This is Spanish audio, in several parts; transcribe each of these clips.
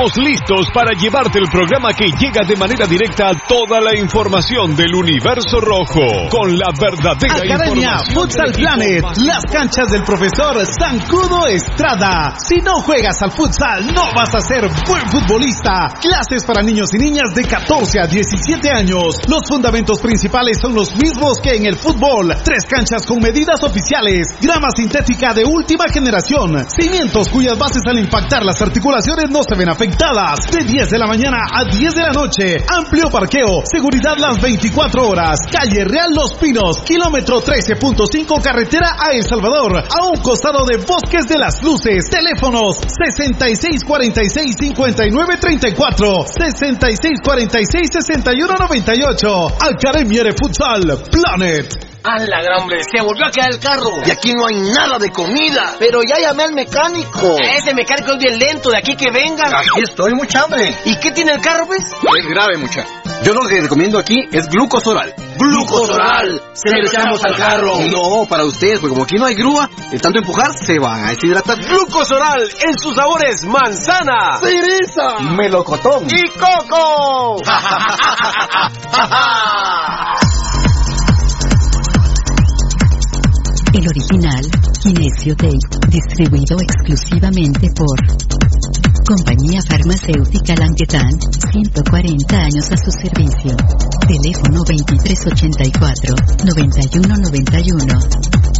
Estamos listos para llevarte el programa que llega de manera directa a toda la información del universo rojo, con la verdadera Academia Futsal Planet, las canchas del profesor Zancudo Estrada. Si no juegas al futsal, no vas a ser buen futbolista. Clases para niños y niñas de 14 a 17 años. Los fundamentos principales son los mismos que en el fútbol. Tres canchas con medidas oficiales, grama sintética de última generación, cimientos cuyas bases al impactar las articulaciones no se afectadas. De 10 de la mañana a 10 de la noche. Amplio parqueo. Seguridad las 24 horas. Calle Real Los Pinos. Kilómetro 13.5 carretera a El Salvador. A un costado de Bosques de las Luces. Teléfonos 6646-5934. 6646-6198. Academia de Futsal Planet. ¡A la gran hombre! ¡Se volvió a quedar el carro! Y aquí no hay nada de comida. Pero ya llamé al mecánico. Ese mecánico es bien lento, de aquí que venga. Aquí estoy, mucha hambre. ¿Y qué tiene el carro, pues? Es grave, mucha. Yo lo que recomiendo aquí es glucosoral. ¡Glucosoral! Se le echamos al carro. No, para ustedes, porque como aquí no hay grúa, el tanto empujar se van a deshidratar. ¡Glucosoral! En sus sabores manzana, cereza, melocotón y coco. El original, Kinesio Tape, distribuido exclusivamente por Compañía Farmacéutica Languetan, 140 años a su servicio. Teléfono 2384-9191.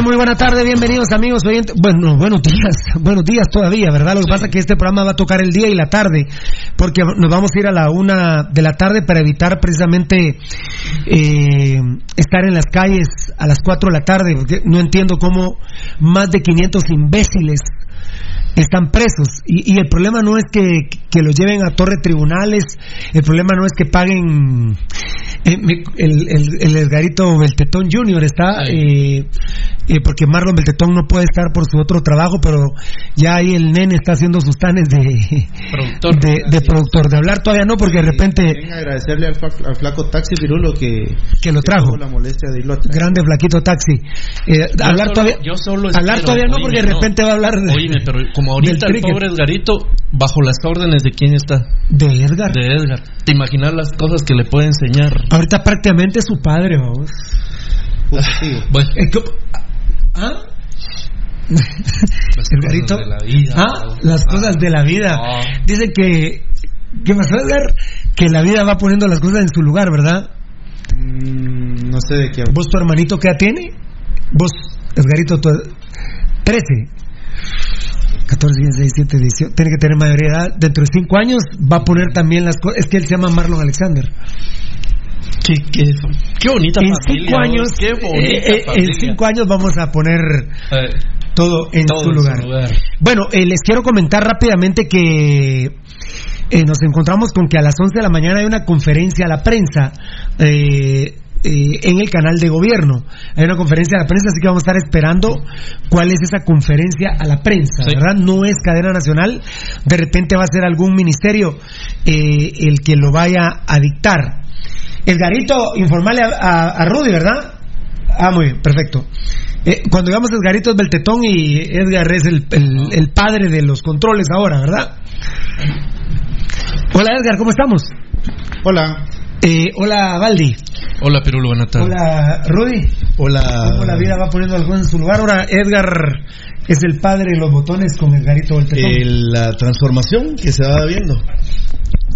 Muy buena tarde, bienvenidos amigos oyentes. Bueno, buenos días, buenos días todavía, ¿verdad? Lo que pasa es que este programa va a tocar el día y la tarde, porque nos vamos a ir a la una de la tarde para evitar precisamente eh, estar en las calles a las cuatro de la tarde, porque no entiendo cómo más de 500 imbéciles están presos. Y, el problema no es que, que los lleven a torre tribunales, el problema no es que paguen. Eh, el, el, Edgarito Beltetón Jr. está eh, eh, porque Marlon Beltetón no puede estar por su otro trabajo, pero ya ahí el nene está haciendo sus tanes de productor, de, productor, de hablar todavía no, porque de repente... agradecerle al, flaco Taxi Pirulo que, que lo trajo. la molestia de Grande flaquito Taxi. Eh, hablar todavía, hablar todavía no, porque de repente va a hablar de... Oíme, pero como ahorita el pobre Edgarito, bajo las órdenes de quién está. De Edgar. De Edgar. ¿Te imaginas las cosas que le puede enseñar? Ahorita prácticamente es su padre, vamos. Bueno. Eh, ¿Ah? el garito. ¿Ah? Las cosas de la vida. Dice que. ¿Qué pasó, Edgar? Que la vida va poniendo las cosas en su lugar, ¿verdad? Mm, no sé de qué. ¿Vos, tu hermanito, qué edad tiene? Vos, Edgarito, tu... 13. 14, 16, 17, 18. Tiene que tener mayoría de edad. Dentro de 5 años va a poner también las cosas. Es que él se llama Marlon Alexander. Qué, qué, bonita en Cinco años, eh, eh, En cinco años vamos a poner eh, todo, en, su lugar. Bueno, les quiero comentar rápidamente que nos encontramos con que a las 11 de la mañana hay una conferencia a la prensa. en el canal de gobierno. Hay una conferencia a la prensa, así que vamos a estar esperando cuál es esa conferencia a la prensa, ¿verdad? No es cadena nacional, de repente va a ser algún ministerio el que lo vaya a dictar. Edgarito, informarle a, Rudy, ¿verdad? Ah, muy bien, perfecto. Eh, cuando digamos Edgarito es Beltetón y Edgar es el, el, padre de los controles ahora, ¿verdad? Hola Edgar, ¿cómo estamos? Hola. Eh, hola Valdi. Hola Pirulo, buenas tardes. Hola Rudy. Hola. ¿Cómo la vida va poniendo algo en su lugar? Ahora Edgar es el padre de los botones con Edgarito Beltetón. Eh, la transformación que se va viendo.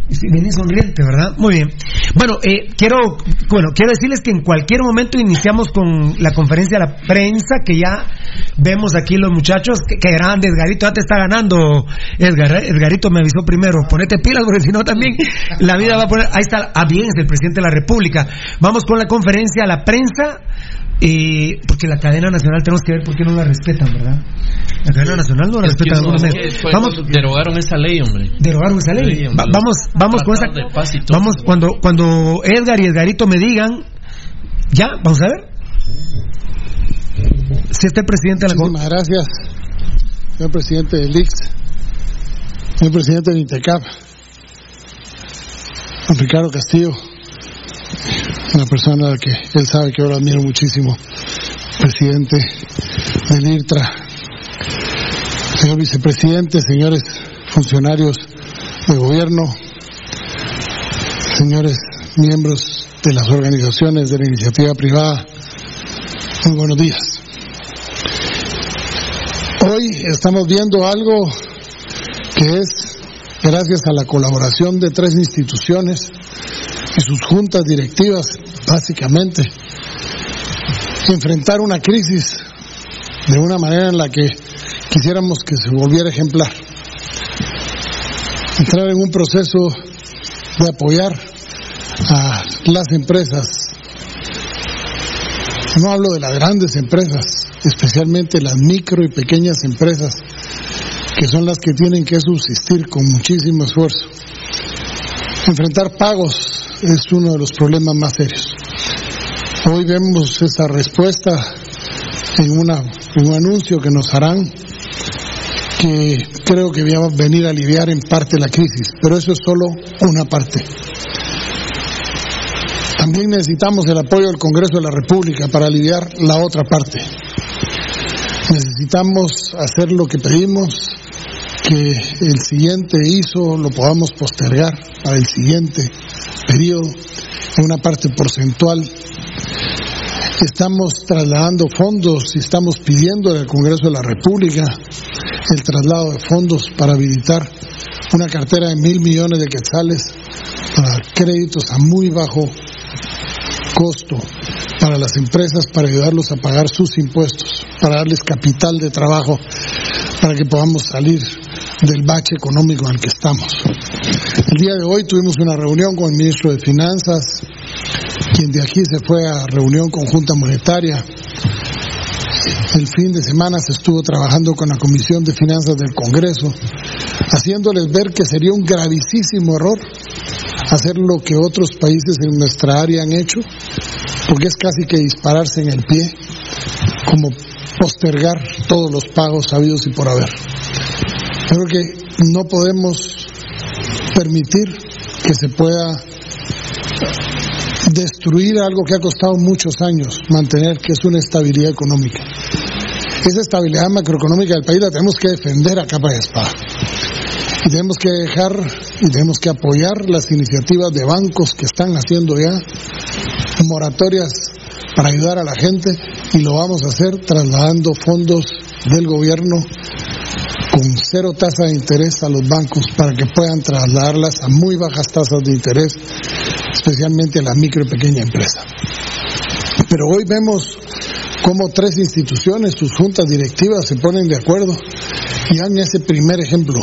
Viene sonriente, ¿verdad? Muy bien. Bueno, eh, quiero, bueno, quiero decirles que en cualquier momento iniciamos con la conferencia de la prensa, que ya vemos aquí los muchachos, que, grande, Edgarito, ya te está ganando. Edgar, Edgarito me avisó primero, ponete pilas, porque si no también la vida va a poner, ahí está, ah, bien, es el presidente de la República. Vamos con la conferencia a la prensa Y porque la cadena nacional tenemos que ver por qué no la respetan, ¿verdad? La cadena nacional no la respetan. no, Vamos, derogaron esa ley, hombre. derogaron esa ley. Sí, Va- vamos, vamos con esa. Vamos cuando cuando Edgar y Edgarito me digan, ya, vamos a ver. Si este presidente de la Muchísimas gracias, señor presidente del IX, señor presidente del INTECAP, don Ricardo Castillo, una persona a la que él sabe que yo lo admiro muchísimo, presidente del IRTRA, señor vicepresidente, señores funcionarios de gobierno, señores miembros de las organizaciones de la iniciativa privada, muy buenos días. Hoy estamos viendo algo que es, gracias a la colaboración de tres instituciones y sus juntas directivas, básicamente, enfrentar una crisis de una manera en la que quisiéramos que se volviera ejemplar. Entrar en un proceso de apoyar a las empresas. No hablo de las grandes empresas, especialmente las micro y pequeñas empresas, que son las que tienen que subsistir con muchísimo esfuerzo. Enfrentar pagos es uno de los problemas más serios. Hoy vemos esa respuesta en, un anuncio que nos harán que creo que va a venir a aliviar en parte la crisis, pero eso es solo una parte. También necesitamos el apoyo del Congreso de la República para aliviar la otra parte. Necesitamos hacer lo que pedimos, que el siguiente ISO lo podamos postergar para el siguiente periodo una parte porcentual. Estamos trasladando fondos y estamos pidiendo al Congreso de la República el traslado de fondos para habilitar una cartera de mil millones de quetzales para créditos a muy bajo costo para las empresas para ayudarlos a pagar sus impuestos, para darles capital de trabajo, para que podamos salir del bache económico en que estamos. El día de hoy tuvimos una reunión con el ministro de Finanzas, quien de aquí se fue a reunión conjunta monetaria. El fin de semana se estuvo trabajando con la Comisión de Finanzas del Congreso, haciéndoles ver que sería un gravísimo error hacer lo que otros países en nuestra área han hecho, porque es casi que dispararse en el pie, como postergar todos los pagos habidos y por haber. Creo que no podemos permitir que se pueda destruir algo que ha costado muchos años mantener, que es una estabilidad económica. Esa estabilidad macroeconómica del país la tenemos que defender a capa de espada. Y tenemos que dejar y tenemos que apoyar las iniciativas de bancos que están haciendo ya moratorias para ayudar a la gente y lo vamos a hacer trasladando fondos del gobierno cero tasa de interés a los bancos para que puedan trasladarlas a muy bajas tasas de interés, especialmente a la micro y pequeña empresa. Pero hoy vemos cómo tres instituciones, sus juntas directivas se ponen de acuerdo y dan ese primer ejemplo.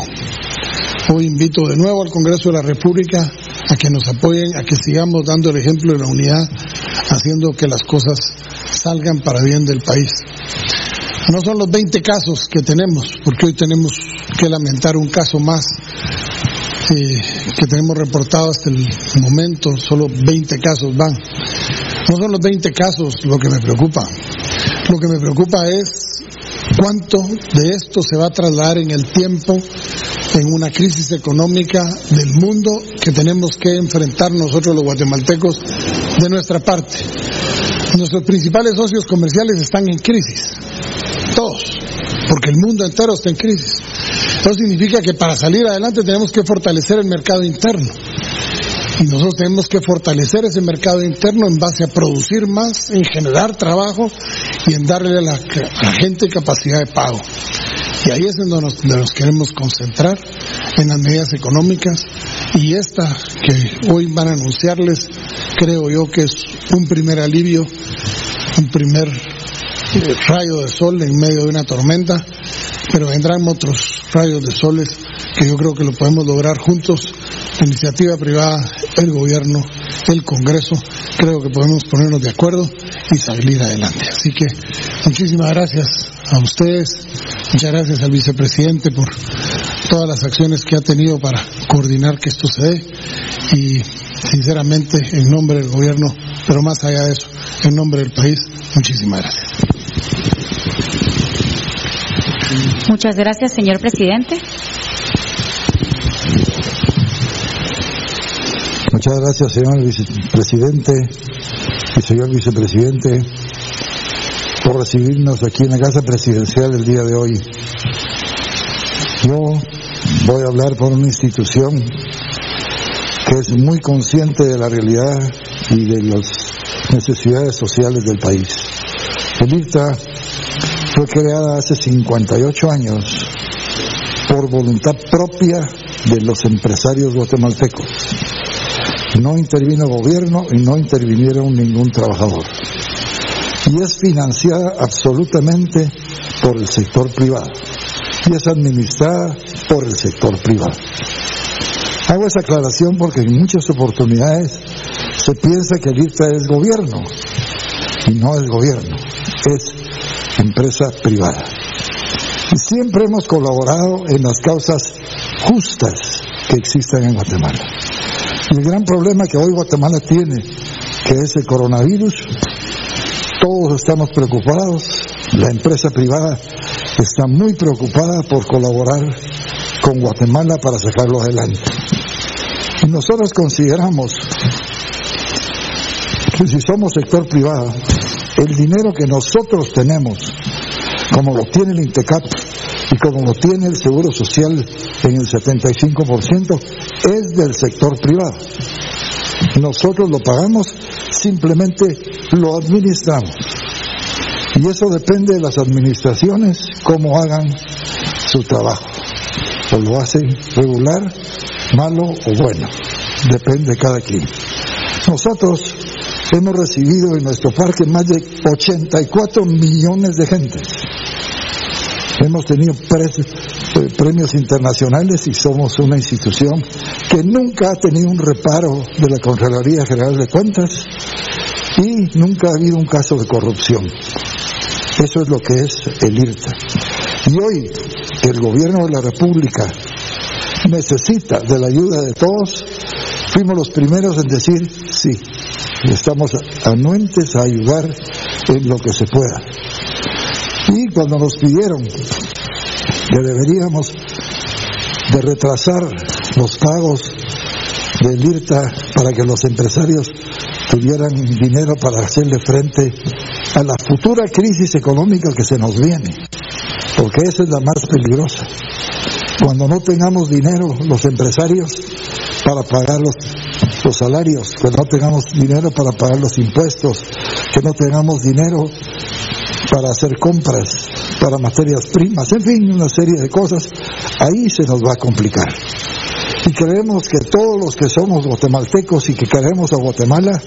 Hoy invito de nuevo al Congreso de la República a que nos apoyen, a que sigamos dando el ejemplo de la unidad, haciendo que las cosas salgan para bien del país. No son los 20 casos que tenemos, porque hoy tenemos que lamentar un caso más eh, que tenemos reportado hasta el momento, solo 20 casos van. No son los 20 casos lo que me preocupa. Lo que me preocupa es cuánto de esto se va a trasladar en el tiempo en una crisis económica del mundo que tenemos que enfrentar nosotros los guatemaltecos de nuestra parte. Nuestros principales socios comerciales están en crisis, todos, porque el mundo entero está en crisis. Eso significa que para salir adelante tenemos que fortalecer el mercado interno. Y nosotros tenemos que fortalecer ese mercado interno en base a producir más, en generar trabajo y en darle a la, gente capacidad de pago. Y ahí es donde nos, donde nos queremos concentrar, en las medidas económicas. Y esta que hoy van a anunciarles, creo yo que es un primer alivio, un primer rayo de sol en medio de una tormenta, pero vendrán otros rayos de soles que yo creo que lo podemos lograr juntos, la iniciativa privada, el gobierno, el Congreso, creo que podemos ponernos de acuerdo y salir adelante. Así que muchísimas gracias a ustedes, muchas gracias al vicepresidente por todas las acciones que ha tenido para coordinar que esto se dé y sinceramente en nombre del gobierno, pero más allá de eso, en nombre del país, muchísimas gracias. Muchas gracias, señor presidente. Muchas gracias, señor vicepresidente y señor vicepresidente, por recibirnos aquí en la Casa Presidencial el día de hoy. Yo voy a hablar por una institución que es muy consciente de la realidad y de las necesidades sociales del país. El IRTA fue creada hace 58 años por voluntad propia de los empresarios guatemaltecos. No intervino gobierno y no intervinieron ningún trabajador. Y es financiada absolutamente por el sector privado. Y es administrada por el sector privado. Hago esa aclaración porque en muchas oportunidades se piensa que el IRTA es gobierno y no es gobierno, es empresa privada. Y siempre hemos colaborado en las causas justas que existen en Guatemala. Y el gran problema que hoy Guatemala tiene, que es el coronavirus, todos estamos preocupados, la empresa privada está muy preocupada por colaborar con Guatemala para sacarlo adelante. Y nosotros consideramos si somos sector privado, el dinero que nosotros tenemos, como lo tiene el INTECAP y como lo tiene el Seguro Social en el 75%, es del sector privado. Nosotros lo pagamos, simplemente lo administramos. Y eso depende de las administraciones, cómo hagan su trabajo. O lo hacen regular, malo o bueno. Depende de cada quien. Nosotros hemos recibido en nuestro parque más de 84 millones de gentes. Hemos tenido premios internacionales y somos una institución que nunca ha tenido un reparo de la Contraloría General de Cuentas y nunca ha habido un caso de corrupción. Eso es lo que es el IRTA. Y hoy el gobierno de la República necesita de la ayuda de todos, fuimos los primeros en decir sí, estamos anuentes a ayudar en lo que se pueda. Y cuando nos pidieron que deberíamos de retrasar los pagos del IRTA para que los empresarios tuvieran dinero para hacerle frente a la futura crisis económica que se nos viene, porque esa es la más peligrosa. Cuando no tengamos dinero los empresarios para pagar los, los salarios, que no tengamos dinero para pagar los impuestos, que no tengamos dinero para hacer compras, para materias primas, en fin, una serie de cosas, ahí se nos va a complicar. Y creemos que todos los que somos guatemaltecos y que queremos a Guatemala,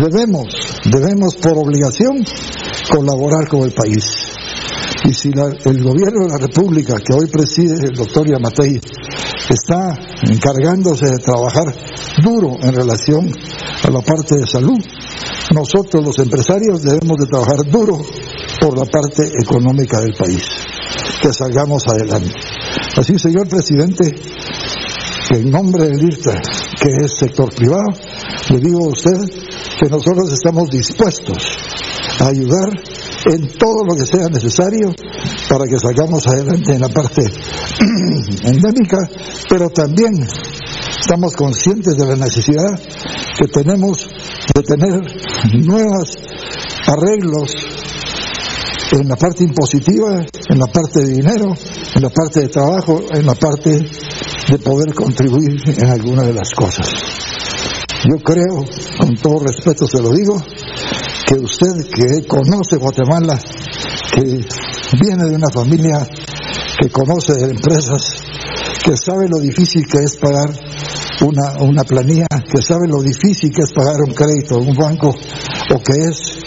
debemos, debemos por obligación colaborar con el país. Y si el gobierno de la República, que hoy preside el doctor Yamatei, está encargándose de trabajar duro en relación a la parte de salud, nosotros los empresarios debemos de trabajar duro por la parte económica del país, que salgamos adelante. Así, señor presidente, en nombre del IRTA, que es sector privado, le digo a usted que nosotros estamos dispuestos a ayudar en todo lo que sea necesario para que salgamos adelante en la parte endémica, pero también estamos conscientes de la necesidad que tenemos de tener nuevos arreglos en la parte impositiva, en la parte de dinero, en la parte de trabajo, en la parte de poder contribuir en alguna de las cosas. Yo creo, con todo respeto se lo digo, que usted que conoce Guatemala, que viene de una familia que conoce empresas, que sabe lo difícil que es pagar una, una planilla, que sabe lo difícil que es pagar un crédito en un banco, o que es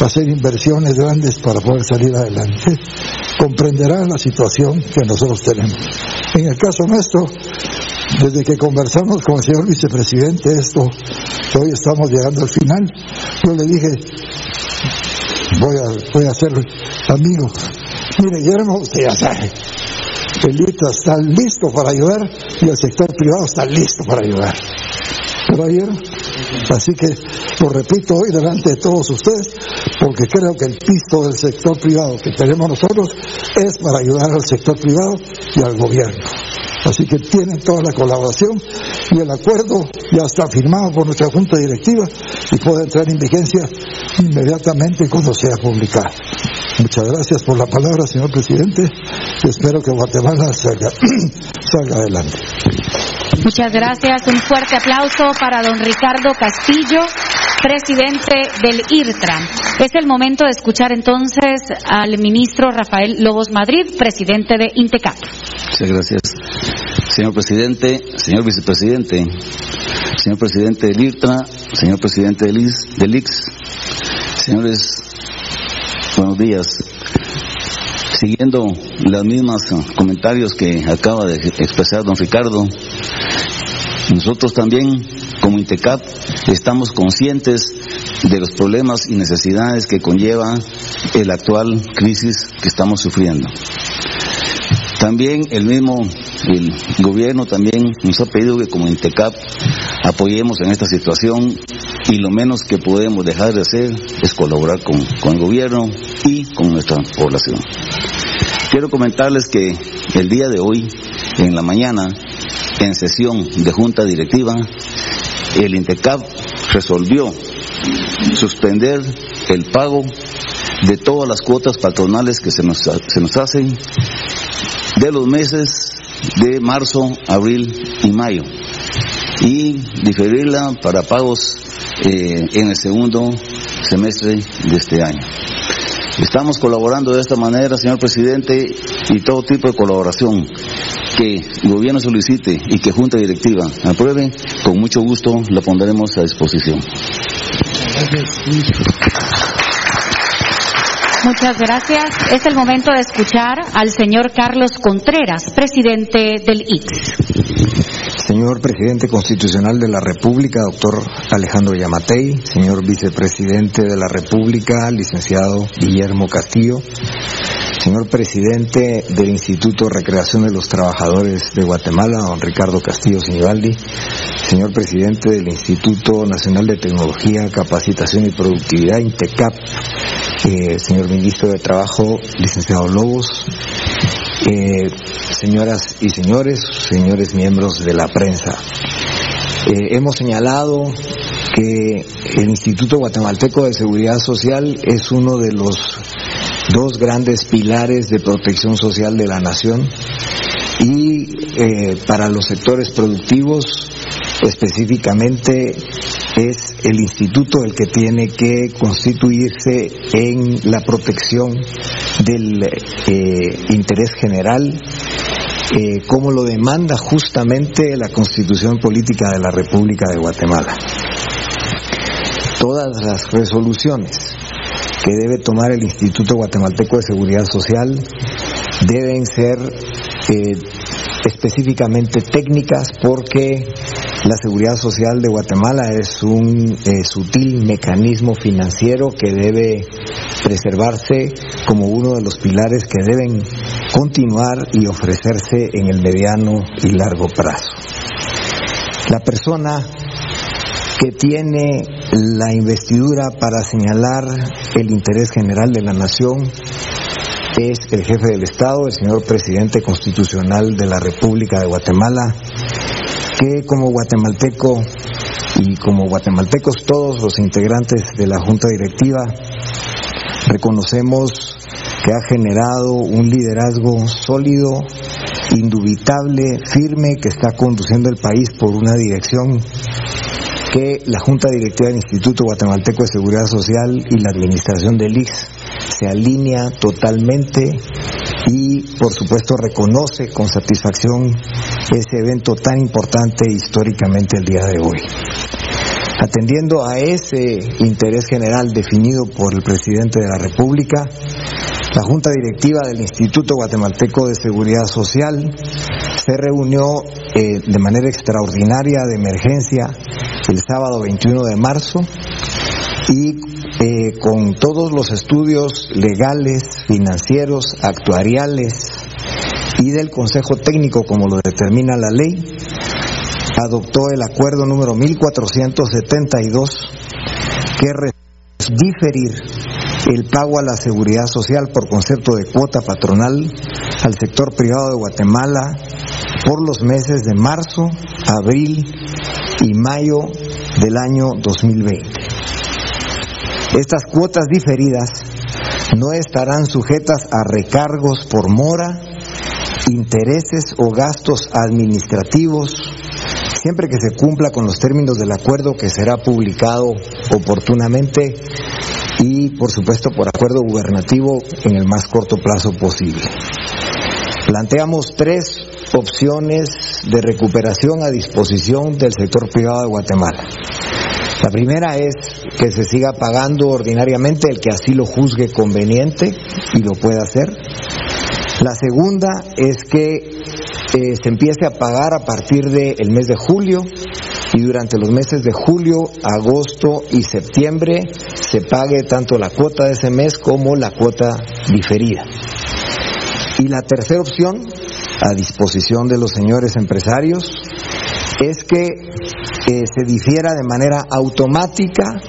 hacer inversiones grandes para poder salir adelante, comprenderán la situación que nosotros tenemos. En el caso nuestro, desde que conversamos con el señor vicepresidente esto, que hoy estamos llegando al final, yo le dije, voy a, voy a ser amigo. Mire, Guillermo, usted ya sabe, el ITA está listo para ayudar y el sector privado está listo para ayudar. ¿Pero ayer? Así que lo repito hoy delante de todos ustedes, porque creo que el piso del sector privado que tenemos nosotros es para ayudar al sector privado y al gobierno. Así que tienen toda la colaboración y el acuerdo ya está firmado por nuestra Junta Directiva y puede entrar en vigencia inmediatamente cuando sea publicado. Muchas gracias por la palabra, señor presidente, y espero que Guatemala salga, salga adelante. Muchas gracias. Un fuerte aplauso para don Ricardo Castillo, presidente del IRTRA. Es el momento de escuchar entonces al ministro Rafael Lobos Madrid, presidente de INTECAP. Muchas gracias. Señor presidente, señor vicepresidente, señor presidente del IRTRA, señor presidente del, IS, del IX, señores, buenos días. Siguiendo los mismos comentarios que acaba de expresar don Ricardo, nosotros también, como INTECAP, estamos conscientes de los problemas y necesidades que conlleva el actual crisis que estamos sufriendo. También el mismo el gobierno también nos ha pedido que como INTECAP apoyemos en esta situación y lo menos que podemos dejar de hacer es colaborar con, con el gobierno y con nuestra población. Quiero comentarles que el día de hoy, en la mañana, en sesión de junta directiva, el INTECAP resolvió suspender el pago de todas las cuotas patronales que se nos, se nos hacen de los meses de marzo, abril y mayo y diferirla para pagos eh, en el segundo semestre de este año. Estamos colaborando de esta manera, señor presidente, y todo tipo de colaboración que el gobierno solicite y que Junta Directiva apruebe, con mucho gusto la pondremos a disposición. Muchas gracias. Es el momento de escuchar al señor Carlos Contreras, presidente del IX. Señor presidente constitucional de la República, doctor Alejandro Yamatei, señor vicepresidente de la República, licenciado Guillermo Castillo, señor presidente del Instituto Recreación de los Trabajadores de Guatemala, don Ricardo Castillo Sinibaldi, señor presidente del Instituto Nacional de Tecnología, Capacitación y Productividad, INTECAP, eh, señor ministro de Trabajo, licenciado Lobos, eh, señoras y señores, señores miembros de la prensa. Eh, hemos señalado que el Instituto Guatemalteco de Seguridad Social es uno de los dos grandes pilares de protección social de la nación y eh, para los sectores productivos específicamente es el instituto el que tiene que constituirse en la protección del eh, interés general eh, como lo demanda justamente la Constitución Política de la República de Guatemala. Todas las resoluciones que debe tomar el Instituto Guatemalteco de Seguridad Social deben ser eh, específicamente técnicas porque la seguridad social de Guatemala es un eh, sutil mecanismo financiero que debe preservarse como uno de los pilares que deben continuar y ofrecerse en el mediano y largo plazo. La persona que tiene la investidura para señalar el interés general de la nación es el jefe del Estado, el señor presidente constitucional de la República de Guatemala, que como guatemalteco y como guatemaltecos todos los integrantes de la Junta Directiva reconocemos que ha generado un liderazgo sólido, indubitable, firme, que está conduciendo el país por una dirección que la Junta Directiva del Instituto Guatemalteco de Seguridad Social y la Administración del IX se alinea totalmente y por supuesto reconoce con satisfacción ese evento tan importante históricamente el día de hoy. Atendiendo a ese interés general definido por el presidente de la República, la Junta Directiva del Instituto Guatemalteco de Seguridad Social se reunió eh, de manera extraordinaria de emergencia el sábado 21 de marzo y eh, con todos los estudios legales, financieros, actuariales y del Consejo Técnico como lo determina la ley, adoptó el acuerdo número 1472 que diferir el pago a la seguridad social por concepto de cuota patronal al sector privado de Guatemala por los meses de marzo, abril y mayo del año 2020. Estas cuotas diferidas no estarán sujetas a recargos por mora, intereses o gastos administrativos, siempre que se cumpla con los términos del acuerdo que será publicado oportunamente y, por supuesto, por acuerdo gubernativo en el más corto plazo posible. Planteamos tres opciones de recuperación a disposición del sector privado de Guatemala. La primera es que se siga pagando ordinariamente el que así lo juzgue conveniente y lo pueda hacer. La segunda es que eh, se empiece a pagar a partir del mes de julio y durante los meses de julio, agosto y septiembre se pague tanto la cuota de ese mes como la cuota diferida. Y la tercera opción, a disposición de los señores empresarios, es que eh, se difiera de manera automática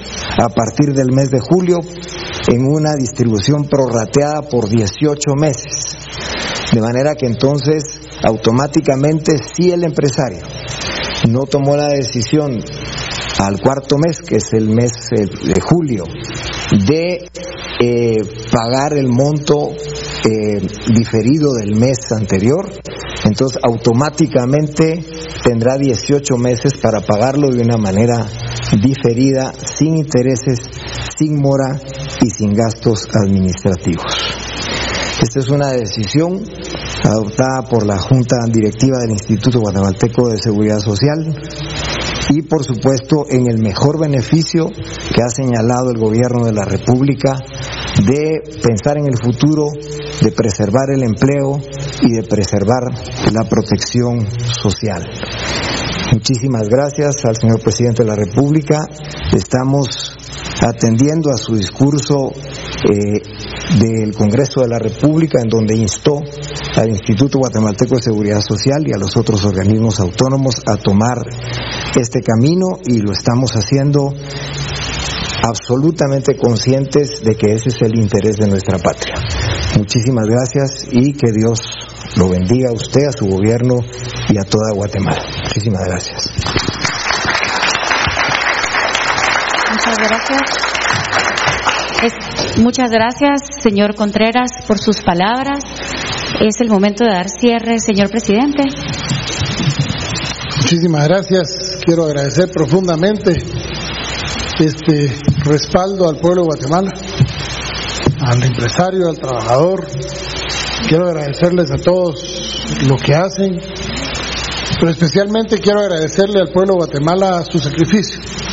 a partir del mes de julio en una distribución prorrateada por 18 meses. De manera que entonces automáticamente si el empresario no tomó la decisión al cuarto mes, que es el mes eh, de julio, de eh, pagar el monto eh, diferido del mes anterior, entonces automáticamente tendrá 18 meses para pagarlo de una manera diferida, sin intereses, sin mora y sin gastos administrativos. Esta es una decisión adoptada por la Junta Directiva del Instituto Guatemalteco de Seguridad Social y por supuesto en el mejor beneficio que ha señalado el gobierno de la República de pensar en el futuro, de preservar el empleo y de preservar la protección social. Muchísimas gracias al señor presidente de la República. Estamos atendiendo a su discurso eh, del Congreso de la República en donde instó al Instituto Guatemalteco de Seguridad Social y a los otros organismos autónomos a tomar este camino y lo estamos haciendo absolutamente conscientes de que ese es el interés de nuestra patria. Muchísimas gracias y que Dios lo bendiga a usted, a su gobierno y a toda Guatemala. Muchísimas gracias. Muchas gracias. Muchas gracias, señor Contreras, por sus palabras. Es el momento de dar cierre, señor presidente. Muchísimas gracias. Quiero agradecer profundamente este respaldo al pueblo de Guatemala, al empresario, al trabajador. Quiero agradecerles a todos lo que hacen, pero especialmente quiero agradecerle al pueblo de Guatemala su sacrificio.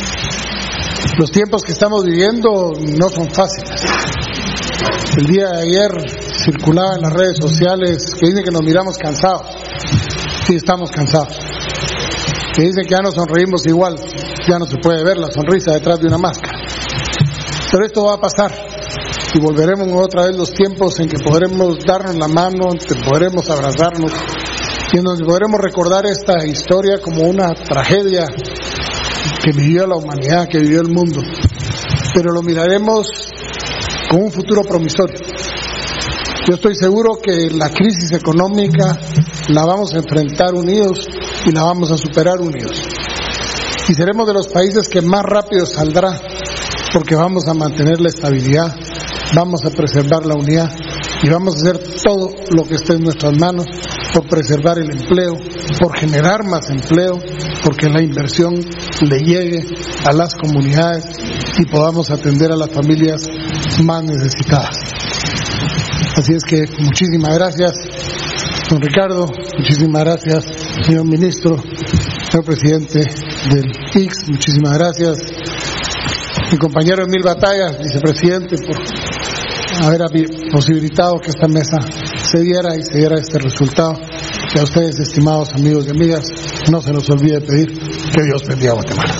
Los tiempos que estamos viviendo no son fáciles. El día de ayer circulaba en las redes sociales que dicen que nos miramos cansados. Sí, estamos cansados. Que dicen que ya no sonreímos igual. Ya no se puede ver la sonrisa detrás de una máscara. Pero esto va a pasar y volveremos otra vez los tiempos en que podremos darnos la mano, en que podremos abrazarnos y en donde podremos recordar esta historia como una tragedia que vivió la humanidad, que vivió el mundo. Pero lo miraremos con un futuro promisorio. Yo estoy seguro que la crisis económica la vamos a enfrentar unidos y la vamos a superar unidos. Y seremos de los países que más rápido saldrá porque vamos a mantener la estabilidad, vamos a preservar la unidad y vamos a hacer todo lo que esté en nuestras manos por preservar el empleo, por generar más empleo, porque la inversión le llegue a las comunidades y podamos atender a las familias más necesitadas. Así es que muchísimas gracias, don Ricardo, muchísimas gracias, señor ministro, señor presidente del IX, muchísimas gracias. Mi compañero Emil Batalla, vicepresidente, por haber posibilitado que esta mesa se diera y se diera este resultado. Y a ustedes, estimados amigos y amigas, no se nos olvide pedir que Dios bendiga a Guatemala.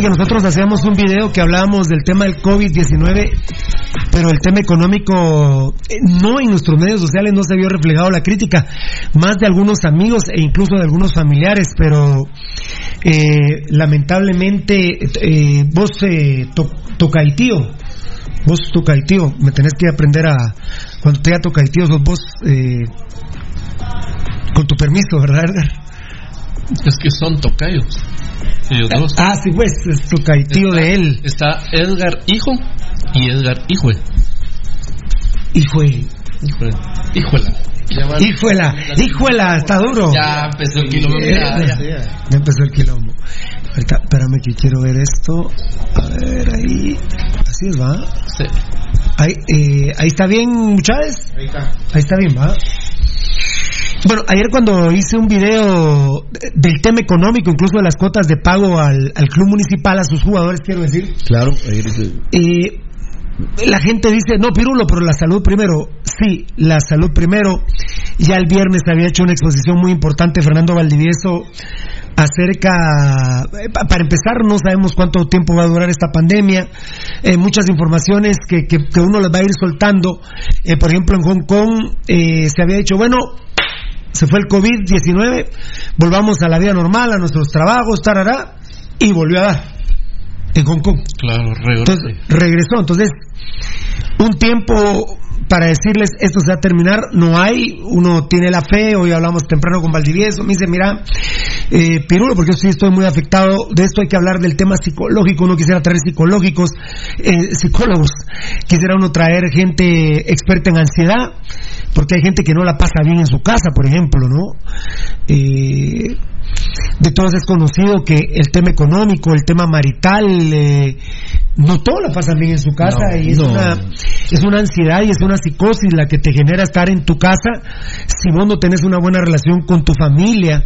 Que nosotros hacíamos un video que hablábamos del tema del COVID-19, pero el tema económico, eh, no en nuestros medios sociales no se vio reflejado la crítica, más de algunos amigos e incluso de algunos familiares, pero eh, lamentablemente eh, vos eh, to, tocaitío, vos tocaitío, me tenés que aprender a, cuando te toca tocaitío, sos vos eh, con tu permiso, ¿verdad? Es que son tocayos. Dos. Ah, sí, pues, es tu tío de él. Está Edgar Hijo y Edgar Hijue. Hijue. Híjole. Híjola. Híjola, híjola, está duro. Ya empezó el quilombo. Ya, ya. ya empezó el quilombo. Ahorita, espérame que quiero ver esto. A ver, ahí. Así es, ¿va? Sí. Ahí, eh, ahí está bien, muchachos. Ahí está. Ahí está bien, ¿va? Bueno, ayer cuando hice un video del tema económico, incluso de las cuotas de pago al, club municipal, a sus jugadores, quiero decir. Claro. Eh, la gente dice, no, Pirulo, pero la salud primero. Sí, la salud primero. Ya el viernes había hecho una exposición muy importante Fernando Valdivieso acerca, eh, para empezar, no sabemos cuánto tiempo va a durar esta pandemia, eh, muchas informaciones que, que, uno las va a ir soltando. por ejemplo, en Hong Kong se había dicho, bueno, se fue el COVID-19, volvamos a la vida normal, a nuestros trabajos, tarará, y volvió a dar en Hong Kong. Claro, regresó. Entonces, regresó. Entonces, un tiempo para decirles esto se va a terminar, no hay, uno tiene la fe, hoy hablamos temprano con Valdivieso, me dice, mira, eh, Pirulo, porque yo sí estoy muy afectado, de esto hay que hablar del tema psicológico, uno quisiera traer psicológicos, eh, psicólogos, quisiera uno traer gente experta en ansiedad, porque hay gente que no la pasa bien en su casa, por ejemplo, ¿no? Eh, de todos es conocido que el tema económico, el tema marital, eh, no todos la pasan bien en su casa y es, una, es una ansiedad y es una psicosis la que te genera estar en tu casa si vos no tenés una buena relación con tu familia,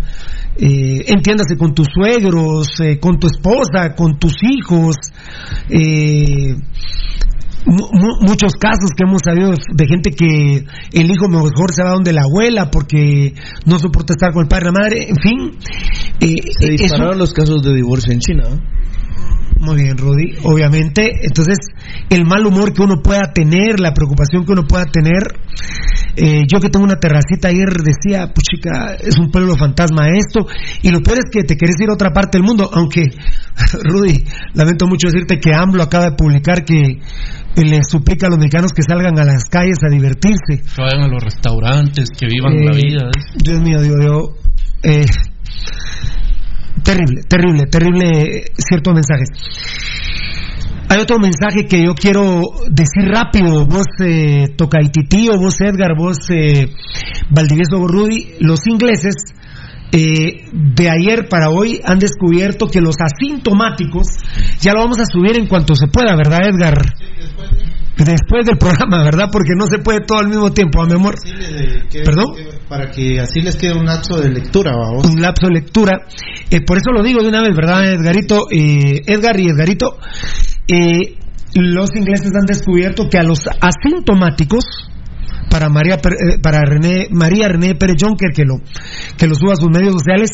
eh, entiéndase con tus suegros, eh, con tu esposa, con tus hijos. Eh, muchos casos que hemos sabido de, gente que el hijo mejor se va donde la abuela porque no soporta estar con el padre y la madre, en fin. Eh, se dispararon los casos de divorcio en China. Muy bien, Rudy. Obviamente, entonces, el mal humor que uno pueda tener, la preocupación que uno pueda tener. Eh, yo que tengo una terracita ayer decía, puchica, es un pueblo fantasma esto. Y lo peor es que te querés ir a otra parte del mundo, aunque, Rudy, lamento mucho decirte que AMLO acaba de publicar que le suplica a los mexicanos que salgan a las calles a divertirse. Que vayan a los restaurantes, que vivan la eh, vida. Dios mío, Dios mío. Eh, terrible, terrible, terrible ciertos mensajes. Hay otro mensaje que yo quiero decir rápido. Vos, eh, Tocaititío, vos, Edgar, vos, eh, Valdivieso Rudy, los ingleses eh, de ayer para hoy han descubierto que los asintomáticos, ya lo vamos a subir en cuanto se pueda, ¿verdad, Edgar? Después del programa, ¿verdad? Porque no se puede todo al mismo tiempo, a mi amor. ¿Perdón? para que así les quede un lapso de lectura, vamos. Un lapso de lectura. Eh, por eso lo digo de una vez, ¿verdad, Edgarito? Eh, Edgar y Edgarito. Eh, los ingleses han descubierto que a los asintomáticos, para María para René María René Pérez Jonker que lo que lo suba a sus medios sociales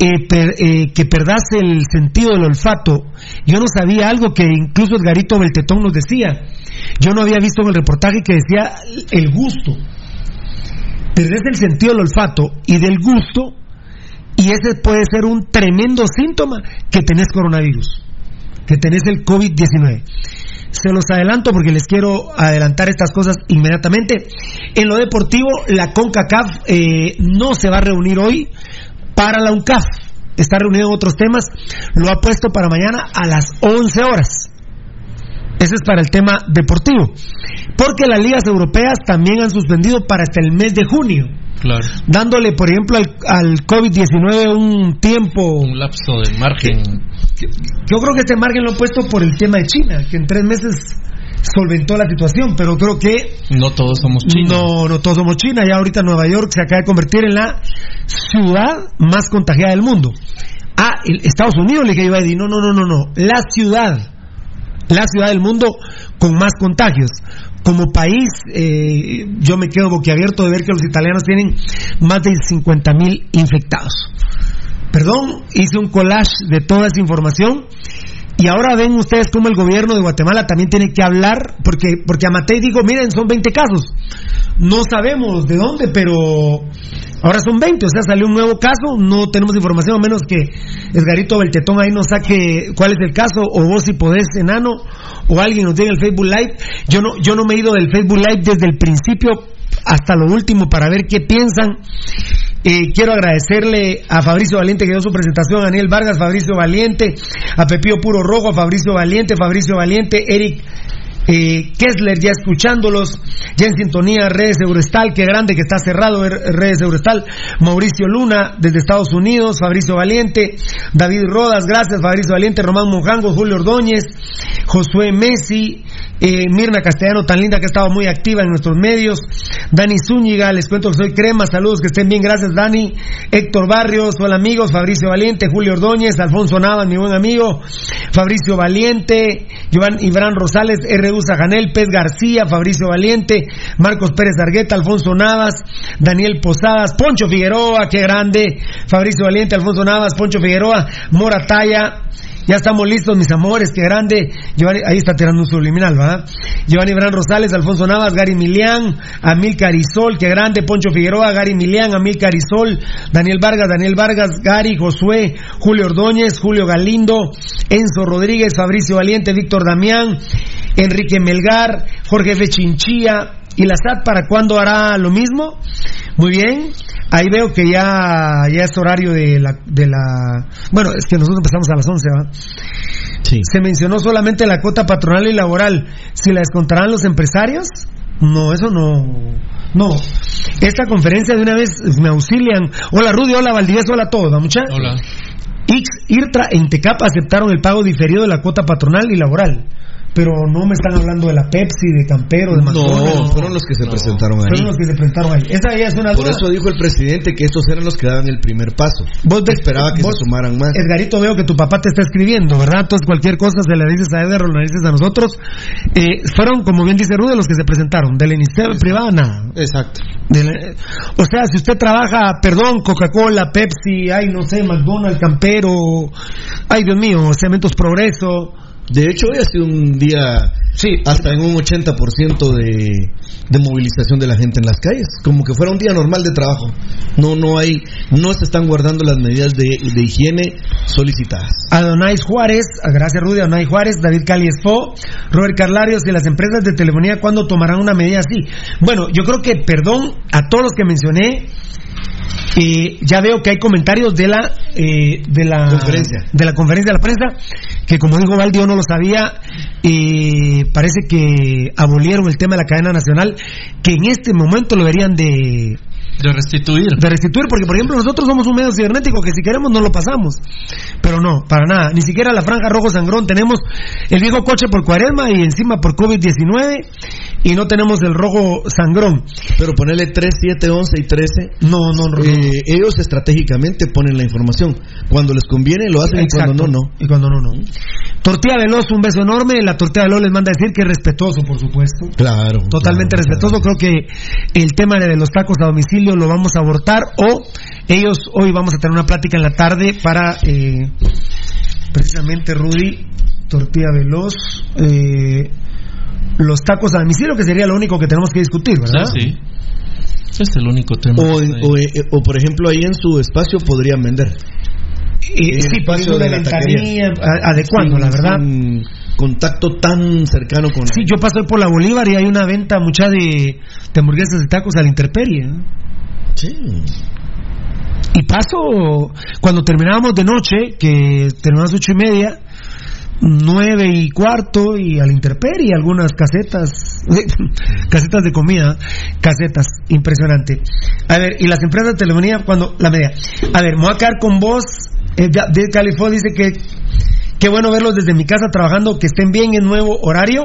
eh, que perdás el sentido del olfato. Yo no sabía algo que incluso Edgarito Beltetón nos decía. Yo no había visto en el reportaje que decía el gusto. Perdés el sentido del olfato y del gusto y ese puede ser un tremendo síntoma que tenés coronavirus, que tenés el COVID-19. Se los adelanto porque les quiero adelantar estas cosas inmediatamente. En lo deportivo, la CONCACAF eh, no se va a reunir hoy para la UNCAF. Está reunido en otros temas. Lo ha puesto para mañana a las 11 horas. Ese es para el tema deportivo. Porque las ligas europeas también han suspendido para hasta el mes de junio. Claro. Dándole, por ejemplo, al, COVID-19 un tiempo. Un lapso de margen. yo creo que este margen lo he puesto por el tema de China, que en tres meses solventó la situación, pero creo que... No todos somos China. No, no todos somos China. Ya ahorita Nueva York se acaba de convertir en la ciudad más contagiada del mundo. Ah, Estados Unidos le dije a no, no, no, no, no. La ciudad, la ciudad del mundo con más contagios como país, eh, yo me quedo boquiabierto de ver que los italianos tienen más de 50 mil infectados. Perdón, hice un collage de toda esa información. Y ahora ven ustedes cómo el gobierno de Guatemala también tiene que hablar, porque, porque Amatei dijo, miren, son 20 casos. No sabemos de dónde, pero ahora son 20, o sea, salió un nuevo caso, no tenemos información, a menos que Esgarito Beltetón ahí nos saque cuál es el caso, o vos si podés, enano, o alguien nos diga el Facebook Live. Yo no, yo no me he ido del Facebook Live desde el principio hasta lo último para ver qué piensan. Eh, quiero agradecerle a Fabricio Valiente que dio su presentación, a Daniel Vargas, Fabricio Valiente, a Pepío Puro Rojo, a Fabricio Valiente, Fabricio Valiente, Eric eh, Kessler ya escuchándolos, ya en sintonía, Redes Eurestal, qué grande que está cerrado Redes Eurestal, Mauricio Luna desde Estados Unidos, Fabricio Valiente, David Rodas, gracias Fabricio Valiente, Román Mojango, Julio Ordóñez, Josué Messi, Mirna Castellano, tan linda que ha estado muy activa en nuestros medios, Dani Zúñiga, les cuento que soy Crema, saludos, que estén bien, gracias Dani, Héctor Barrios, hola amigos, Fabricio Valiente, Julio Ordóñez, Alfonso Navas, mi buen amigo, Fabricio Valiente, Iván Ibrán Rosales, RU Sajanel, Pez García, Fabricio Valiente, Marcos Pérez Argueta, Alfonso Navas, Daniel Posadas, Poncho Figueroa, qué grande, Fabricio Valiente, Alfonso Navas, Poncho Figueroa, Morataya, ya estamos listos, mis amores, qué grande. ahí está tirando un subliminal, ¿verdad? Giovanni Bran Rosales, Alfonso Navas, Gary Milián, Amil Carizol, qué grande. Poncho Figueroa, Gary Milián, Amil Carizol, Daniel Vargas, Daniel Vargas, Gary, Josué, Julio Ordóñez, Julio Galindo, Enzo Rodríguez, Fabricio Valiente, Víctor Damián, Enrique Melgar, Jorge Fechinchía. ¿Y la SAT para cuándo hará lo mismo? Muy bien. Ahí veo que ya, ya es horario de la, de la... Bueno, es que nosotros empezamos a las 11, ¿va? Sí. Se mencionó solamente la cuota patronal y laboral. ¿Si la descontarán los empresarios? No, eso no. No. Esta conferencia de una vez me auxilian. Hola Rudy, hola Valdivieso, hola a todos, muchachos. Hola. Ix, IRTRA e Intecap aceptaron el pago diferido de la cuota patronal y laboral pero no me están hablando de la Pepsi, de Campero, de McDonald's. No, fueron los que se presentaron ahí. Fueron los que se presentaron ahí. Esa ya es una Por eso dijo el presidente que estos eran los que daban el primer paso. Vos esperaba que se sumaran más. Edgarito, veo que tu papá te está escribiendo, ¿verdad? Entonces cualquier cosa se le dices a Edgar o le dices a nosotros. Eh, fueron, como bien dice Rude, los que se presentaron. De la iniciativa privada, nada. Exacto. o sea, si usted trabaja, perdón, Coca-Cola, Pepsi, ay, no sé, McDonald's, Campero, ay, Dios mío, Cementos Progreso de hecho, hoy ha sido un día sí. hasta en un 80% de, de movilización de la gente en las calles, como que fuera un día normal de trabajo. No no hay no se están guardando las medidas de, de higiene solicitadas. Adonais Juárez, gracias Rudy, Adonai Juárez, David Caliesfo, Robert Carlarios y las empresas de telefonía cuándo tomarán una medida así. Bueno, yo creo que perdón a todos los que mencioné y ya veo que hay comentarios de la eh, de la conferencia. de la conferencia de la prensa que como dijo Valdi yo no lo sabía y parece que abolieron el tema de la cadena nacional que en este momento lo deberían de de restituir. De restituir, porque por ejemplo nosotros somos un medio cibernético que si queremos no lo pasamos. Pero no, para nada. Ni siquiera la franja rojo sangrón. Tenemos el viejo coche por cuaresma y encima por COVID-19 y no tenemos el rojo sangrón. Pero ponerle 3, 7, 11 y 13. No, no, no. Eh, ellos estratégicamente ponen la información. Cuando les conviene lo hacen y cuando no, no. Y cuando no, no. Tortilla Veloz, un beso enorme. La Tortilla Veloz les manda a decir que es respetuoso, por supuesto. Claro. Totalmente respetuoso. Creo que el tema de los tacos a domicilio lo vamos a abortar o ellos hoy vamos a tener una plática en la tarde para eh, precisamente Rudy, tortilla veloz, eh, los tacos a domicilio, que sería lo único que tenemos que discutir, ¿verdad? Sí, sí. Es el único tema. O, o, eh, o, por ejemplo, ahí en su espacio podrían vender. Y, sí, espacio de la ventanilla, adecuando, la verdad. Un contacto tan cercano con. Sí, yo paso por la Bolívar y hay una venta mucha de, de hamburguesas y tacos a la intemperie. ¿eh? Sí. Y paso, cuando terminábamos de noche, que terminamos ocho y media, nueve y cuarto y a la intemperie, algunas casetas, casetas de comida, casetas, impresionante. A ver, y las empresas de telefonía, cuando, la media. A ver, me voy a quedar con vos, eh, de California dice que Qué bueno verlos desde mi casa trabajando, que estén bien en nuevo horario,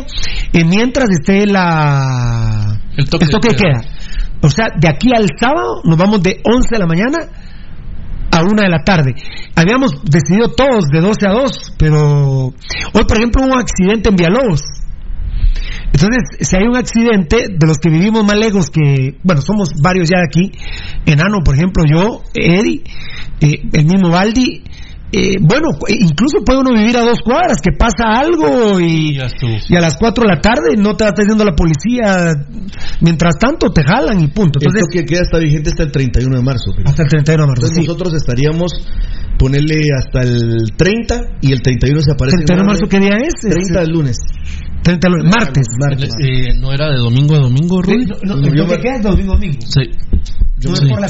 y mientras esté la... El toque, que queda. O sea, de aquí al sábado nos vamos de 11 de la mañana a 1 de la tarde. Habíamos decidido todos de 12 a 2, pero hoy, por ejemplo, hubo un accidente en Villalobos. Entonces, si hay un accidente de los que vivimos más lejos, que, bueno, somos varios ya aquí, Enano, por ejemplo, yo, Eddie, eh, el mismo Baldi, eh, bueno, incluso puede uno vivir a dos cuadras, que pasa algo y, y a las cuatro de la tarde no te va atendiendo la policía. Mientras tanto, te jalan y punto. Entonces, Esto que queda está vigente hasta el 31 de marzo. Hasta el 31 de marzo. Entonces nosotros estaríamos ponerle hasta el 30 y el 31 se aparece. ¿31 de marzo qué día es? 30 del lunes. 30 lunes. Martes. martes. Eh, ¿No era de domingo a domingo, Rudy? no, no, no, queda es domingo a domingo. Sí. No sí. por, la,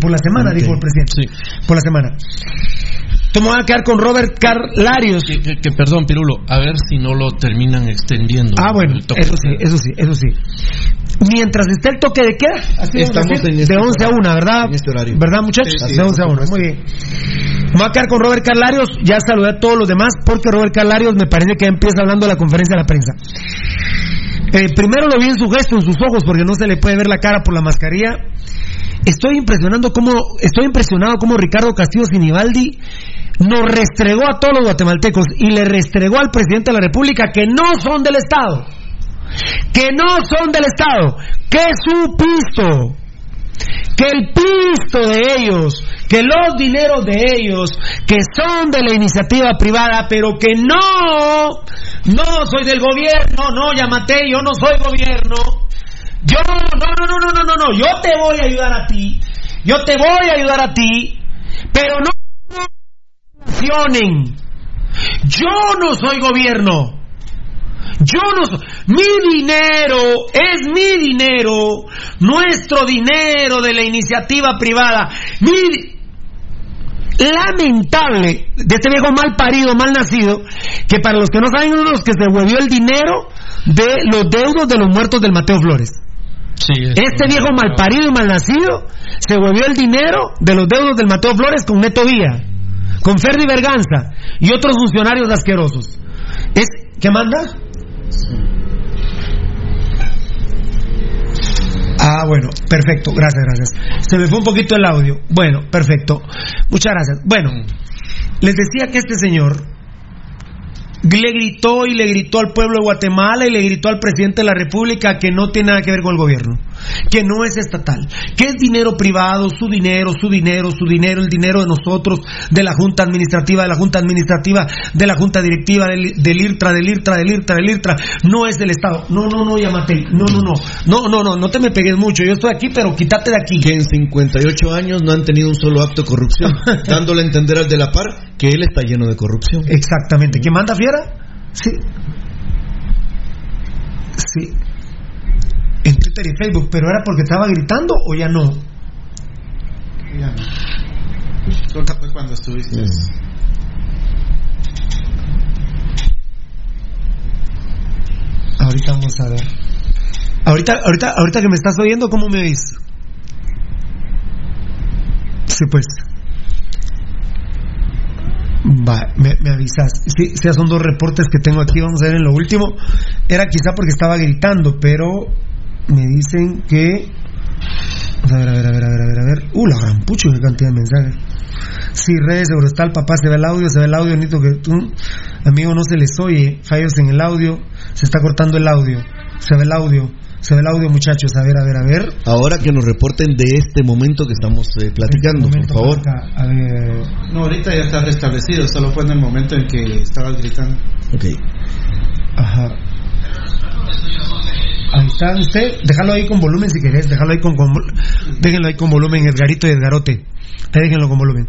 por, la, semana, okay. dijo el presidente. Sí. Por la semana. Tú me vas a quedar con Robert Carlarios. Que, que, que, perdón, Pirulo, a ver si no lo terminan extendiendo. Ah, bueno, eso sí, eso sí, eso sí. Mientras esté el toque de queda, así estamos en este de 11 a 1, ¿verdad? En este horario. ¿Verdad, muchachos? Sí, sí, de 11 a 1, muy bien. Me voy a quedar con Robert Carlarios, ya saludé a todos los demás, porque Robert Carlarios me parece que empieza hablando de la conferencia de la prensa. Eh, primero lo vi en su gesto, en sus ojos, porque no se le puede ver la cara por la mascarilla. Estoy impresionando cómo, estoy impresionado cómo Ricardo Castillo Sinibaldi nos restregó a todos los guatemaltecos y le restregó al presidente de la República que no son del Estado, que no son del Estado, que su pisto, que el pisto de ellos, que los dineros de ellos, que son de la iniciativa privada, pero que no, no soy del gobierno, no, llamate, yo no soy gobierno. Yo, no, no, no, no, no, no, no, yo te voy a ayudar a ti, yo te voy a ayudar a ti, pero no yo no soy gobierno. Yo no soy. Mi dinero es mi dinero. Nuestro dinero de la iniciativa privada. Mi. Lamentable de este viejo mal parido, mal nacido, que para los que no saben, los que se volvió el dinero de los deudos de los muertos del Mateo Flores. Sí, este viejo mal parido y mal nacido se volvió el dinero de los deudos del Mateo Flores con Neto Vía con Ferdi Berganza y otros funcionarios asquerosos. ¿Es, ¿Qué manda? Ah, bueno, perfecto, gracias, gracias. Se me fue un poquito el audio. Bueno, perfecto. Muchas gracias. Bueno, les decía que este señor le gritó y le gritó al pueblo de Guatemala y le gritó al presidente de la República que no tiene nada que ver con el gobierno, que no es estatal, que es dinero privado, su dinero, su dinero, su dinero, el dinero de nosotros, de la Junta Administrativa, de la Junta Administrativa, de la Junta Directiva, del, del IRTRA, del IRTRA, del IRTRA, del IRTRA, no es del Estado. No, no, no, llámate, no, no, no, no, no, no, no te me pegues mucho, yo estoy aquí, pero quítate de aquí. Que en 58 años no han tenido un solo acto de corrupción, dándole a entender al de la par que él está lleno de corrupción. Exactamente. ¿Quién manda fiera? Sí. Sí. Twitter y Facebook, pero era porque estaba gritando o ya no? Ya no. Fue cuando estuviste. Ahorita vamos a ver. Ahorita, ahorita, ahorita que me estás oyendo, ¿cómo me oís? Sí, pues. Va, me, me avisas. Sí, sí, son dos reportes que tengo aquí, vamos a ver en lo último. Era quizá porque estaba gritando, pero me dicen que. A ver, a ver, a ver, a ver, a ver, a ver. Uh, la gran pucho, qué cantidad de mensajes. Sí, redes, Eurostal, papá, se ve el audio, se ve el audio, Nito, que tú, amigo, no se les oye, fallos en el audio, se está cortando el audio, se ve el audio, Se ve el audio, muchachos. A ver, a ver, a ver. Ahora que nos reporten de este momento que estamos eh, platicando, por favor. A ver. No, ahorita ya está restablecido, solo fue en el momento en que estabas gritando. Ok. Ajá. Ahí está usted, déjalo ahí con volumen si querés, déjalo ahí con, con déjenlo ahí con volumen, Edgarito y Edgarote. Déjenlo con volumen.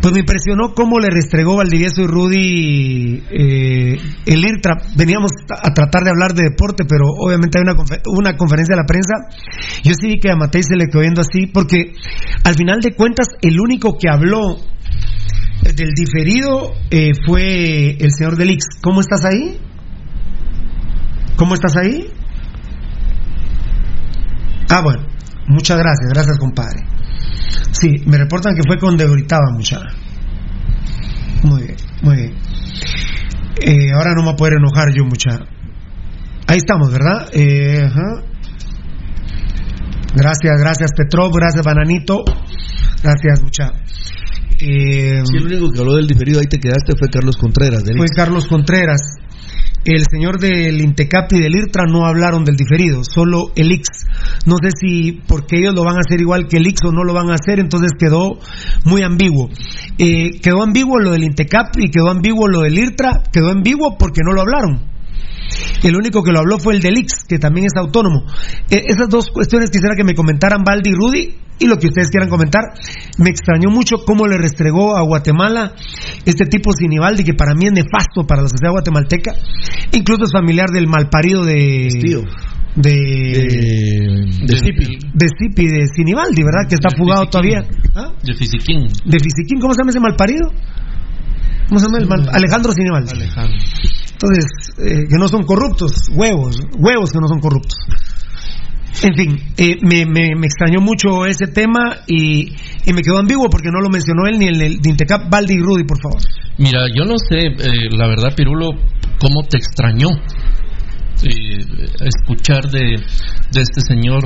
Pues me impresionó cómo le restregó Valdivieso y Rudy eh, el IRTRA. Veníamos a tratar de hablar de deporte, pero obviamente hay una, una conferencia de la prensa. Yo sí vi que a Matei se le quedó viendo así, porque al final de cuentas el único que habló del diferido eh, fue el señor Delix. ¿Cómo estás ahí? ¿Cómo estás ahí? Ah, bueno. Muchas gracias, gracias compadre. Sí, me reportan que fue con Debritaba, mucha. Muy bien, muy bien. Eh, ahora no me voy a poder enojar yo, mucha. Ahí estamos, ¿verdad? Eh, ajá. Gracias, gracias Petrov, gracias Bananito. Gracias, mucha. Eh, sí, el único que habló del diferido ahí te quedaste fue Carlos Contreras. Fue Carlos Contreras el señor del Intecap y del IRTRA no hablaron del diferido, solo el IX. No sé si porque ellos lo van a hacer igual que el IX o no lo van a hacer, entonces quedó muy ambiguo. Eh, quedó ambiguo lo del Intecap y quedó ambiguo lo del IRTRA, quedó ambiguo porque no lo hablaron. El único que lo habló fue el del IX, que también es autónomo. Eh, esas dos cuestiones quisiera que me comentaran Valdi y Rudy y lo que ustedes quieran comentar. Me extrañó mucho cómo le restregó a Guatemala este tipo Sinibaldi, que para mí es nefasto para la sociedad guatemalteca. Incluso es familiar del malparido de. De, de, de Sipi. De Sipi, de Sinibaldi, ¿verdad? Que está fugado todavía. ¿Ah? De Fisiquín. De Fisiquín, ¿cómo se llama ese malparido? ¿Cómo se llama el mal? Alejandro Sinibaldi. Alejandro. Entonces, eh, que no son corruptos, huevos, huevos que no son corruptos. En fin, eh, me, me, me, extrañó mucho ese tema y, y, me quedó ambiguo porque no lo mencionó él ni el, el Dintecap, Baldi y Rudy, por favor. Mira, yo no sé, eh, la verdad, Pirulo, cómo te extrañó eh, escuchar de, de este señor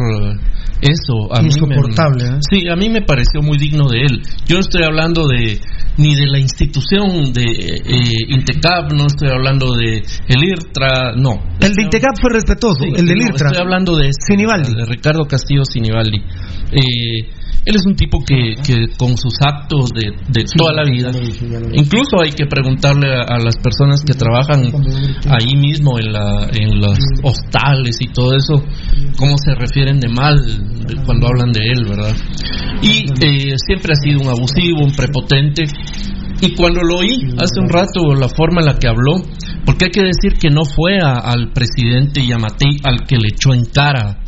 eso. A Insoportable. Mí me, sí, a mí me pareció muy digno de él. Yo no estoy hablando de ni de la institución de eh, Intecap, no estoy hablando de el IRTRA, no. El de Intecap fue respetuoso, el del no, IRTRA. Estoy hablando de, Sinibaldi. de Ricardo Castillo Sinibaldi. Eh, él es un tipo que, que con sus actos de, de toda la vida, incluso hay que preguntarle a, a, las personas que trabajan ahí mismo en, la, en los hostales y todo eso, cómo se refieren de mal cuando hablan de él, ¿verdad? Y eh, siempre ha sido un abusivo, un prepotente. Y cuando lo oí hace un rato, la forma en la que habló, porque hay que decir que no fue a, al presidente Yamatei al que le echó en cara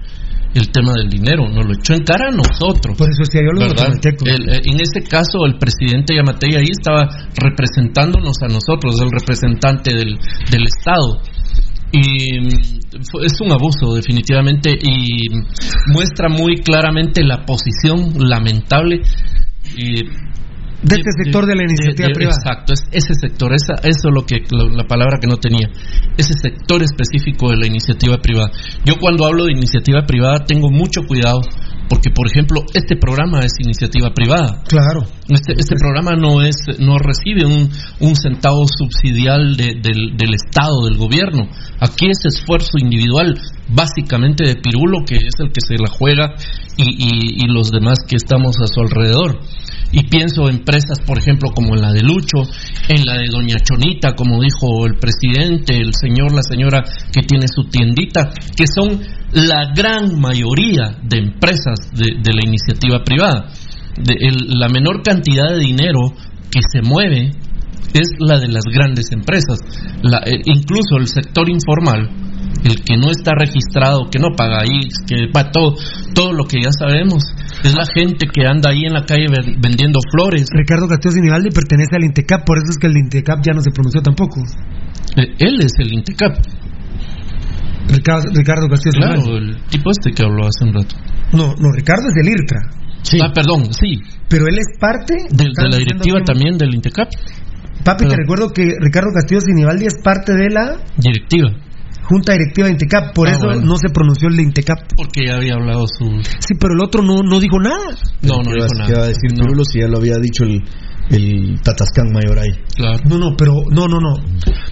el tema del dinero, nos lo echó en cara a nosotros. Por eso yo lo el, eh, En ese caso, el presidente Yamatei ahí estaba representándonos a nosotros, el representante del, del Estado. Y es un abuso, definitivamente, y muestra muy claramente la posición lamentable. Y de este sector de la iniciativa de, de, privada. Exacto, es ese sector, esa, eso es lo que lo, la palabra que no tenía, ese sector específico de la iniciativa privada. Yo cuando hablo de iniciativa privada tengo mucho cuidado porque por ejemplo este programa es iniciativa privada. Claro. Este, este programa no es no recibe un, un centavo subsidial de, del, del Estado, del gobierno. Aquí es esfuerzo individual, básicamente de Pirulo, que es el que se la juega, y, y, y los demás que estamos a su alrededor y pienso en empresas, por ejemplo, como en la de Lucho, en la de Doña Chonita, como dijo el presidente, el señor, la señora que tiene su tiendita, que son la gran mayoría de empresas de, de la iniciativa privada. De el, la menor cantidad de dinero que se mueve es la de las grandes empresas. La, eh, incluso el sector informal, el que no está registrado, que no paga ahí, que va todo, todo lo que ya sabemos, es la gente que anda ahí en la calle vendiendo flores. Ricardo Castillo Sinibaldi pertenece al Intecap, por eso es que el Intecap ya no se pronunció tampoco. Eh, él es el Intecap. Ricardo, Ricardo Castillo Claro, Sinibaldi. el tipo este que habló hace un rato. No, no, Ricardo es del IRTRA. Sí. Ah, perdón, sí. Pero él es parte de, de la directiva que... también del Intecap. Papi, Pero... te recuerdo que Ricardo Castillo Sinibaldi es parte de la directiva. Junta Directiva de Intecap, por ah, eso bueno. no se pronunció el de Intecap. Porque ya había hablado su. Sí, pero el otro no, no dijo nada. No, no dijo nada. ¿Qué va a decir Pirulo no. si ya lo había dicho el, el Tatascán Mayor ahí. Claro. No, no, pero no, no, no.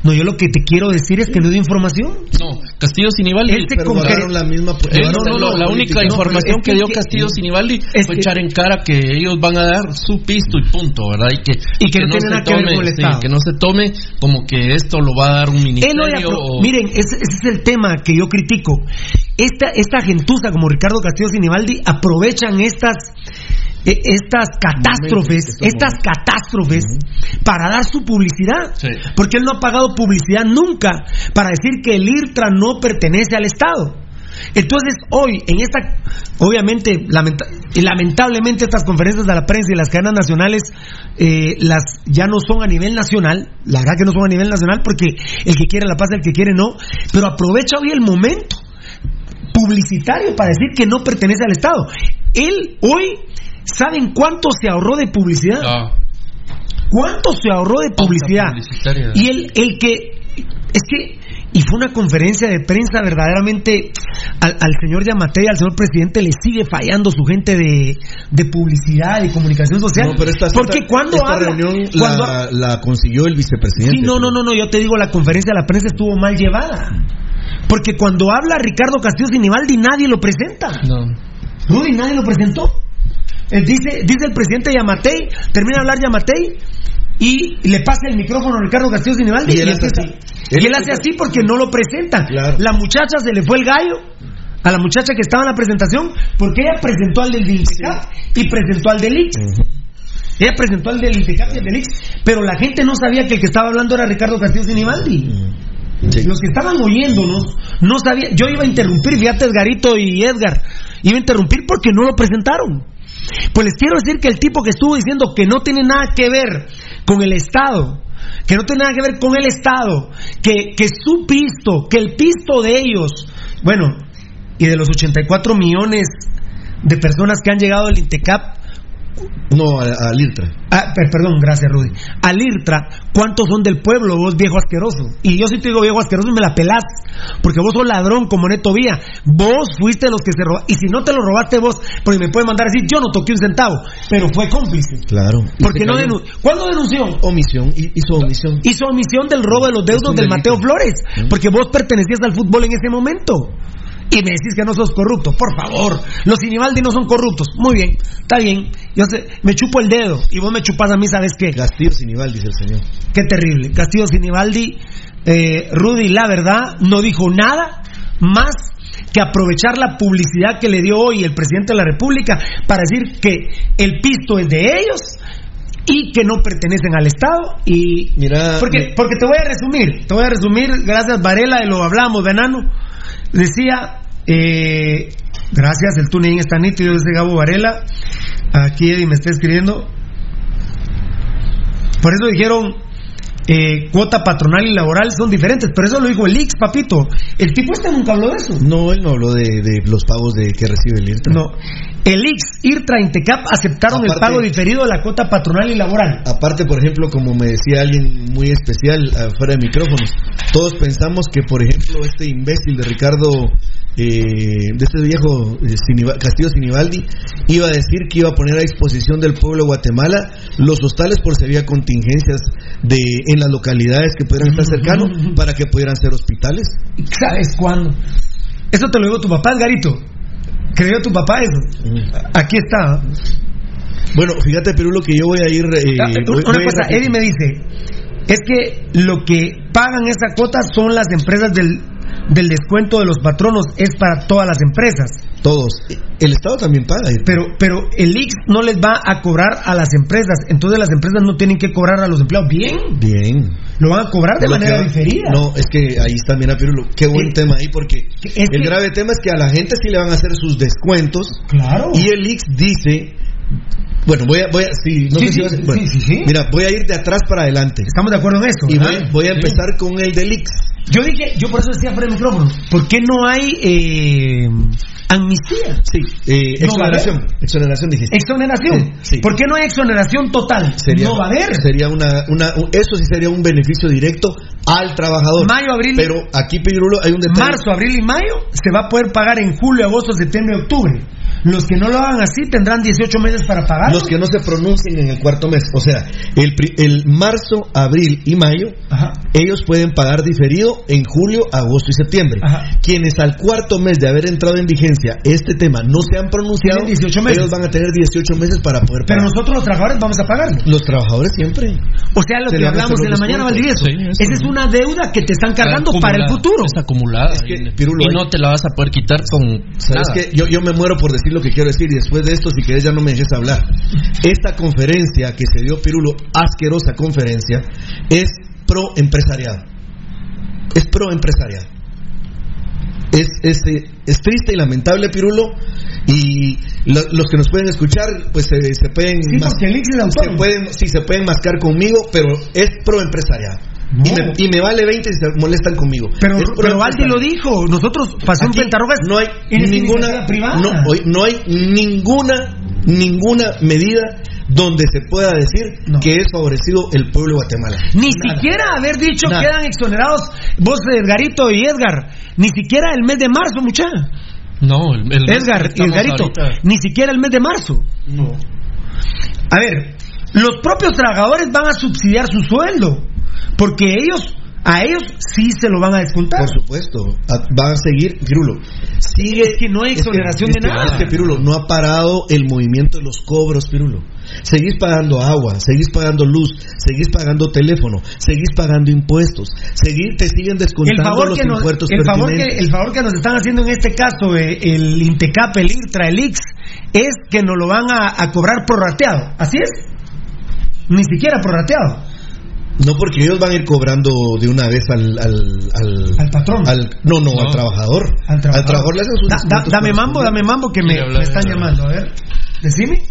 No, yo lo que te quiero decir es que no dio información. No, Castillo Sinibaldi. Él se Pero la misma. Él, llevaron no, no, la única política. información No, pero que es dio que- Castillo Sinibaldi es fue que- echar en cara que ellos van a dar su pisto y punto, ¿verdad? Y que, Y que no tiene se nada que ver tome, con el sí, Estado. que no se tome como que esto lo va a dar un Él ministerio. hoy apro- o- Miren, ese, ese es el tema que yo critico. Esta, esta gentuza como Ricardo Castillo Sinibaldi aprovechan estas eh, estas catástrofes, estas catástrofes para dar su publicidad. Sí. Porque él no ha pagado publicidad nunca para decir que el IRTRA no pertenece al Estado. Entonces, hoy, en esta, obviamente, lamenta- y lamentablemente estas conferencias de la prensa y las cadenas nacionales, eh, las ya no son a nivel nacional, la verdad que no son a nivel nacional porque el que quiere la paz, el que quiere no, pero aprovecha hoy el momento publicitario para decir que no pertenece al Estado. Él hoy, ¿saben cuánto se ahorró de publicidad? ¿Cuánto se ahorró de publicidad? Y el, el que, es que, y fue una conferencia de prensa verdaderamente, al, al señor Yamatei, al señor presidente, le sigue fallando su gente de, de publicidad y comunicación social. No, pero esta, Porque esta- cuando esta habla, reunión cuando- la, la consiguió el vicepresidente. Sí, no, no, no, no, yo te digo, la conferencia de la prensa estuvo mal llevada. Porque cuando habla Ricardo Castillo Sinibaldi, nadie lo presenta. no. Rudy, nadie lo presentó. Eh, dice, dice el presidente Yamatei, termina de hablar Yamatei y le pasa el micrófono a Ricardo Castillo Sinibaldi Y él y, hace así. y él hace así porque no lo presentan. Claro. La muchacha se le fue el gallo a la muchacha que estaba en la presentación porque ella presentó al del INTECAP y presentó al del IX. Ella presentó al del INTECAP y al del IX, pero la gente no sabía que el que estaba hablando era Ricardo Castillo Sinibaldi. Sí. Los que estaban oyéndonos no sabían. Yo iba a interrumpir, fíjate Edgarito y Edgar. Iba a interrumpir porque no lo presentaron. Pues les quiero decir que el tipo que estuvo diciendo que no tiene nada que ver con el Estado, que no tiene nada que ver con el Estado, que, que su pisto, que el pisto de ellos, bueno, y de los 84 millones de personas que han llegado al INTECAP, No, al IRTRA. Ah, per- perdón, gracias Rudy. Al IRTRA, ¿cuántos son del pueblo vos, viejo asqueroso? Y yo si te digo viejo asqueroso me la pelás, porque vos sos ladrón como Neto Vía. Vos fuiste los que se robaron. Y si no te lo robaste vos, porque me puede mandar a decir, yo no toqué un centavo, pero fue cómplice. Claro. Porque no cayó. denun- ¿Cuándo denunció? Omisión, hi- hizo omisión. Hizo omisión del robo de los deudos del. Mateo Flores, porque vos pertenecías al fútbol en ese momento. Y me decís que no sos corrupto, por favor. Los Sinibaldi no son corruptos. Muy bien, está bien. Yo sé, me chupo el dedo y vos me chupas a mí, ¿sabes qué? Castillo Sinibaldi, dice el señor. Qué terrible. Castillo Sinibaldi, eh, Rudy, la verdad, no dijo nada más que aprovechar la publicidad que le dio hoy el presidente de la República para decir que el pisto es de ellos y que no pertenecen al Estado y Mira, porque porque te voy a resumir te voy a resumir gracias Varela y lo hablamos venano decía eh, gracias el tuning está nítido dice Gabo Varela aquí Eddie me está escribiendo por eso dijeron eh, cuota patronal y laboral son diferentes, pero eso lo dijo el Ix, papito. El tipo este nunca habló de eso. No, él no habló de, de los pagos de que recibe el IRTRA. No. El Ix, IRTRA, Intecap aceptaron el pago diferido de la cuota patronal y laboral. Aparte, por ejemplo, como me decía alguien muy especial afuera de micrófonos, todos pensamos que, por ejemplo, este imbécil de Ricardo, eh, de este viejo eh, Castillo Sinibaldi, iba a decir que iba a poner a disposición del pueblo de Guatemala los hostales por si había contingencias de en las localidades que pudieran estar cercanos para que pudieran ser hospitales. ¿Sabes cuándo? Eso te lo digo tu papá, Edgarito. ¿Creyó tu papá eso? Aquí está. Bueno, fíjate, Perú, lo que yo voy a ir. eh, Ah, voy- Una voy cosa. Eddie me dice, es que lo que pagan esa cuota son las empresas del, del descuento de los patronos, es para todas las empresas. Todos. El Estado también paga. Pero, pero el IX no les va a cobrar a las empresas, entonces las empresas no tienen que cobrar a los empleados. Bien, Bien. lo van a cobrar de Lo manera va- diferida. No, es que ahí está, mira, Pirulo, qué buen tema ahí, porque el que- grave tema es que a la gente sí le van a hacer sus descuentos. Claro. Y el IX dice. Bueno, voy a. Voy a sí, no Sí, sé si sí, vas a- sí, bueno, sí, sí. Mira, voy a ir de atrás para adelante. Estamos de acuerdo en eso. Y voy, ¿verdad? voy a empezar con el del IX. Yo dije, yo por eso decía fuera del micrófono, ¿por qué no hay eh, amnistía? Sí, eh, No exoneración. Exoneración dijiste. Exoneración. Sí, sí. ¿Por qué no hay exoneración total? Sería, no va a haber. Sería una, una, un- eso sí sería un beneficio directo al trabajador. Mayo, abril, Pero aquí, Pirulo, hay un detalle. marzo, abril y mayo se va a poder pagar en julio, agosto, septiembre octubre. Los que no lo hagan así tendrán 18 meses para pagar. Los que no se pronuncien en el cuarto mes. O sea, el, el marzo, abril y mayo, ellos pueden pagar diferido en julio, agosto y septiembre. Quienes al cuarto mes de haber entrado en vigencia este tema no se han pronunciado, 18 meses. ellos van a tener 18 meses para poder pagar. Pero nosotros los trabajadores vamos a pagar. Los trabajadores siempre. O sea, lo que hablamos en la mañana, Valdivieso. Esa es una deuda que te están cargando para el futuro. Está acumulada. y no te la vas a poder quitar con. ¿Sabes que yo, yo me muero por decir lo que quiero decir y después de esto, si querés, ya no me dejes hablar. Esta conferencia que se dio Pirulo, asquerosa conferencia, es pro empresariado. Es pro empresariado. Es, es, es, triste y lamentable, Pirulo. Y los que nos pueden escuchar, pues se, pueden. Sí, se pueden, sí, se pueden mascar conmigo, pero es pro empresariado. Y, me, vale 20 si se molestan conmigo. Pero, pero Valdi lo dijo. Nosotros pasamos Pentarrojas. No hay ninguna. No, no hay ninguna, ninguna medida donde se pueda decir que es favorecido el pueblo de Guatemala. Ni siquiera haber dicho que quedan exonerados vos, Edgarito y Edgar. Ni siquiera el mes de marzo, muchacha. No, el, Edgar y Edgarito. Ni siquiera el mes de marzo. No. A ver, los propios trabajadores van a subsidiar su sueldo. Porque ellos a ellos sí se lo van a descontar. Por supuesto. Van a seguir, Pirulo. Sigue. Es que no hay exoneración de nada. Es que, Pirulo, no ha parado el movimiento de los cobros, Pirulo. Seguís pagando agua, seguís pagando luz, seguís pagando teléfono, seguís pagando impuestos, seguís, te siguen descontando el favor los que nos, impuestos el favor, que, el favor que nos están haciendo en este caso eh, el Intecap, el IRTRA, el IX, es que nos lo van a, a cobrar prorrateado. ¿Así es? Ni siquiera prorrateado. No, porque ellos van a ir cobrando de una vez al... Al, al, patrón. no, no, al trabajador. Al trabajador, le hacen sus Dame mambo, dame mambo que me, me están llamando. A ver, decime.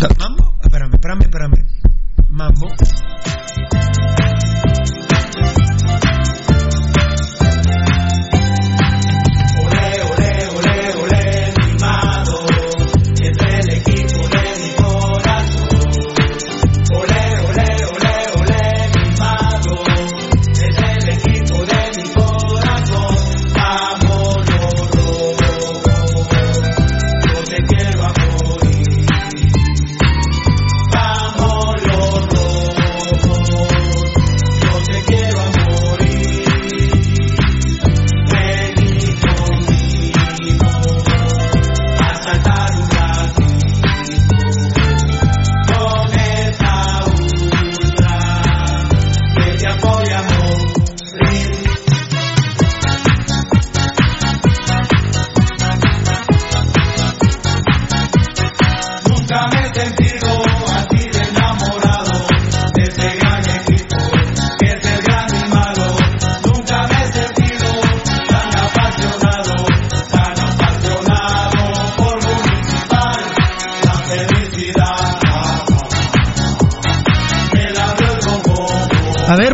¿Mambo? Espérame, espérame, espérame. Mambo.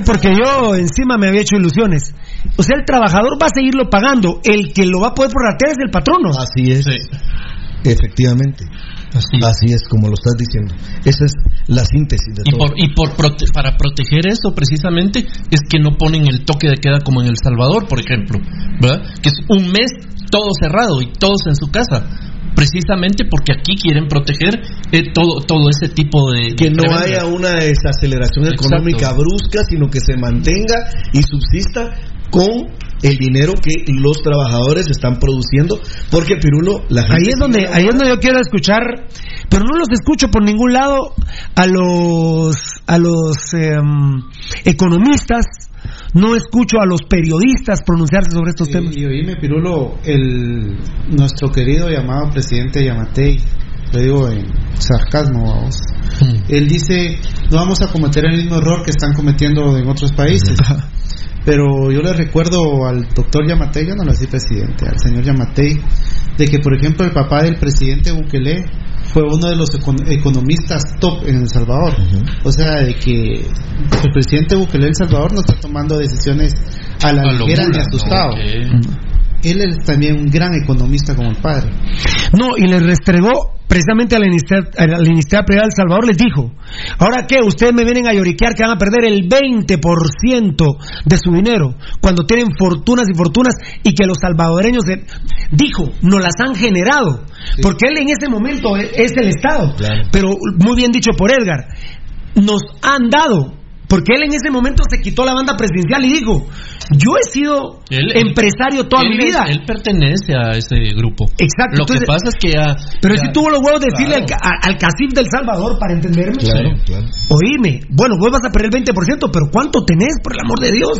Porque yo encima me había hecho ilusiones. O sea, el trabajador va a seguirlo pagando. El que lo va a poder prorratear es el patrono. Así es. Efectivamente. Así. es como lo estás diciendo. Esa es la síntesis de y todo. Por, y por para proteger eso precisamente es que no ponen el toque de queda como en El Salvador, por ejemplo, ¿verdad? Que es un mes todo cerrado y todos en su casa precisamente porque aquí quieren proteger eh, todo, todo ese tipo de... Que no haya una desaceleración económica brusca, sino que se mantenga y subsista con el dinero que los trabajadores están produciendo, porque Pirulo, la ahí es donde ahí es donde yo quiero escuchar, pero no los escucho por ningún lado a los a los em, economistas no escucho a los periodistas pronunciarse sobre estos temas. Y oíme, Pirulo, el, nuestro querido llamado presidente Yamatei, lo digo en sarcasmo, vamos. Mm. Él dice, no vamos a cometer el mismo error que están cometiendo en otros países. Pero yo le recuerdo al doctor Yamatei, yo no lo sé presidente, al señor Yamatei, de que por ejemplo el papá del presidente Bukele fue uno de los economistas top en El Salvador. O sea, de que el presidente Bukele El Salvador no está tomando decisiones a la ligera ni asustado. Él es también un gran economista como el padre. No, y le restregó precisamente a la Iniciativa, a la Iniciativa Privada del Salvador les dijo, ahora que ustedes me vienen a lloriquear que van a perder el 20% de su dinero cuando tienen fortunas y fortunas y que los salvadoreños, dijo, no las han generado, porque él en ese momento es, es el Estado, pero muy bien dicho por Edgar, nos han dado. Porque él en ese momento se quitó la banda presidencial y dijo, yo he sido Él- él- empresario toda él mi vida. Él pertenece a ese grupo. Exacto. Lo que pasa es que ya. Pero ya- si tuvo los huevos de decirle Claro. al, al CACIF del Salvador para entenderme. Claro, claro. Oíme, bueno, vos vas a perder el 20%, pero ¿cuánto tenés, por el amor de Dios?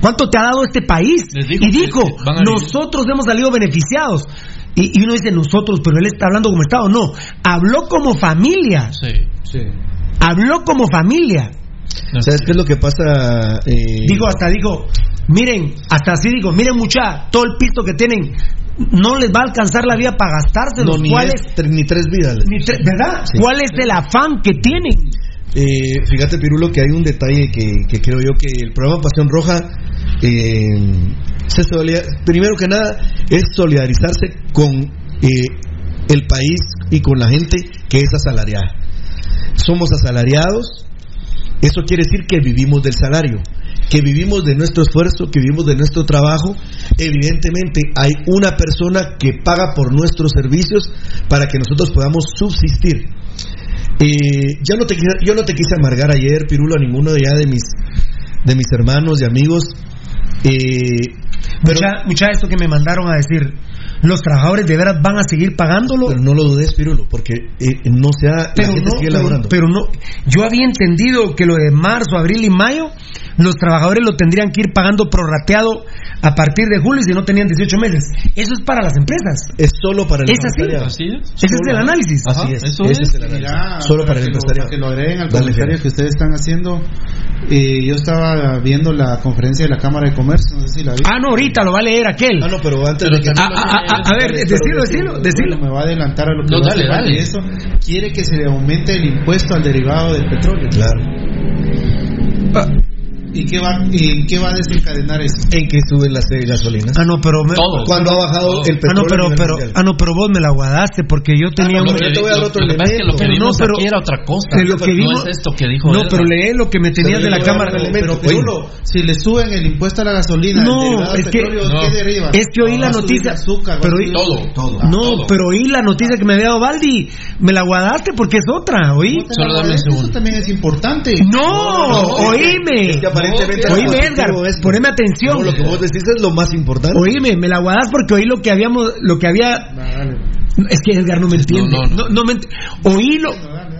¿Cuánto te ha dado este país? y dijo, nosotros hemos salido beneficiados. Y, y uno dice nosotros, pero él está hablando como Estado. No, habló como familia. Sí. Habló como familia. ¿Sabes qué es lo que pasa? Eh, Digo, hasta digo, miren, hasta así digo, miren mucha, todo el pisto que tienen, no les va a alcanzar la vida para gastarse no, los ni, cuales, es- ni tres vidas. ni tre- ¿verdad? Sí. ¿Cuál es el afán que tienen? Eh, fíjate, Pirulo, que hay un detalle que, que creo yo que el programa Pasión Roja, eh, se primero que nada, es solidarizarse con eh, el país y con la gente que es asalariada. Somos asalariados, eso quiere decir que vivimos del salario, que vivimos de nuestro esfuerzo, que vivimos de nuestro trabajo. Evidentemente hay una persona que paga por nuestros servicios para que nosotros podamos subsistir. Eh, yo, no te, quise- yo no te quise amargar ayer, Pirulo, a ninguno de, ya de mis, de mis hermanos y amigos. Eh, pero, mucha, mucha esto que me mandaron a decir, los trabajadores de veras van a seguir pagándolo. pero no lo dudes, Pirulo, porque eh, no sea, Pero la gente no, sigue pero, laborando. pero no, yo había entendido que lo de marzo, abril y mayo, los trabajadores lo tendrían que ir pagando prorrateado a partir de julio si no tenían 18 meses. Eso es para las empresas. Es solo para el ¿Es así? empresariado. Así es. Ese es el análisis. Así es, eso ese es. es el análisis. Mira, Solo para el que lo- empresariado. que lo agreguen al Dale, comentario que ustedes están haciendo. Eh, yo estaba viendo la conferencia de la Cámara de Comercio, no sé si la vi. Ah, no, ahorita lo va a leer aquel. Ah, no, pero antes de que... Ah, ah, ah, a ver, decilo, decilo, decilo. Bueno, me va a adelantar a lo que No, a dale, dale. y eso quiere que se le aumente el impuesto al derivado del petróleo. Claro. ¿Y qué va, y qué va a desencadenar eso? En que suben las gasolinas. Ah, no, pero me- Todo. Cuando ha bajado el Ah, petróleo. no, pero, pero, mundial. ah, no, pero vos me la guardaste porque yo tenía no, un... pero yo te voy a dar otro Lo es que lo que elemento. vimos No, pero- aquí era otra cosa. de lo que no es esto que dijo No, él. pero lee lo que me tenías Pero de la cámara. Pero, elemento. Pirulo, si le suben el impuesto a la gasolina, No, el es que- petróleo, no. ¿qué deriva? Es que oí la noticia, azúcar, pero oí- Todo, todo. No, todo. pero oí la noticia que me había dado Baldi. Me la guardaste porque es otra, oí. ¿Cómo te Solo dame un guardas? segundo. Eso también es importante. No, oíme. Oíme, Edgar, es- poneme atención. No, lo que vos decís es lo más importante. Oíme, me la guardas porque oí lo que habíamos, lo que había. Es que Edgar no me entiende. no, no. No, me ent- oí, lo,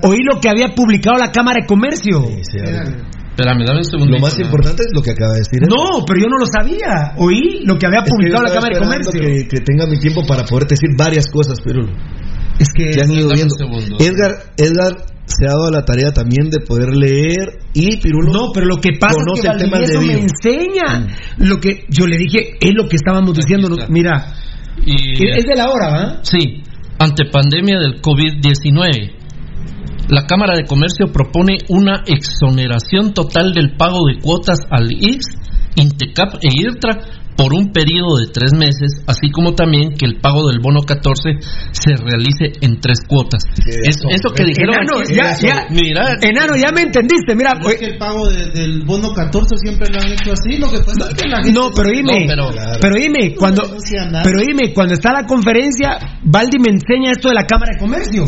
oí lo que había publicado la Cámara de Comercio. Sí, sí, Espérame, dame un segundo. Lo más importante es lo que acaba de decir. él. No, pero yo no lo sabía. Oí lo que había Es que publicado la Cámara de Comercio. Que, que tenga mi tiempo para poder decir varias cosas, pero Es que ya han ido viendo. Edgar, Edgar se ha dado la tarea también de poder leer y Pirulo. No, pero lo que pasa es que el tema Valdivieso de me enseña. Lo que yo le dije es lo que estábamos diciendo. Mira, Y, es de la hora, ¿va? Sí, ante pandemia del COVID-19, la Cámara de Comercio propone una exoneración total del pago de cuotas al IX, INTECAP e IRTRA por un periodo de tres meses, así como también que el pago del bono 14 se realice en tres cuotas. Es- eso que dijeron Enano, aquí- ya, ya, Mira, enano, ya me entendiste. Mira, es que el pago de- del bono 14 siempre lo han hecho así. Lo que pasa es que la gente. No, pero dime, No, pero, pero- dime, cuando, pero dime, cuando está la conferencia, Baldi me enseña esto de la Cámara de Comercio.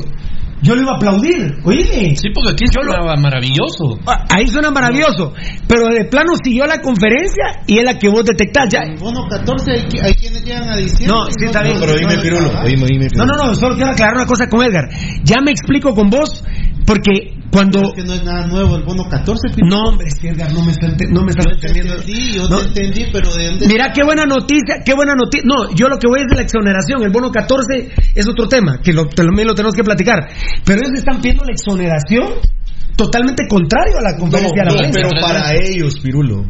Yo lo iba a aplaudir, oíme. sí, porque aquí sonaba maravilloso. Ah, Ahí suena maravilloso, pero de plano siguió la conferencia y es la que vos detectás. Ya. El bono 14 hay, quienes llegan a diciembre. No, sí, está bien. pero dime, Pirulo. Oíme, oíme, No, no, no, solo quiero aclarar una cosa con Edgar. Ya me explico con vos, porque cuando... Es que no es nada nuevo el bono 14. No, hombre, es que Edgar no me no me está entendiendo. entendí, yo No. te entendí, pero de dónde. Mira qué buena noticia, qué buena noticia. No, yo lo que voy es de la exoneración. El bono 14 es otro tema, que lo, te lo, tenemos que platicar. Pero ellos están pidiendo la exoneración totalmente contrario a la conferencia No, de la no, pero para ellos, Pirulo.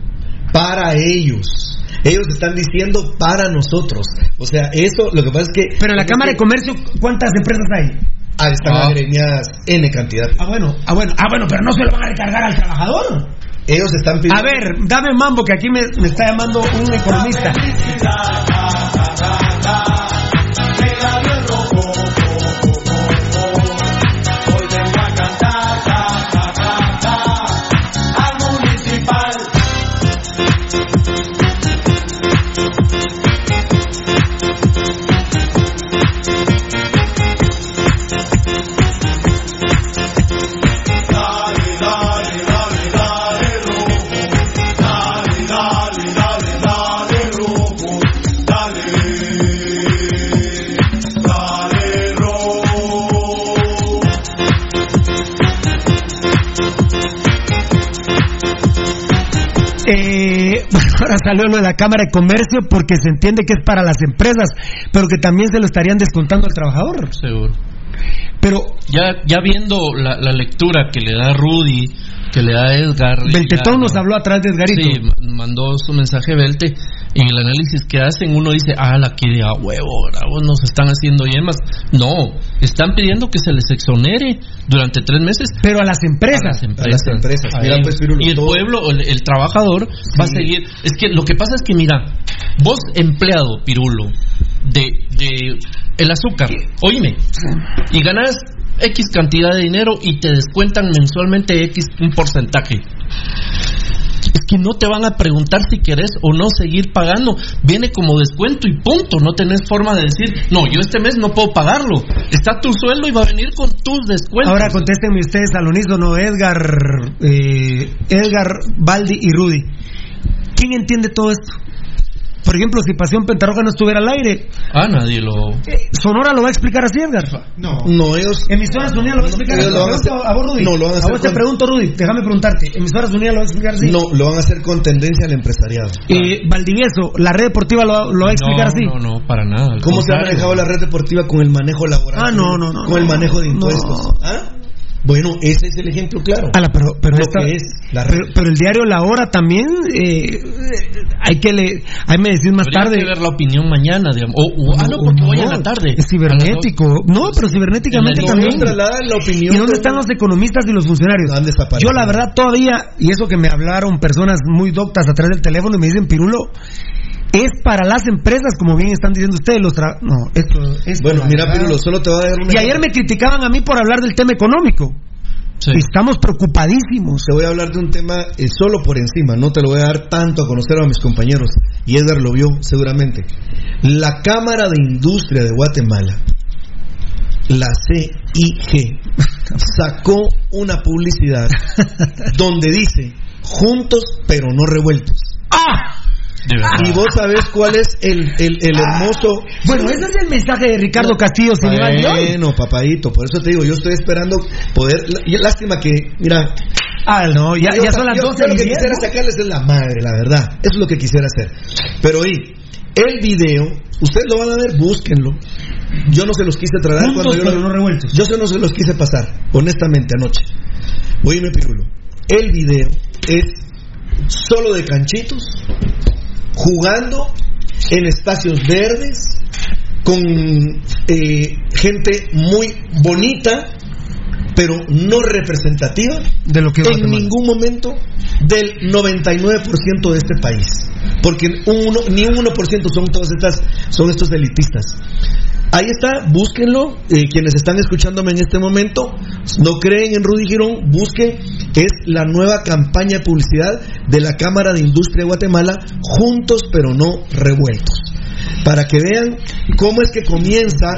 Para ellos. Ellos están diciendo para nosotros. O sea, eso lo que pasa es que. Pero en la Cámara de Comercio, ¿cuántas empresas hay? Ah, están Ah. agremiadas N cantidad. Ah, bueno, ah, bueno, ah, bueno, pero no se lo van a recargar al trabajador. Ellos están pidiendo. A ver, dame mambo que aquí me, me está llamando un economista. Ahora salió lo de la Cámara de Comercio porque se entiende que es para las empresas, pero que también se lo estarían descontando al trabajador. Seguro. Pero ya ya viendo la, la lectura que le da Rudy, que le da Edgar. Beltetón ya- nos habló atrás de Edgarito. Sí, ma- mandó su mensaje Belte. En el análisis que hacen, uno dice, ah, la que de a huevo, bravos, nos están haciendo yemas. No, están pidiendo que se les exonere durante tres meses. Pero a las empresas. A las empresas. Mira, pues, y el todo- pueblo, el, el trabajador, va a seguir. Es que lo que pasa es que, mira, vos, empleado, Pirulo, de, de el azúcar, oíme, y ganas X cantidad de dinero y te descuentan mensualmente X un porcentaje. Es que no te van a preguntar si querés o no seguir pagando. Viene como descuento y punto. No tenés forma de decir, no, yo este mes no puedo pagarlo. Está tu sueldo y va a venir con tus descuentos. Ahora contéstenme ustedes al unísono, Edgar, eh, Edgar, Baldi y Rudy. ¿Quién entiende todo esto? Por ejemplo, si Pasión Pentarroja no estuviera al aire, Ah, nadie lo. Sonora lo va a explicar así, Edgar. No. No, ellos. Emisoras Unidas lo va a explicar así. lo van a Te hacer- a vos, Rudy. no, lo van a hacer vos te con- pregunto, Rudy, déjame preguntarte. Emisoras Unidas lo va a explicar así. No, lo van a hacer con tendencia al empresariado. Eh, Valdivieso, la red deportiva lo, lo va a explicar no, así. No, no, para nada. ¿Cómo se ha contrario. manejado la red deportiva con el manejo laboral? Ah, no, no, no, Con el no, manejo de no. impuestos. ¿Ah? Bueno, ese es el ejemplo claro. Ala, pero, pero, esta- es la pero, pero el diario La Hora también, eh, hay que le, ahí me decís más tarde. que ver la opinión mañana, digamos. O, o- ah, no, porque voy en la tarde. Es cibernético. No, pero cibernéticamente también. La opinión. ¿Y dónde de- están los economistas y los funcionarios? Han desaparecido. Yo la verdad todavía, y eso que me hablaron personas muy doctas a través del teléfono y me dicen, Pirulo, es para las empresas, como bien están diciendo ustedes, los tra- No, esto, esto Bueno, mira, Pirulo, solo te voy a dar una. Y ayer me criticaban a mí por hablar del tema económico. Sí. Estamos preocupadísimos. Te voy a hablar de un tema eh, solo por encima, no te lo voy a dar tanto a conocer a mis compañeros. Y Edgar lo vio seguramente. La Cámara de Industria de Guatemala, la CIG, sacó una publicidad donde dice juntos pero no revueltos. ¡Ah! Y vos sabés cuál es el, el, el hermoso... Bueno, ese es el mensaje de Ricardo Castillo hoy. Bueno, papadito, por eso te digo, yo estoy esperando poder... Lástima que, mira, Ah, no, ya, Yo- ya son las yo- 12 yo lo que 10, quisiera sacarles es la madre, la verdad. Eso es lo que quisiera hacer. Pero oí, el video, ustedes lo van a ver, búsquenlo. Yo no se los quise Juntos, cuando yo lo- no revueltos. Yo se no se los quise pasar, honestamente, anoche. Oíme, Pirulo. El video es solo de canchitos, jugando en espacios verdes, con eh, gente muy bonita, pero no representativa De lo que en ningún momento del 99% de este país. Porque un uno- ni un 1% son todas estas, son estos elitistas. Ahí está, búsquenlo. eh, quienes están escuchándome en este momento, no creen en Rudy Girón, busquen. Es la nueva campaña de publicidad de la Cámara de Industria de Guatemala, juntos pero no revueltos. Para que vean cómo es que comienza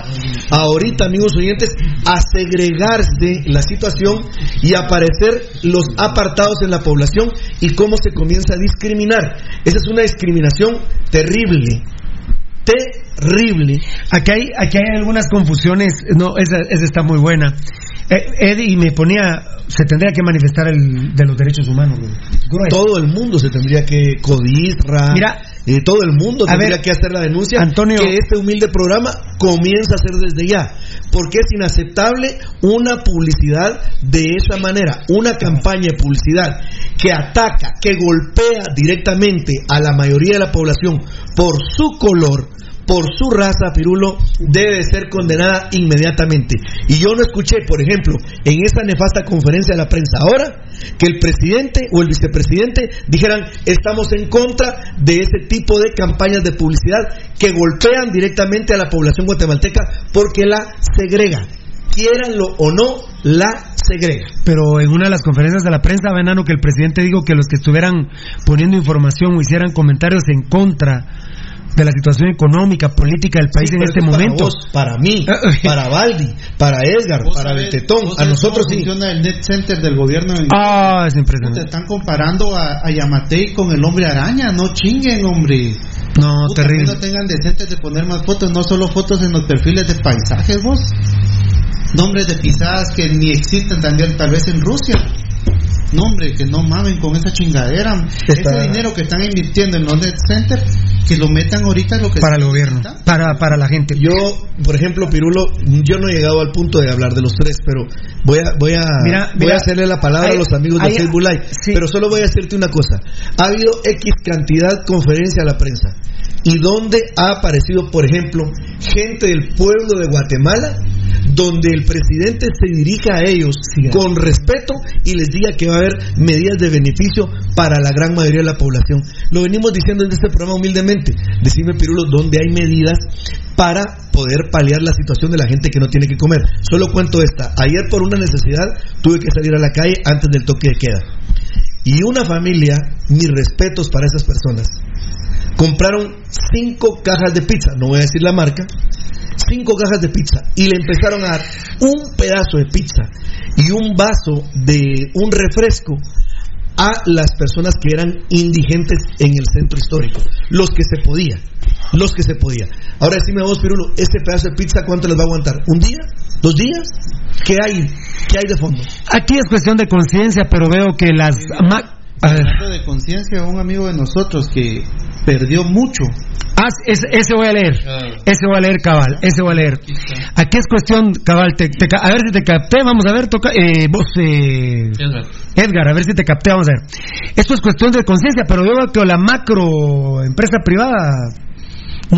ahorita, amigos oyentes, a segregarse la situación y aparecer los apartados en la población y cómo se comienza a discriminar. Esa es una discriminación terrible, terrible. Aquí hay, aquí hay algunas confusiones. No, esa, esa está muy buena. Eh, Eddie me ponía, se tendría que manifestar el de los derechos humanos. güey. Todo el mundo se tendría que codisra, Mira, eh, todo el mundo tendría ver, que hacer la denuncia Antonio- que este humilde programa comienza a hacer desde ya, porque es inaceptable una publicidad de esa manera, una campaña de publicidad que ataca, que golpea directamente a la mayoría de la población por su color, por su raza, Pirulo, debe ser condenada inmediatamente. Y yo no escuché, por ejemplo, en esa nefasta conferencia de la prensa ahora, que el presidente o el vicepresidente dijeran, estamos en contra de ese tipo de campañas de publicidad que golpean directamente a la población guatemalteca porque la segrega. Quieranlo o no, la segrega. Pero en una de las conferencias de la prensa, Venano, que el presidente dijo que los que estuvieran poniendo información o hicieran comentarios en contra de la situación económica, política del país Sí, en este es momento. Para, vos, para mí, para Baldi, para Edgar, ¿Vos para sabés- Betetón, a nosotros cómo sí. funciona el net center del gobierno en- Ah, es Te impresionante. están comparando a, a Yamatei con el hombre araña, no chinguen, hombre. No, Puta, terrible. que no tengan decentes de poner más fotos, no solo fotos en los perfiles de paisajes, vos. Nombres de pisadas que ni existen también, tal vez en Rusia. No, hombre, que no mamen con esa chingadera. Ese dinero que están invirtiendo en los net center, que lo metan ahorita lo que para el gobierno, para, para la gente. Yo, por ejemplo, Pirulo, yo no he llegado al punto de hablar de los tres, pero voy a voy a Mira, voy mira, a hacerle la palabra hay- a los amigos de hay- Facebook Live, pero solo voy a decirte una cosa. Ha habido X cantidad de conferencia a la prensa y donde ha aparecido, por ejemplo, gente del pueblo de Guatemala donde el presidente se dirija a ellos con respeto y les diga que va a haber medidas de beneficio para la gran mayoría de la población. Lo venimos diciendo en este programa humildemente. Decime, Pirulo, dónde hay medidas para poder paliar la situación de la gente que no tiene que comer. Solo cuento esta. Ayer por una necesidad tuve que salir a la calle antes del toque de queda. Y una familia, mis respetos para esas personas, compraron cinco cajas de pizza, no voy a decir la marca, cinco cajas de pizza y le empezaron a dar un pedazo de pizza y un vaso de un refresco a las personas que eran indigentes en el centro histórico, los que se podía, los que se podía. Ahora decime vos, Pirulo, ese pedazo de pizza cuánto les va a aguantar? ¿Un día? ¿Dos días? ¿Qué hay? ¿Qué hay de fondo? Aquí es cuestión de conciencia, pero veo que las... ma- a ver. Hablando de conciencia, un amigo de nosotros que perdió mucho. Ah, ese, ese voy a leer. Ese voy a leer, cabal. Ese voy a leer. Aquí es cuestión, cabal. te- te a ver si te capté. Vamos a ver, toca. Eh, vos, eh, Edgar, a ver si te capté. Vamos a ver. Esto es cuestión de conciencia, pero veo que la macro empresa privada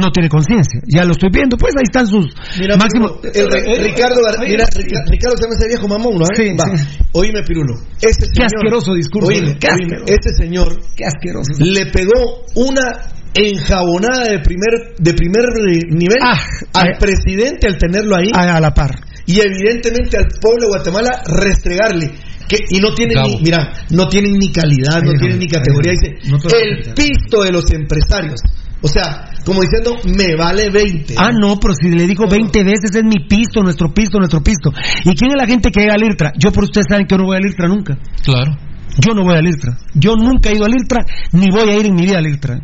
no tiene conciencia. Ya lo estoy viendo. Pues ahí están sus Mira, máximos. Pirulo, el- el- Ricardo, mira, Ricardo se me hace viejo mamón, ¿no? Sí, Va, sí. Oíme, Pirulo. Este Qué señor, asqueroso discurso. Oíme, Qué oíme, este señor Qué asqueroso. le pegó una enjabonada de primer de primer eh, nivel al ah, presidente al tenerlo ahí a, a la par y evidentemente al pueblo de Guatemala restregarle que y no tienen ni mira no tienen ni calidad no tienen ni categoría dice No el pisto de los empresarios o sea como diciendo me vale 20 Ah, no, pero si le digo 20 veces es mi pisto, nuestro pisto, nuestro pisto. ¿Y quién es la gente que llega al IRTRA? Yo por ustedes saben que yo no voy al IRTRA nunca. Claro. Yo no voy al IRTRA. Yo nunca he ido al IRTRA, ni voy a ir en mi vida al IRTRA.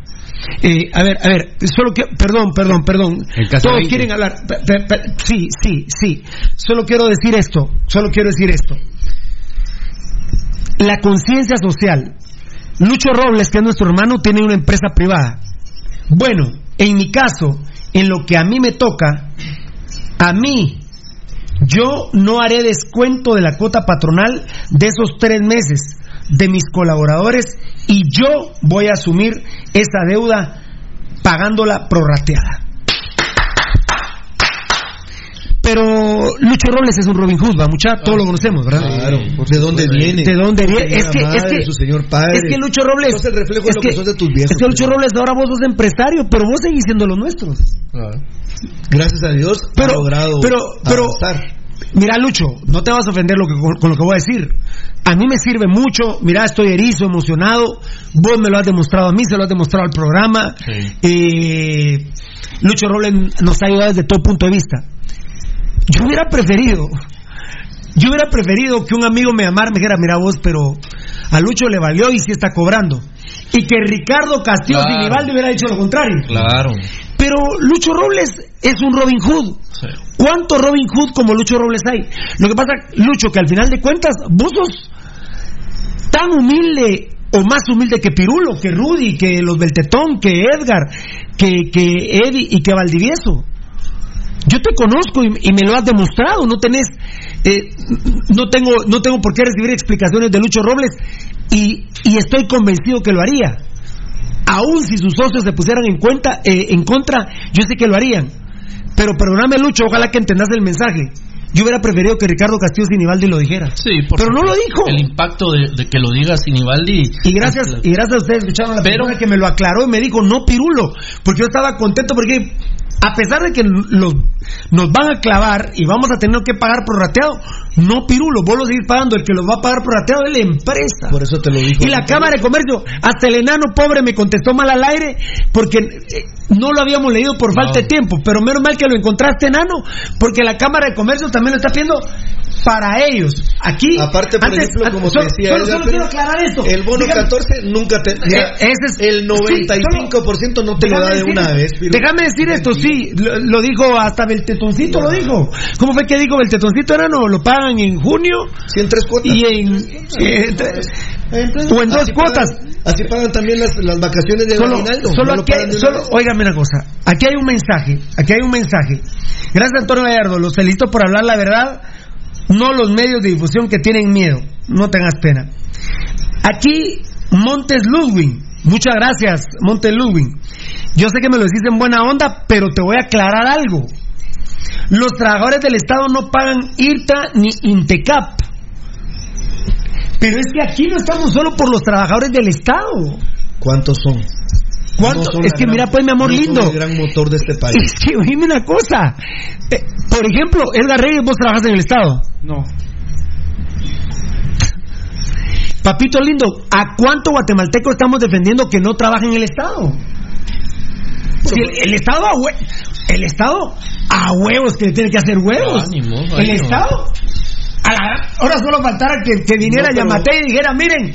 Eh, a ver, a ver, solo que, perdón, perdón, perdón. Todos 20. quieren hablar. Pe- pe- pe- sí, sí, sí. Solo quiero decir esto, solo quiero decir esto. La conciencia social. Lucho Robles, que es nuestro hermano, tiene una empresa privada. Bueno, en mi caso, en lo que a mí me toca, a mí, yo no haré descuento de la cuota patronal de esos tres meses de mis colaboradores y yo voy a asumir esa deuda pagándola prorrateada. Pero Lucho Robles es un Robin Hood, va mucha, todos lo conocemos, ¿verdad? Claro, ¿de dónde viene? ¿De dónde viene? Es que, es que, su señor padre. es que Lucho Robles. Sos el reflejo de es lo que sos de tus viejos, Es que Lucho Robles, ahora vos sos empresario, pero vos seguís siendo los nuestros. gracias a Dios ha Pero, logrado pero, pero, avanzar. mira, Lucho, no te vas a ofender lo que, con, con lo que voy a decir. A mí me sirve mucho. Mira, estoy erizo, emocionado. Vos me lo has demostrado a mí, se lo has demostrado al programa. Eh, Lucho Robles nos ha ayudado desde todo punto de vista. Yo hubiera preferido, yo hubiera preferido que un amigo me llamara y me dijera, mira vos, pero a Lucho le valió y sí está cobrando. Y que Ricardo Castillo Claro. Hubiera dicho lo contrario. Claro. Pero Lucho Robles es un Robin Hood. ¿Cuántos Robin Hood como Lucho Robles hay? Lo que pasa, Lucho, que al final de cuentas, vos sos tan humilde o más humilde que Pirulo, que Rudy, que los Beltetón, que Edgar, que, que Eddie y que Valdivieso. Yo te conozco y, y me lo has demostrado. No tenés, eh, no tengo, no tengo por qué recibir explicaciones de Lucho Robles y, y estoy convencido que lo haría. Aún si sus socios se pusieran en cuenta, eh, en contra, yo sé que lo harían. Pero perdóname, Lucho, ojalá que entendas el mensaje. Yo hubiera preferido que Ricardo Castillo Sinibaldi lo dijera. Sí, por Pero no lo dijo. El impacto de, de que lo diga Sinibaldi. Y gracias, y gracias a ustedes escucharon a la persona que me lo aclaró y me dijo, no pirulo, porque yo estaba contento porque a pesar de que los, nos van a clavar y vamos a tener que pagar prorrateado, no pirulo, vos lo seguís pagando, el que los va a pagar prorrateado es la empresa. Por eso te lo dijo. Y la Cámara de Comercio, hasta el enano pobre me contestó mal al aire porque eh, no lo habíamos leído por falta de tiempo, pero menos mal que lo encontraste enano, porque la Cámara de Comercio también lo está pidiendo para ellos. Aquí, Aparte, por antes- ejemplo, como solo- te decía, solo, solo quiero aclarar esto. el bono Dígame- 14 nunca te. Eh, ese es- el 95% no te lo da de decir- una vez. Déjame decir esto, sí, lo, lo dijo hasta Beltetoncito, lo dijo. ¿Cómo fue que dijo Beltetoncito? Era no, lo paga pagan en junio sí, en tres cuotas. y en, eh, o en dos Así cuotas. pagan- así pagan también las, las vacaciones de Solo, aguinaldo. solo No aquí, solo, óigame una cosa, aquí hay un mensaje, aquí hay un mensaje. Gracias Antonio Gallardo, los felicito por hablar la verdad, no los medios de difusión que tienen miedo, no tengas pena. Aquí Montes Ludwig, muchas gracias Montes Ludwig. Yo sé que me lo decís en buena onda, pero te voy a aclarar algo. Los trabajadores del Estado no pagan IRTA ni INTECAP. Pero es que aquí no estamos solo por los trabajadores del Estado. ¿Cuántos son? ¿Cuánto? No son es que gran- mira, pues, mi amor no son lindo. el gran motor de este país. Es que oíme una cosa. Eh, por ejemplo, Edgar Reyes, vos trabajas en el Estado. No. Papito lindo, ¿a cuánto guatemalteco estamos defendiendo que no trabaja en el Estado? Si el, el Estado a hue- el Estado a huevos que le tiene que hacer huevos. Ánimo, el. Estado a la- ahora solo faltara que, que viniera No, pero- Yamate y dijera, miren,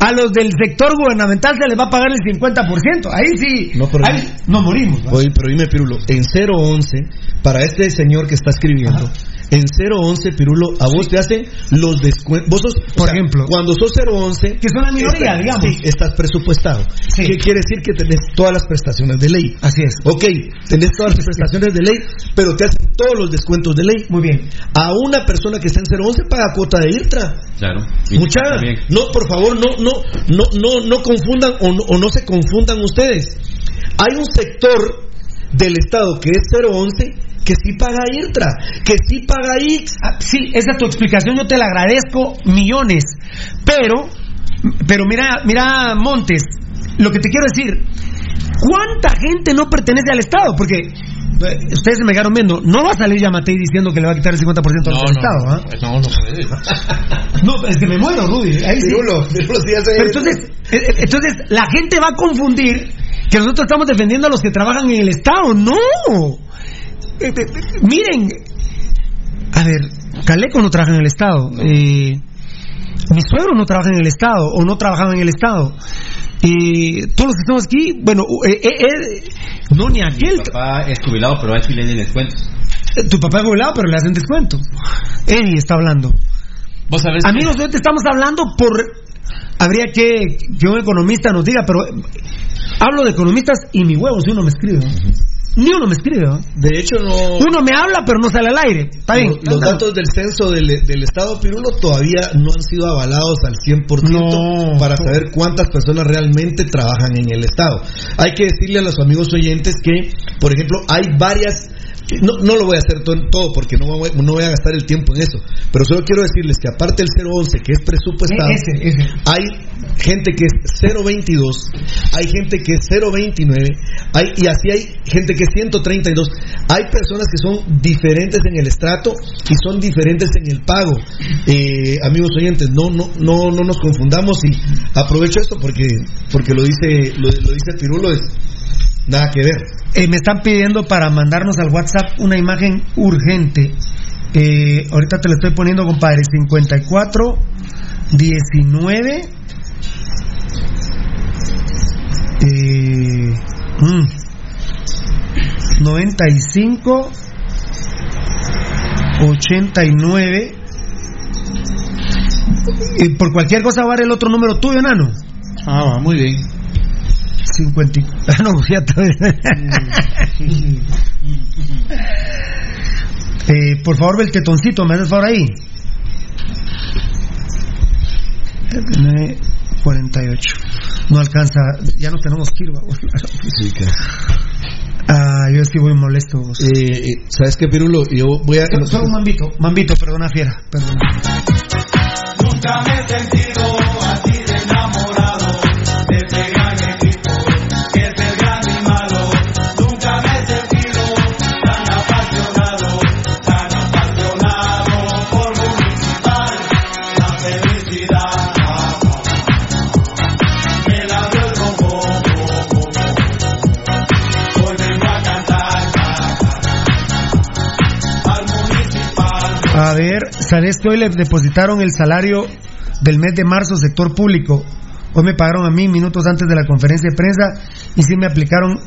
a los del sector gubernamental se les va a pagar el 50%. Ahí sí, No, pero- ahí nos morimos. Oye, pero dime, Pirulo, en 011, para este señor que está escribiendo, en 011, Pirulo, a vos te hacen los descuentos. Vos sos, o Por sea, ejemplo. cuando sos 011, Que son la minoría, estás- digamos. Sí, estás presupuestado. Sí. ¿Qué quiere decir? Que tenés todas las prestaciones de ley. Así es. Ok, tenés todas las prestaciones de ley, pero te hacen todos los descuentos de ley. Muy bien. A una persona que está en 011 paga cuota de IRTRA. Claro. Mucha, no, por favor, no, no, no, no, no confundan o no, o no se confundan ustedes. Hay un sector del Estado que es 011 que sí paga IRTRA, que sí paga X. Ah, sí, esa es tu explicación, yo te la agradezco millones. Pero, pero mira, mira, Montes, lo que te quiero decir, ¿cuánta gente no pertenece al Estado? Porque eh, ustedes se me quedaron viendo, no va a salir Yamatei diciendo que le va a quitar el 50% al No, Estado, no, ¿ah? no, no puede. No, es que me muero, Rudy. Ahí sí. Pirulo, Pirulo, sí hace- Pero entonces, eh, eh, entonces, la gente va a confundir que nosotros estamos defendiendo a los que trabajan en el Estado. ¡No! Eh, eh, eh, miren, a ver, Caleco no trabaja en el Estado. Eh, mi suegro no trabaja en el Estado o no trabajaba en el Estado. Y todos los que estamos aquí, bueno, eh, eh, eh, no ni aquel. papá es jubilado, pero a él le den descuentos. Tu papá es jubilado, pero le hacen descuento. Eddie está hablando. Vos sabés que- Amigos, hoy te estamos hablando por. Habría que que un economista nos diga, pero hablo de economistas y mi huevo si uno me escribe. Ni uno me escribe. ¿no? De hecho, no. Uno me habla, pero no sale al aire. Está bien. Los, los datos del censo del, del Estado Pirulo todavía no han sido avalados al 100% No. para saber cuántas personas realmente trabajan en el Estado. Hay que decirle a los amigos oyentes que, por ejemplo, hay varias. No, no lo voy a hacer to- todo porque no voy, no voy a gastar el tiempo en eso, pero solo quiero decirles que aparte del 011 que es presupuestado, Ese, ese. hay gente que es 022, hay gente que es 029, hay, y así hay gente que es 132. Hay personas que son diferentes en el estrato y son diferentes en el pago. Eh, amigos oyentes, no, no, no, no nos confundamos y aprovecho esto porque, porque lo dice, lo, lo dice Pirulo, es nada que ver. Eh, me están pidiendo para mandarnos al WhatsApp una imagen urgente. Eh, ahorita te lo estoy poniendo, compadre. 54 19 eh, mm, 95 89 y por cualquier cosa va a dar el otro número tuyo, enano. Ah, va, muy bien. 50 y- ah, no, ya te- Eh, por favor, ve el tetoncito, me haces favor ahí. 39, 48. No alcanza, ya no tenemos kirba. Ah, yo sí voy molesto. vos. Eh, eh, ¿Sabes qué, Pirulo? Yo voy a. Solo, solo un mambito, mambito, perdona fiera, perdón. Nunca me he sentido A ver, ¿sabes que hoy le depositaron el salario del mes de marzo, sector público? Hoy me pagaron a mí minutos antes de la conferencia de prensa y sí me aplicaron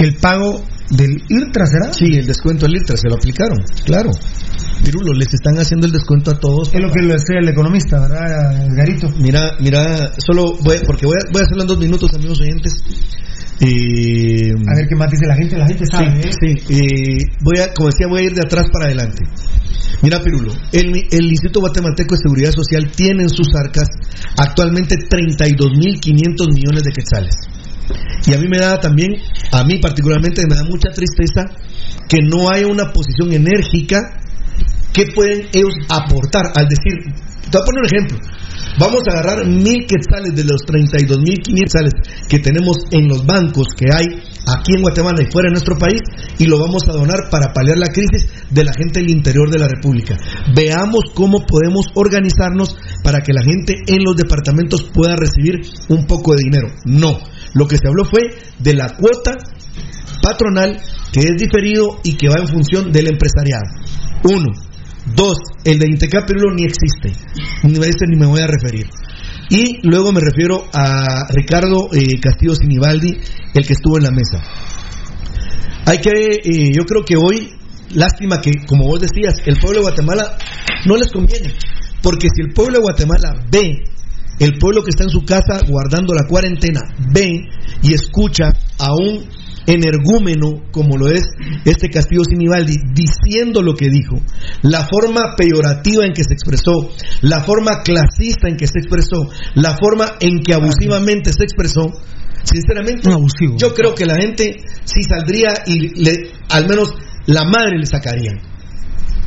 el pago del IRTRA, ¿será? Sí, el descuento del IRTRA se lo aplicaron, claro. Pirulo, les están haciendo el descuento a todos. Es lo que lo decía el economista, ¿verdad, Garito? Mira, mira, solo voy, porque voy a, voy a hacerlo en dos minutos, amigos oyentes. Eh, a ver qué más dice la gente, la gente sabe. Sí, ¿eh? sí. Eh, voy a, como decía, voy a ir de atrás para adelante. Mira, Pirulo, el, el Instituto Guatemalteco de Seguridad Social tiene en sus arcas actualmente 32.500 millones de quetzales. Y a mí me da también, a mí particularmente me da mucha tristeza que no haya una posición enérgica que pueden ellos aportar al decir, te voy a poner un ejemplo, vamos a agarrar mil quetzales de los 32 mil quetzales que tenemos en los bancos que hay aquí en Guatemala y fuera de nuestro país y lo vamos a donar para paliar la crisis de la gente del interior de la República. Veamos cómo podemos organizarnos para que la gente en los departamentos pueda recibir un poco de dinero. No, lo que se habló fue de la cuota patronal que es diferido y que va en función del empresariado. Uno. Dos, el de Intecap ni existe. Ni a este ni me voy a referir. Y luego me refiero a Ricardo eh, Castillo Sinibaldi, el que estuvo en la mesa. Hay que, eh, yo creo que hoy, lástima que, como vos decías, el pueblo de Guatemala no les conviene. Porque si el pueblo de Guatemala ve, el pueblo que está en su casa guardando la cuarentena, ve y escucha a un energúmeno como lo es este Castillo Sinibaldi, diciendo lo que dijo, la forma peyorativa en que se expresó, la forma clasista en que se expresó, la forma en que abusivamente se expresó, sinceramente, yo creo que la gente si saldría y le, al menos la madre le sacaría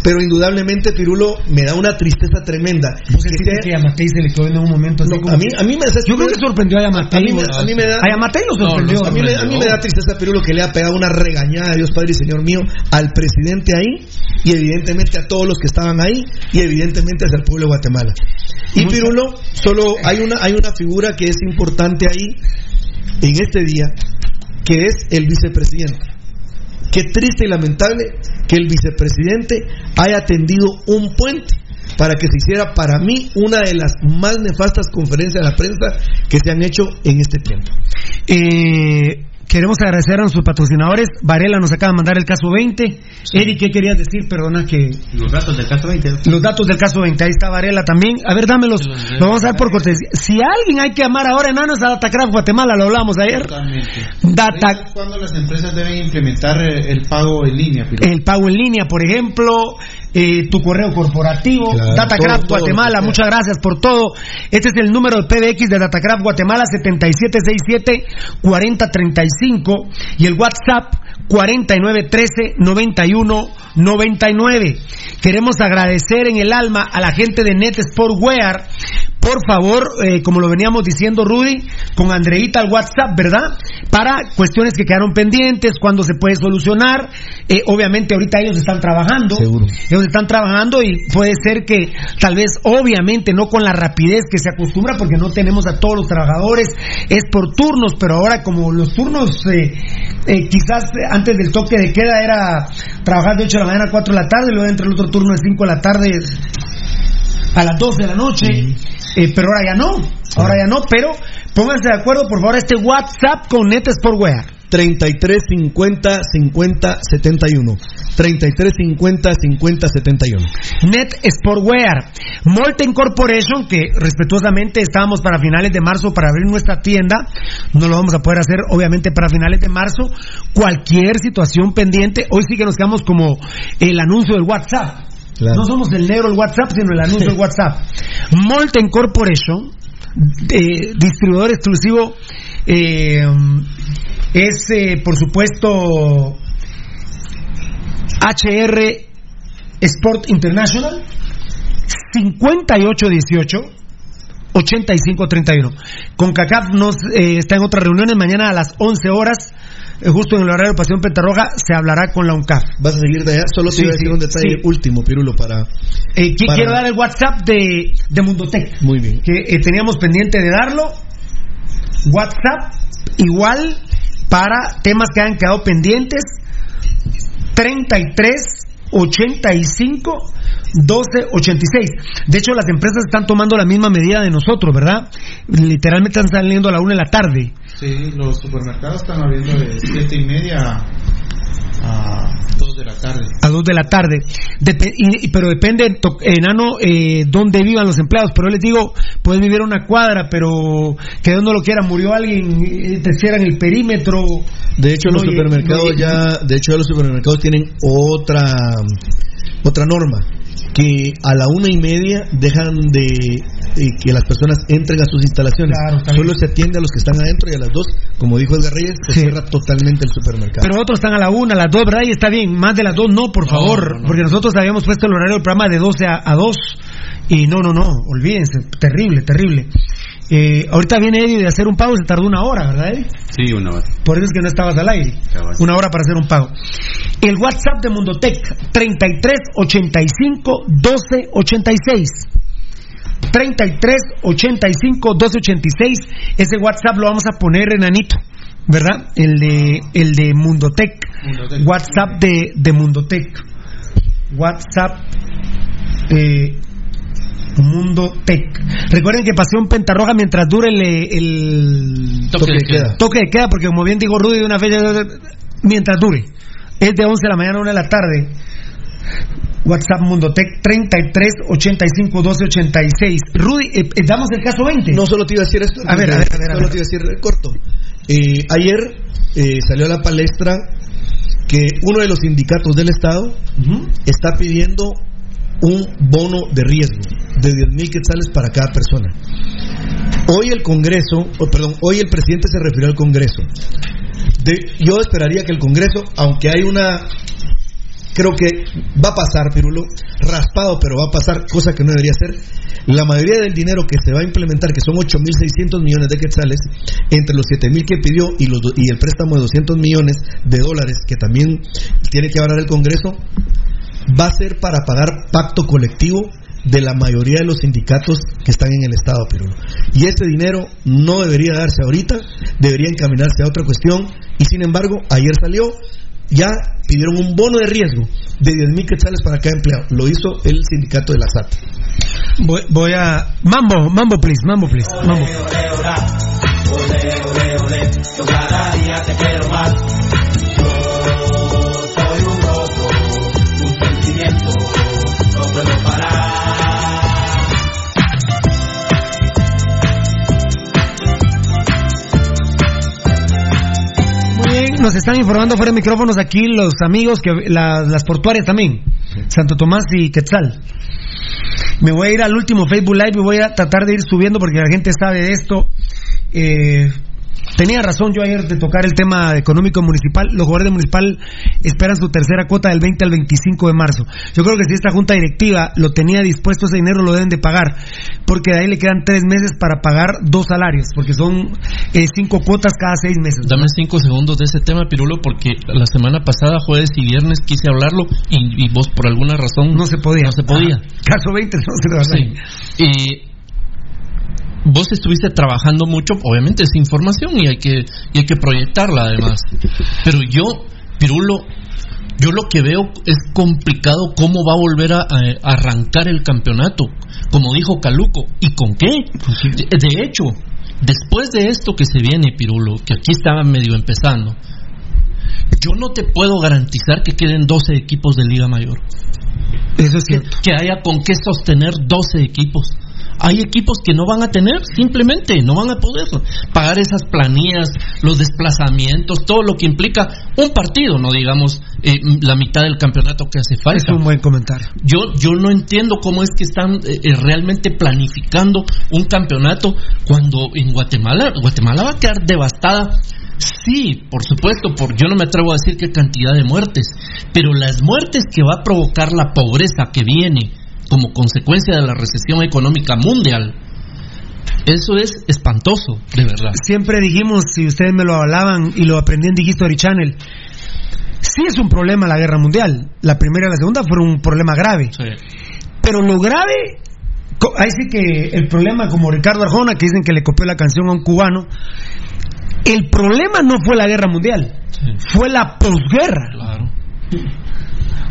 pero indudablemente Pirulo me da una tristeza tremenda. ¿Vos que, que a Yamatei se le quedó en un momento así como... A mí, a mí me Yo creo que sorprendió a Yamatei. A mí, a mí me da... A Yamatei lo sorprendió. a, mí me, a, mí me, da tristeza Pirulo que le ha pegado una regañada, Dios Padre y Señor mío, al presidente ahí y evidentemente a todos los que estaban ahí y evidentemente hacia el pueblo de Guatemala. Y Pirulo, solo hay una, hay una figura que es importante ahí en este día, que es el vicepresidente. Qué triste y lamentable que el vicepresidente haya tendido un puente para que se hiciera para mí una de las más nefastas conferencias de la prensa que se han hecho en este tiempo. Eh, Queremos agradecer a nuestros patrocinadores. Varela nos acaba de mandar el caso 20. Eric, ¿qué querías decir? Perdona que. Los datos del caso 20. Los datos del caso 20. Ahí está Varela también. A ver, dámelos. Los vamos a dar por cortesía. Si alguien hay que amar ahora enanos a Datacraft Guatemala, lo hablamos ayer. Totalmente. Data... cuando las empresas deben implementar el pago en línea? El pago en línea, por ejemplo, eh, tu correo corporativo, claro, Datacraft todo, Guatemala, todo, muchas gracias por todo. Este es el número de PBX de Datacraft Guatemala, 7767-4035 y el WhatsApp 4913-9199. Queremos agradecer en el alma a la gente de Net Sportwear por favor, eh, como lo veníamos diciendo Rudy, con Andreita al WhatsApp, ¿verdad? Para cuestiones que quedaron pendientes, cuando se puede solucionar. Eh, obviamente ahorita ellos están trabajando. Seguro. Ellos están trabajando y puede ser que tal vez, obviamente, no con la rapidez que se acostumbra, porque no tenemos a todos los trabajadores, es por turnos, pero ahora como los turnos, eh, quizás antes del toque de queda era trabajar de 8 de la mañana a 4 de la tarde, luego entra el otro turno de 5 de la tarde a las 2 de la noche. Eh, pero ahora ya no, ahora ya no, pero pónganse de acuerdo por favor este WhatsApp con Net Sportwear. 33 50 50 71 33 50 50 71 Net Sportwear Molten Corporation que respetuosamente estábamos para finales de marzo para abrir nuestra tienda. No lo vamos a poder hacer obviamente para finales de marzo. Cualquier situación pendiente. Hoy sí que nos quedamos como el anuncio del WhatsApp. Claro. No somos el negro del WhatsApp, sino el anuncio del WhatsApp. Molten Corporation, eh, distribuidor exclusivo, eh, es eh, por supuesto HR Sport International, 5818. 8531. Con CACAP nos eh, está en otras reuniones mañana a las 11 horas eh, justo en el horario de Pasión Pentarroja, se hablará con la UNCAF. ¿Vas a seguir de allá? Solo te Sí, iba a decir sí, un detalle sí. último, Pirulo, para... Eh, para- Quiero dar el WhatsApp de, de Mundotec. Muy bien. Que teníamos pendiente de darlo. WhatsApp, igual, para temas que han quedado pendientes. 33 85 12 86. De hecho, las empresas están tomando la misma medida de nosotros, ¿verdad? Literalmente están saliendo a la una de la tarde. Sí, los supermercados están abriendo de siete y media a dos de la tarde. A 2 de la tarde. Dep- y- pero depende, enano, eh, dónde vivan los empleados. Pero yo les digo, puedes vivir una cuadra, pero que Dios no lo quiera, murió alguien, eh, te cierran el perímetro. De hecho, los No, supermercados no, ya, de hecho, ya los supermercados tienen otra otra norma que a la una y media dejan de eh, que las personas entren a sus instalaciones. Claro, Solo se atiende a los que están adentro y a las dos, como dijo Edgar Reyes, se cierra totalmente el supermercado. Pero otros están a la una, a las dos, ¿verdad? Y está bien, más de las dos no, por favor, porque nosotros habíamos puesto el horario del programa de 12 a, a 2 y no, no, no, olvídense, terrible, terrible. Eh, ahorita viene Eddie de hacer un pago, se tardó una hora, ¿verdad, Eddie? Sí, una hora. Por eso es que no estabas al aire. Cabal. Una hora para hacer un pago. El WhatsApp de Mundotech, 33 85 12 86. 33 85 12 86. Ese WhatsApp lo vamos a poner enanito, ¿verdad? El de, el de Mundotech. WhatsApp de, de Mundotech. WhatsApp eh, Mundo Tech. Recuerden que Pasión Pentarroja mientras dure el, el Toque de queda. toque de queda, porque como bien dijo Rudy de una fecha, mientras dure. Es de 11 de la mañana a 1 de la tarde. WhatsApp Mundotech 33 85 12 86. Rudy, eh, eh, damos el caso 20. No solo te iba a decir esto. A ver, a ver, a ver, a Solo ver. te iba a decir corto. Eh, ayer eh, salió a la palestra que uno de los sindicatos del Estado está pidiendo un bono de riesgo de 10 mil quetzales para cada persona. Hoy el Congreso, perdón, hoy el presidente se refirió al Congreso. Yo esperaría que el Congreso, aunque hay una creo que va a pasar, Pirulo, raspado, pero va a pasar, cosa que no debería ser. La mayoría del dinero que se va a implementar, que son 8.600 millones de quetzales, entre los 7.000 que pidió y, los, y el préstamo de 200 millones de dólares que también tiene que hablar el Congreso, va a ser para pagar pacto colectivo de la mayoría de los sindicatos que están en el Estado, Pirulo. Y este dinero no debería darse ahorita, debería encaminarse a otra cuestión. Y sin embargo, ayer salió, ya pidieron un bono de riesgo de 10 mil quetzales para cada empleado. Lo hizo el sindicato de la SAT. Voy, voy a. Mambo, mambo, please, mambo, please. Mambo. Yo cada día te quiero más. Nos están informando fuera de micrófonos aquí los amigos, que la- las portuarias también, Santo Tomás y Quetzal. Me voy a ir al último Facebook Live y voy a tratar de ir subiendo porque la gente sabe de esto. Eh, tenía razón yo ayer de tocar el tema económico municipal. Los jugadores de municipal esperan su tercera cuota del 20 al 25 de marzo. Yo creo que si esta junta directiva lo tenía dispuesto ese dinero lo deben de pagar porque de ahí le quedan tres meses para pagar dos salarios porque son eh, cinco cuotas cada seis meses. Dame cinco segundos de ese tema, Pirulo, porque la semana pasada, jueves y viernes, quise hablarlo y, y vos por alguna razón no se podía. No se podía. Ah, caso 20 no se lo Sí. Y vos estuviste trabajando mucho, obviamente es información y hay que y hay que proyectarla además. Pero yo, Pirulo, yo lo que veo es complicado cómo va a volver a, a arrancar el campeonato, como dijo Caluco, ¿y con qué? De, de hecho, después de esto que se viene, Pirulo, que aquí estaba medio empezando, yo no te puedo garantizar que queden 12 equipos de Liga Mayor. Eso es cierto. Que haya con qué sostener 12 equipos. Hay equipos que no van a tener, simplemente no van a poder pagar esas planillas, los desplazamientos, todo lo que implica un partido, no digamos eh, la mitad del campeonato que hace falta. Es un buen comentario. Yo, yo no entiendo cómo es que están eh, eh, realmente planificando un campeonato cuando en Guatemala, Guatemala va a quedar devastada. Sí, por supuesto, por, yo no me atrevo a decir qué cantidad de muertes, pero las muertes que va a provocar la pobreza que viene como consecuencia de la recesión económica mundial, eso es espantoso, de verdad. Siempre dijimos, si ustedes me lo hablaban y lo aprendí en History Channel, sí es un problema la guerra mundial. La primera y la segunda fueron un problema grave. Pero lo grave, ahí sí que el problema, como Ricardo Arjona, que dicen que le copió la canción a un cubano, el problema no fue la guerra mundial, fue la posguerra.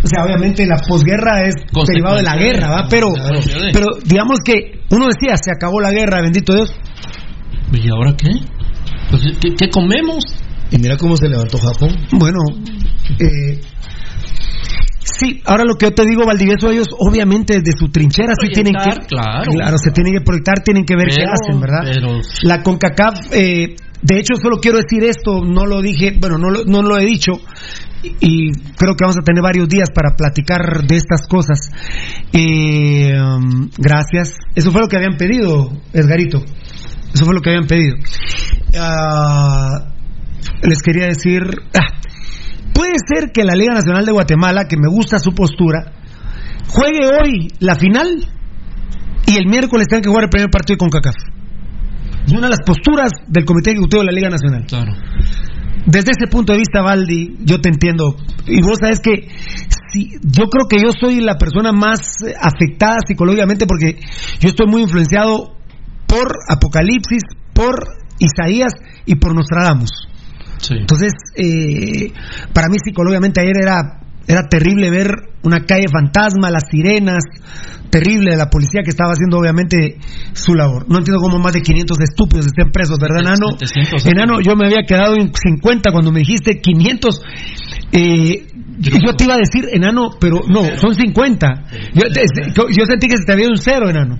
O sea, obviamente la posguerra es derivado de la guerra, ¿va? Pero, pero digamos que uno decía, se acabó la guerra, bendito Dios. ¿Y ahora qué? Pues, ¿qué, qué comemos? Y mira cómo se levantó Japón. Bueno, eh, sí, ahora lo que yo te digo, Valdivieso, ellos obviamente desde su trinchera sí tienen que. Claro. Claro, se tienen que proyectar, tienen que ver qué hacen, ¿verdad? pero- La CONCACAF, eh, de hecho, solo quiero decir esto, no lo dije, bueno, no lo, no lo he dicho, y, creo que vamos a tener varios días para platicar de estas cosas. Eh, um, gracias. Eso fue lo que habían pedido, Edgarito. Eso fue lo que habían pedido. Ah, les quería decir, ah, puede ser que la Liga Nacional de Guatemala, que me gusta su postura, juegue hoy la final y el miércoles tengan que jugar el primer partido con CACAF. Es una de las posturas del Comité Ejecutivo de la Liga Nacional. Claro. Desde ese punto de vista, Valdi, yo te entiendo. Y vos sabes que si, yo creo que yo soy la persona más eh, afectada psicológicamente porque yo estoy muy influenciado por Apocalipsis, por Isaías y por Nostradamus. Entonces, eh, para mí psicológicamente ayer era, era terrible ver una calle fantasma, las sirenas, terrible de la policía que estaba haciendo obviamente su labor. No entiendo cómo más de 500 estúpidos estén presos, ¿verdad, Enano? 700. Enano, yo me había quedado en 50 cuando me dijiste 500. Eh, yo te iba a decir, enano, pero no, son 50. Yo, yo sentí que se te había un cero, enano.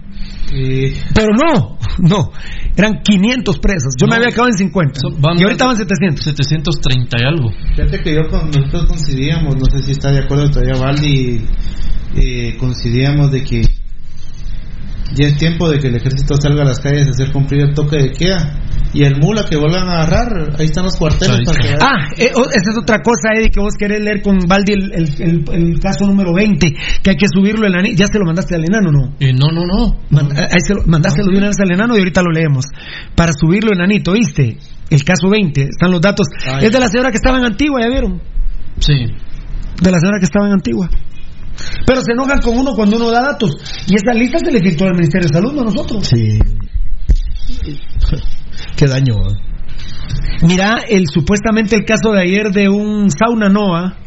Pero no, no, eran 500 presos. Yo me había quedado en 50. Van- y ahorita van 700. 730 y algo. Fíjate que yo con, nosotros coincidíamos, no sé si está de acuerdo todavía Valdi, eh, coincidíamos de que ya es tiempo de que el ejército salga a las calles a hacer cumplir el toque de queda. Y el mula que vuelvan a agarrar, ahí están los cuarteles para que Ah, eh, oh, esa es otra cosa, Eddie, que vos querés leer con Valdi el, el- el- el caso número 20, que hay que subirlo el enano. ¿Ya se lo mandaste al enano no? Eh, no, no, no. Man- ahí se lo, mandástelo de una vez al enano y ahorita lo leemos. Para subirlo, enanito, ¿viste? El caso 20, están los datos. Ay. Es de la señora que estaba en Antigua, ¿ya vieron? Sí. De la señora que estaba en Antigua. Pero se enojan con uno cuando uno da datos. Y esa lista se le filtró al Ministerio de Salud, no a nosotros. Sí. Qué daño. ¿eh? Mira, el supuestamente el caso de ayer de un sauna Noa.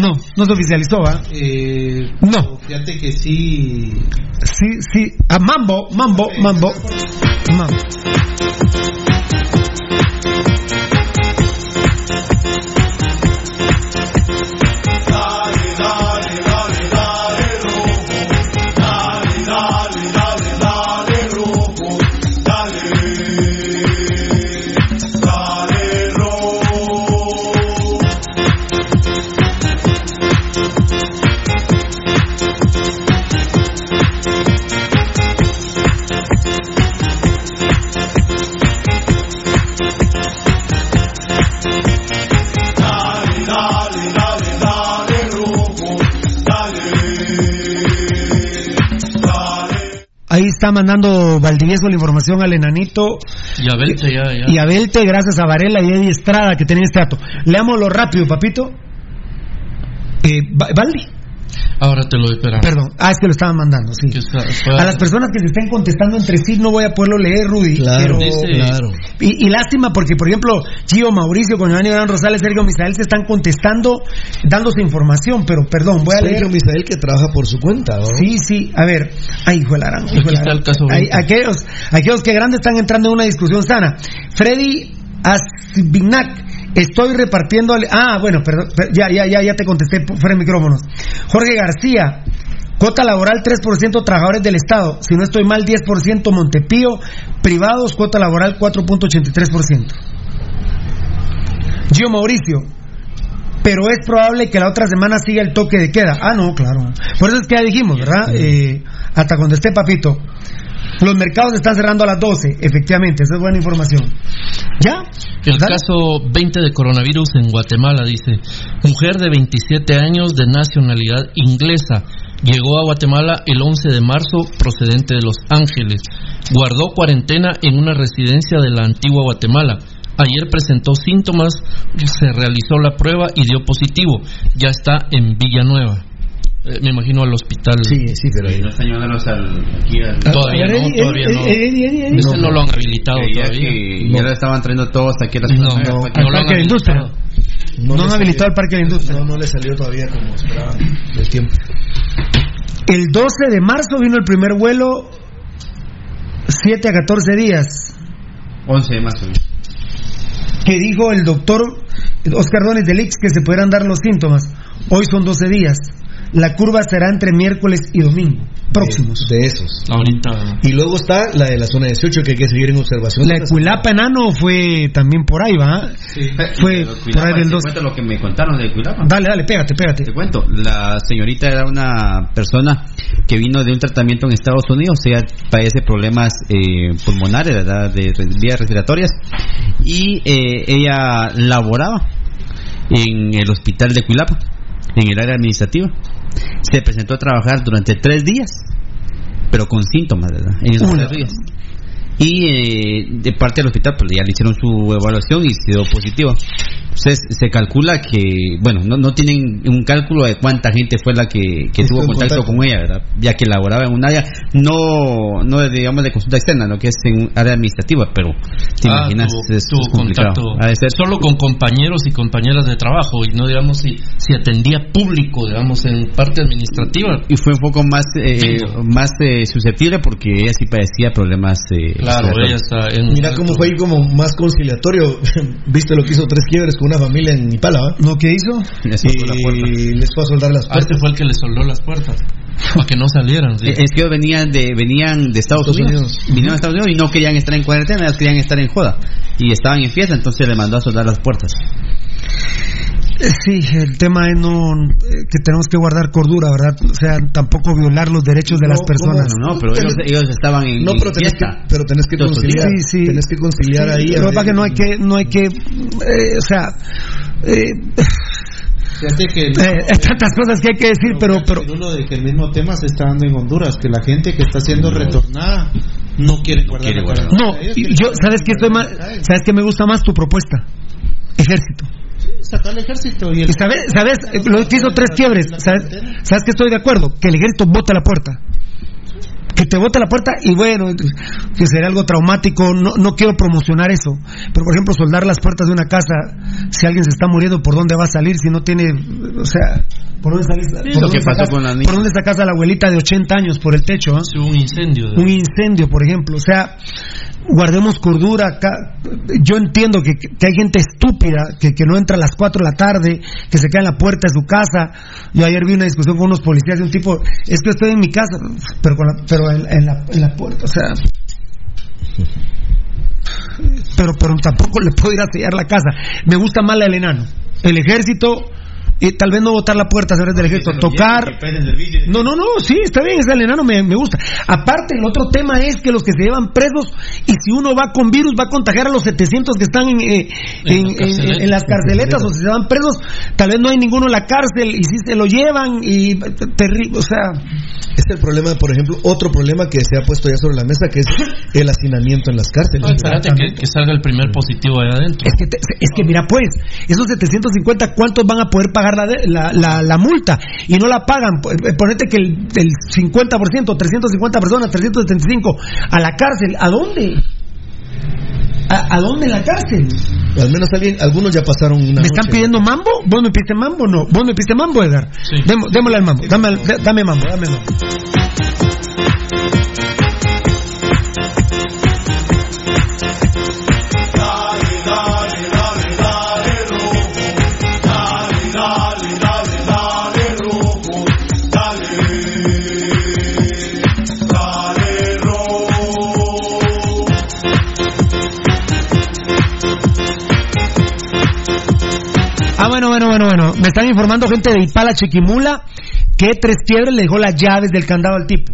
No, no se oficializó, ¿ah? Eh, No. Fíjate que sí. Sí, sí. A Mambo, Mambo, Mambo. Mambo. Ahí está mandando Valdivieso la información al enanito Y a Belte ya, ya. y a Belte, gracias a Varela y Eddie Estrada que tienen este dato. Leámoslo rápido, papito. Eh, Va- Valdi. Ahora te lo esperamos. Perdón, ah, es que lo estaban mandando, sí. A las personas que se estén contestando entre sí no voy a poderlo leer, Rudy. Claro, pero- claro. Y, y lástima porque, por ejemplo, Gio, Mauricio, con Giovanni Gran Rosales, Sergio Misael se están contestando, dándose información, pero perdón, voy a leer. Sergio Misael que trabaja por su cuenta, ¿no? Sí, sí, a ver, ay, hijo de Aquí está el caso Ay, 20. aquellos, aquellos que grandes están entrando en una discusión sana. Freddy Asbinac, estoy repartiendo. Ah, bueno, perdón, per- ya, ya, ya, ya te contesté fuera de micrófonos. Jorge García, cuota laboral 3% trabajadores del Estado. Si no estoy mal, 10% Montepío, privados, cuota laboral 4.83%. Gio Mauricio, pero es probable que la otra semana siga el toque de queda. Ah, no, claro. Por eso es que ya dijimos, ¿verdad? Eh, hasta cuando esté papito. Los mercados están cerrando a las 12, efectivamente, esa es buena información. ¿Ya? El caso 20 de coronavirus en Guatemala dice, mujer de 27 años de nacionalidad inglesa llegó a Guatemala el 11 de marzo procedente de Los Ángeles. Guardó cuarentena en una residencia de la antigua Guatemala. Ayer presentó síntomas, se realizó la prueba y dio positivo. Ya está en Villanueva. Eh, me imagino al hospital. Sí, sí, pero ahí. No están llevándolos al, aquí al... Todavía A ver, no, Eddie, todavía Eddie, no. Eddie, Eddie, Eddie. Ese no lo han habilitado Creía todavía. que No. ya lo estaban trayendo todos aquí a la No, no, Hasta Parque de la Industria. No, le han habilitado el Parque de Industria. No, no le salió todavía como esperaban el tiempo. El 12 de marzo vino el primer vuelo, 7 a 14 días. 11 más o menos. que dijo el doctor Oscar Dones del Ix que se podrán dar los síntomas. Hoy son 12 días. La curva será entre miércoles y domingo. Próximos. De, de esos. Ahorita. Y luego está la de la zona 18 que hay que seguir en observación. La de Cuilapa enano fue también por ahí, ¿va? Sí. Fue Pero por Cuilapa, ahí del te 2. cuento lo que me contaron de Cuilapa. Dale, dale, pégate, pégate. Te cuento, la señorita era una persona que vino de un tratamiento en Estados Unidos, ella padece problemas eh, pulmonares, ¿verdad? de re- vías respiratorias, y eh, ella laboraba en el hospital de Cuilapa, en el área administrativa. Se presentó a trabajar durante tres días, pero con síntomas, ¿verdad? En esos tres días. Y eh, de parte del hospital, pues ya le hicieron su evaluación y quedó positiva. Entonces se calcula que, bueno, no, no tienen un cálculo de cuánta gente fue la que, que tuvo contacto, contacto. con ella, ¿verdad? Ya que laboraba en un área, no, no de, digamos de consulta externa, lo que es en un área administrativa, pero te Ah, imaginas, tuvo, es, tuvo es complicado. contacto ser- solo con compañeros y compañeras de trabajo y no digamos si, si atendía público digamos en parte administrativa y fue un poco más eh, más eh, susceptible porque ella sí padecía problemas eh, claro ella está en Mira cómo fue ahí como más conciliatorio. Viste lo que hizo Tres Quiebres con una familia en Ipala, ¿va? ¿Lo que hizo? Y les fue a soldar las Ah, este puertas. fue el que le soldó las puertas para que no salieran sí. Eh, Es que ellos venían de, venían de Estados, Estados Unidos. Unidos. Vinieron de Estados Unidos y no querían estar en cuarentena, ellos querían estar en joda. Y estaban en fiesta, entonces le mandó a soldar las puertas. Eh, Sí, el tema es no eh, que tenemos que guardar cordura, ¿verdad? O sea, tampoco violar los derechos de No, las personas. No, no, pero ellos, ellos estaban en, No, pero tenés que, pero tenés que conciliar. Sí, sí. Tenés que conciliar ahí. Lo que pasa es que no hay que, no hay que, eh, o sea, eh, que el- eh, hay tantas cosas que hay que decir, pero, pero uno de que el mismo tema se está dando en Honduras, que la gente que está siendo retornada no quiere guardar quiere guardar. no, yo, sabes que estoy más, sabes que me gusta más tu propuesta, ejército. Sacar el ejército y el Y sabes, sabes, Eh, lo que hizo tres quiebres, sabes, sabes que estoy de acuerdo, que el ejército bote la puerta. Que te bote la puerta y bueno, que sería algo traumático, no, no quiero promocionar eso. Pero por ejemplo, soldar las puertas de una casa, si alguien se está muriendo, ¿por dónde va a salir? Si no tiene, o sea, ¿por dónde salís? Sí, ¿Por dónde sacas- con la niña. ¿Por dónde sacas a la abuelita de 80 años por el techo? Sí, un incendio un incendio, por ejemplo. O sea, guardemos cordura. Yo entiendo que, que hay gente estúpida que, que no entra a las 4 de la tarde, que se queda en la puerta de su casa. Yo ayer vi una discusión con unos policías de un tipo, es que estoy en mi casa, pero, con la- pero en, la, en la puerta, o sea... Pero, pero tampoco le puedo ir a sellar la casa. Me gusta más la enano. El ejército, y tal vez no botar la puerta, señores del ejército, tocar... No, no, no, sí, está bien, ese del enano me, me gusta. Aparte, el otro tema es que los que se llevan presos, y si uno va con virus, va a contagiar a los 700 que están en, eh, en, En las en- carceletas. en las carceletas, o si se van presos, tal vez no hay ninguno en la cárcel, y si se lo llevan, y terrible, o sea... Este es el problema, por ejemplo, otro problema que se ha puesto ya sobre la mesa, que es el hacinamiento en las cárceles. No, espérate que, que salga el primer positivo allá adentro Es que, te- es que mira, pues, esos 750, ¿cuántos van a poder pagar la, de- la, la, la multa? Y no la pagan. Pues, eh, Ponete que el, el 50%, 350 personas, 375, a la cárcel. ¿A dónde? ¿A, a dónde en la cárcel? Al menos alguien, algunos ya pasaron una ¿Me están noche. pidiendo mambo? ¿Vos me piste mambo o no? ¿Vos me piste mambo, Edgar? Demo- démosle al mambo. Dame, dame mambo, dame mambo. Ah, bueno, bueno, bueno, bueno. Me están informando gente de Ipala Chiquimula que Tres Piedras le dejó las llaves del candado al tipo.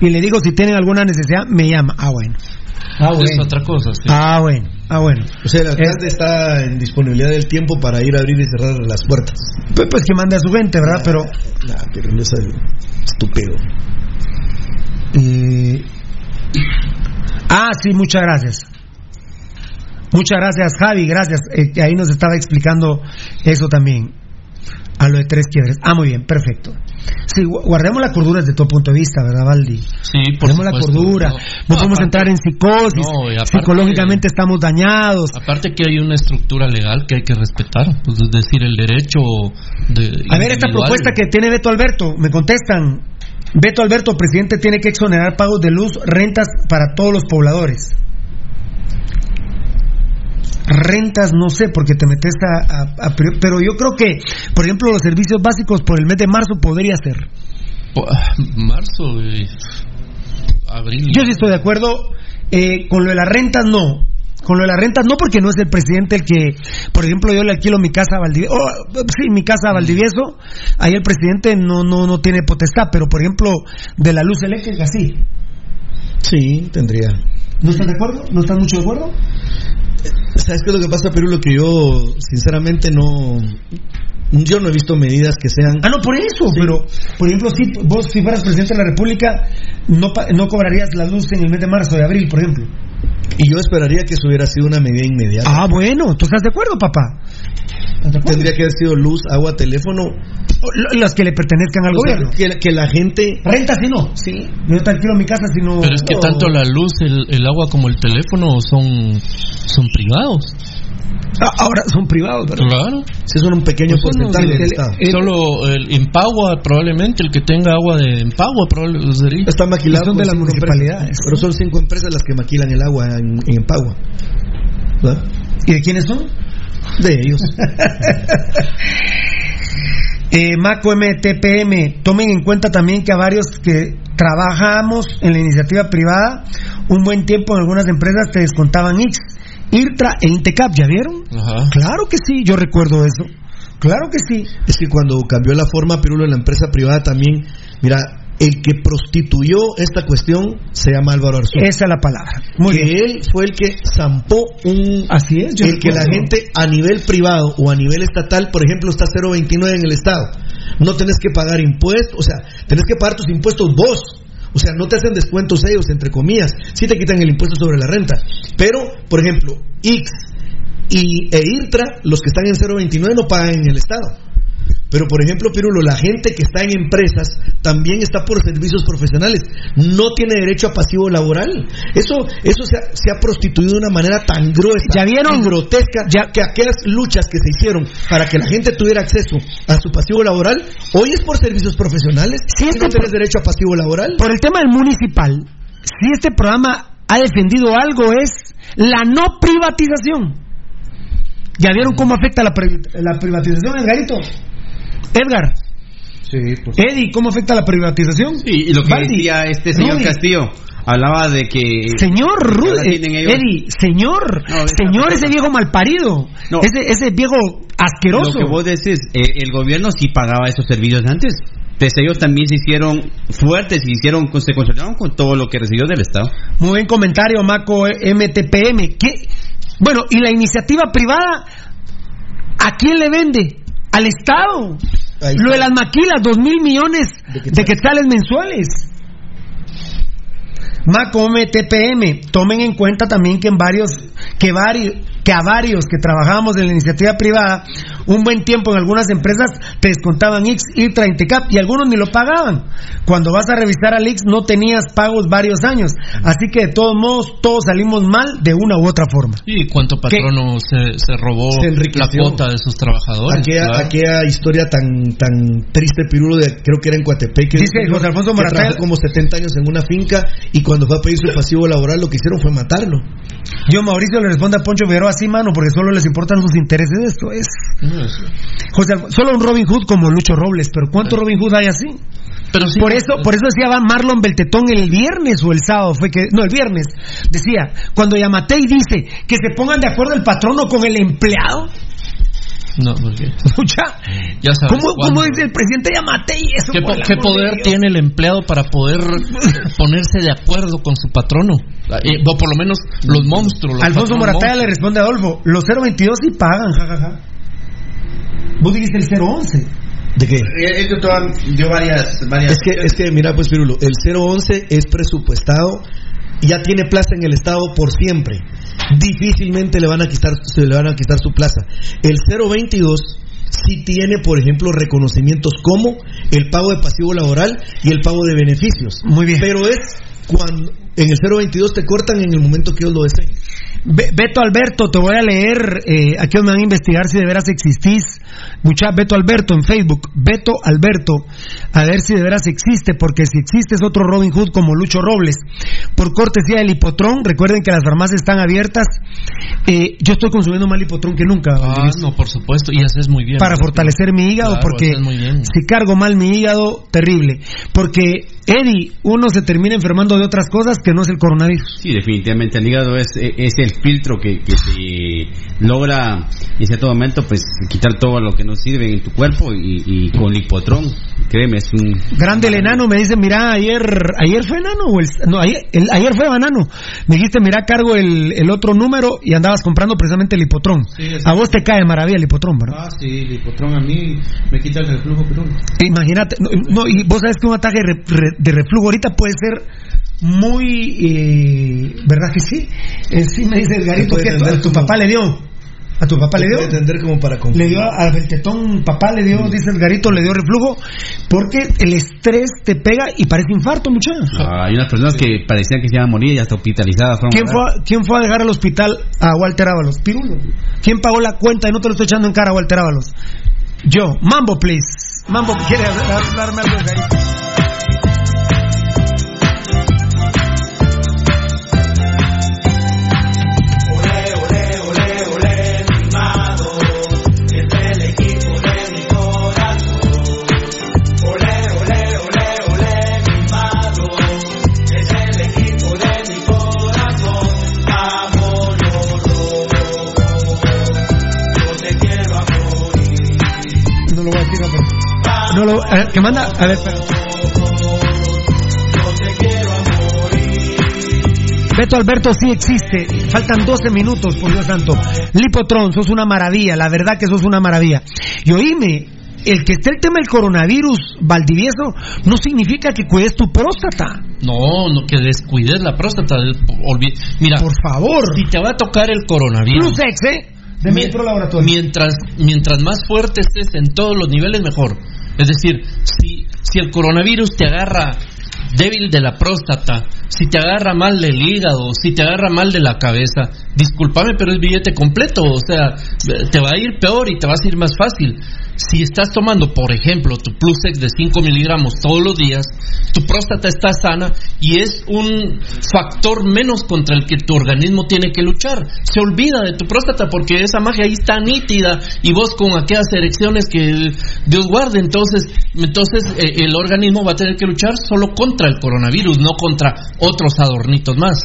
Y le digo, si tienen alguna necesidad, me llama. Ah, bueno. Ah, es bueno. otra cosa sí. Ah, bueno. Ah, bueno. O sea, el alcalde está en disponibilidad del tiempo para ir a abrir y cerrar las puertas. Pues, pues que mande a su gente, ¿verdad? Pero... Nah, pero no es estúpido. eh, Ah, sí, muchas gracias. Muchas gracias, Javi, gracias. Eh, que ahí nos estaba explicando eso también. A lo de tres quiebres. Ah, muy bien, perfecto. Sí, gu- guardemos la cordura desde todo punto de vista, ¿verdad, Valdi? Sí, por Guardemos la supuesto. cordura. No, podemos aparte- entrar en psicosis. No, y aparte- Psicológicamente estamos dañados. Aparte que hay una estructura legal que hay que respetar, pues es decir, el derecho de A ver, esta propuesta que tiene Beto Alberto, me contestan. Beto Alberto, presidente, tiene que exonerar pagos de luz, rentas para todos los pobladores. Rentas, no sé, porque te metes a, Pero yo creo que, por ejemplo, los servicios básicos por el mes de marzo podría ser. Marzo, y abril. Yo sí estoy de acuerdo. Eh, con lo de las rentas, no. Con lo de las rentas, no porque no es el presidente el que, por ejemplo, yo le alquilo mi casa a Valdivieso, oh, sí, mi casa a Valdivieso, ahí el presidente no, no, no tiene potestad, pero por ejemplo, de la luz eléctrica sí. Sí, tendría. ¿No están de acuerdo? ¿No están mucho de acuerdo? ¿Sabes qué es lo que pasa, Perú? Lo que yo, sinceramente, no. Yo no he visto medidas que sean. Ah, no, por eso, pero, por ejemplo, si vos, si fueras presidente de la República, no, no cobrarías la luz en el mes de marzo, de abril, por ejemplo. Y yo esperaría que eso hubiera sido una medida inmediata. Ah, bueno, ¿tú estás de acuerdo, papá? Tendría que haber sido luz, agua, teléfono. Las que le pertenezcan al gobierno. Que, la gente. Renta si no. Sí. No tranquilo en mi casa si no. Pero es que tanto la luz, el, agua como el teléfono son, son privados. Ah, ahora son privados, ¿verdad? Claro. Si son un pequeño pues porcentaje del Estado. Solo el Empagua, probablemente, el que tenga agua de Empagua, probablemente sería. Está maquilado. Son de las municipalidades. pero son cinco empresas las que maquilan el agua en, en Empagua. ¿verdad? ¿Y de quiénes son? De ellos. eh, Maco MTPM, tomen en cuenta también que a varios que trabajamos en la iniciativa privada, un buen tiempo en algunas empresas te descontaban X, IRTRA e INTECAP, ¿ya vieron? Claro que sí, yo recuerdo eso. Claro que sí. Es que cuando cambió la forma Pirulo en la empresa privada también, mira, el que prostituyó esta cuestión se llama Álvaro Arzú. Esa es la palabra. Muy que él fue el que zampó un. Así es, El que la gente a nivel privado o a nivel estatal, por ejemplo, está 0.29 en el Estado. No tenés que pagar impuestos, o sea, tenés que pagar tus impuestos vos. O sea, no te hacen descuentos ellos, entre comillas. Sí te quitan el impuesto sobre la renta. Pero, por ejemplo, X y, e IRTRA, los que están en 0.29 no pagan en el Estado. Pero, por ejemplo, Pirulo, la gente que está en empresas también está por servicios profesionales. No tiene derecho a pasivo laboral. Eso, eso se ha, se ha prostituido de una manera tan gruesa, ¿Ya vieron? grotesca, ya, que aquellas luchas que se hicieron para que la gente tuviera acceso a su pasivo laboral, hoy es por servicios profesionales. Si este no tienes derecho a pasivo laboral. Por el tema del municipal, si este programa ha defendido algo es la no privatización. ¿Ya vieron cómo afecta la, la privatización, Edgarito? Edgar. Sí, pues. Eddie, ¿cómo afecta la privatización? y lo que decía este señor Castillo hablaba de que señor Rudy, Eddie señor señor ese viejo malparido ese ese viejo asqueroso lo que vos decís eh, el gobierno sí pagaba esos servicios antes pues ellos también se hicieron fuertes y hicieron se consolidaron con todo lo que recibió del Estado muy buen comentario Maco MTPM ¿Qué? bueno y la iniciativa privada ¿a quién le vende? Al Estado. Lo de las maquilas, dos mil millones de quetzales mensuales. Macome TPM, tomen en cuenta también que en varios, que varios, que a varios que trabajábamos en la iniciativa privada, un buen tiempo en algunas empresas te descontaban X, y 30 cap y algunos ni lo pagaban. Cuando vas a revisar al X no tenías pagos varios años. Así que de todos modos todos salimos mal de una u otra forma. ¿Y cuánto patrono se, se, robó la cuota de sus trabajadores? Aquella, aquella historia tan tan triste, Pirulo, de, creo que era en Coatepec. Dice José Alfonso Trabajó como 70 años en una finca y cuando fue a pedir su pasivo laboral lo que hicieron fue matarlo. Yo, Mauricio, le responde a Poncho Figueroa así, mano, porque solo les importan sus intereses. Esto es. José, solo un Robin Hood como Lucho Robles, pero ¿cuánto Robin Hood hay así? Pero por eso, por eso decía Marlon Beltetón el viernes o el sábado fue que no el viernes decía cuando Yamatei dice que se pongan de acuerdo el patrono con el empleado. No, no Escucha. Ya sabes ¿Cómo, ¿Cómo, dice el presidente Yamatei eso? ¿Qué, ¿qué poder tiene el empleado para poder ponerse de acuerdo con su patrono? Eh, o por lo menos los monstruos. Alfonso Morataya le responde a Adolfo: Los 022 sí pagan, jajaja. Vos dijiste el 011. ¿De qué? dio varias, varias. Es que, es que, mira, pues, Pirulo, el 011 es presupuestado, ya tiene plaza en el Estado por siempre. Difícilmente le van a quitar, se le van a quitar su plaza. El 022 sí tiene, por ejemplo, reconocimientos como el pago de pasivo laboral y el pago de beneficios. Muy bien. Pero es cuando En el 022 te cortan en el momento que ellos lo deseen. Beto Alberto, te voy a leer, eh, aquí os van a investigar si de veras existís. Mucha Beto Alberto en Facebook, Beto Alberto, a ver si de veras existe, porque si existe es otro Robin Hood como Lucho Robles. Por cortesía del hipotrón, recuerden que las farmacias están abiertas. Eh, yo estoy consumiendo más hipotrón que nunca. Ah, no, por supuesto, y haces muy bien. Para fortalecer mi hígado, porque si cargo mal mi hígado, terrible. Porque Eddie, uno se termina enfermando de otras cosas que no es el coronavirus. Sí, definitivamente el hígado es, es el filtro que, que se logra en cierto momento pues quitar todo lo que no sirve en tu cuerpo y, con lipotrón, créeme, es un... Grande el enano, me dice, mira, ayer ayer fue enano, o el, no, ayer, ayer fue banano, me dijiste, mira, cargo el, el otro número y andabas comprando precisamente el lipotrón. a vos te cae maravilla el lipotrón, ¿verdad? Ah, sí, el lipotrón a mí me quita el reflujo, pero... Imagínate, no, y vos sabes que un ataque de reflujo ahorita puede ser muy, eh, ¿verdad que sí? Eh, sí me dice Edgarito que a tu papá le dio. ¿A tu papá le dio? entender como para Le dio al tetón, papá le dio, dice Edgarito, le dio reflujo, porque el estrés te pega y parece infarto, muchachos. Ah, hay unas personas que parecían que se iban a morir y hasta hospitalizadas. ¿Quién fue, ¿Quién fue a dejar al hospital a Walter Ábalos? Pirulo. ¿Quién pagó la cuenta y no te lo estoy echando en cara a Walter Ábalos? Yo. Mambo, please. Mambo, ¿quiere hablarme algo, Edgarito? No lo, a ver, que manda, a ver, Beto Alberto sí existe. Faltan 12 minutos, por Dios santo. Lipotron, sos una maravilla. La verdad que sos una maravilla. Y oíme, el que esté el tema del coronavirus, Valdivieso, no significa que cuides tu próstata. No, no que descuides la próstata. Mira, por favor. Si te va a tocar el coronavirus. Plus ex, ¿eh? De laboratorio. Mientras, mientras más fuerte estés en todos los niveles, mejor. Es decir, si, si el coronavirus te agarra débil de la próstata, si te agarra mal del hígado, si te agarra mal de la cabeza, discúlpame, pero es billete completo, o sea, te va a ir peor y te va a ir más fácil. Si estás tomando, por ejemplo, tu Plusex de 5 miligramos todos los días, tu próstata está sana y es un factor menos contra el que tu organismo tiene que luchar. Se olvida de tu próstata porque esa magia ahí está nítida y vos con aquellas erecciones que Dios guarde, entonces, entonces eh, el organismo va a tener que luchar solo contra el coronavirus, no contra otros adornitos más.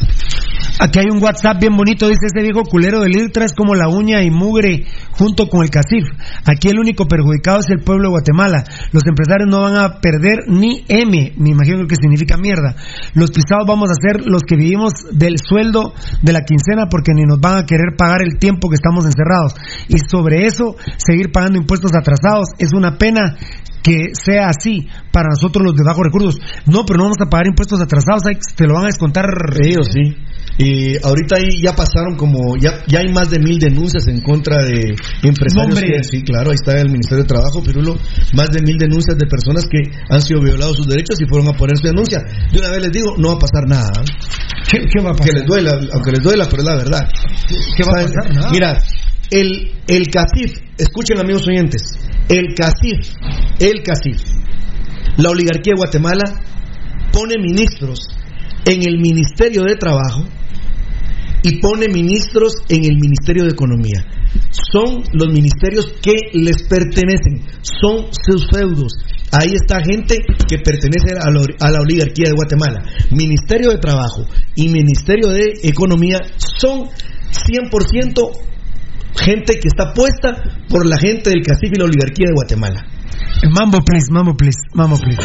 Aquí hay un WhatsApp bien bonito, dice este viejo culero del IRTRA es como la uña y mugre junto con el CACIF. Aquí el único perjudicado es el pueblo de Guatemala. Los empresarios no van a perder ni M, me imagino que significa mierda. Los pisados vamos a ser los que vivimos del sueldo de la quincena porque ni nos van a querer pagar el tiempo que estamos encerrados. Y sobre eso, seguir pagando impuestos atrasados es una pena que sea así para nosotros los de bajos recursos. No, pero no vamos a pagar impuestos atrasados, te lo van a descontar. Ellos sí. Y ahorita ahí ya pasaron como, ya, ya hay más de mil denuncias en contra de empresarios. sí, claro, ahí está el Ministerio de Trabajo, Pirulo, más de mil denuncias de personas que han sido violados sus derechos y fueron a poner su denuncia. De una vez les digo, no va a pasar nada. ¿Qué, va a pasar? Que les duela, aunque les duela, pero es la verdad. ¿Qué va a pasar? Mira, el, el CACIF, escuchen amigos oyentes, el CACIF, el CACIF, la oligarquía de Guatemala pone ministros en el Ministerio de Trabajo y pone ministros en el Ministerio de Economía. Son los ministerios que les pertenecen, son sus feudos. Ahí está gente que pertenece a la, oligarquía de Guatemala. Ministerio de Trabajo y Ministerio de Economía son 100% gente que está puesta por la gente del cacique y la oligarquía de Guatemala. Mambo, please, mambo, please, mambo, please.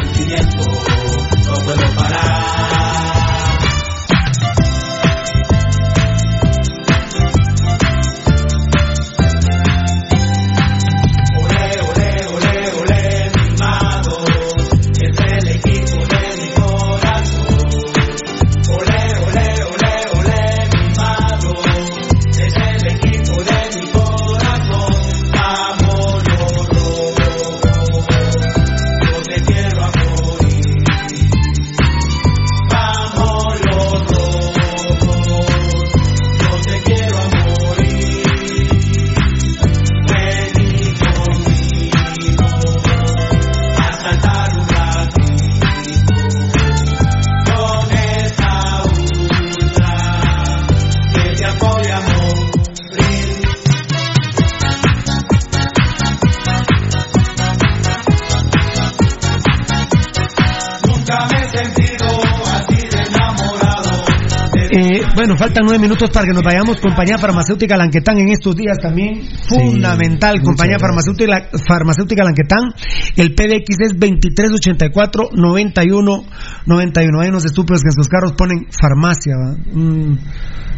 Bueno, faltan nueve minutos para que nos vayamos. Compañía Farmacéutica Lanquetán en estos días también. Fundamental. Compañía farmacéutica, farmacéutica Lanquetán. El PBX es 2384 91 91. Hay unos estúpidos que en sus carros ponen farmacia.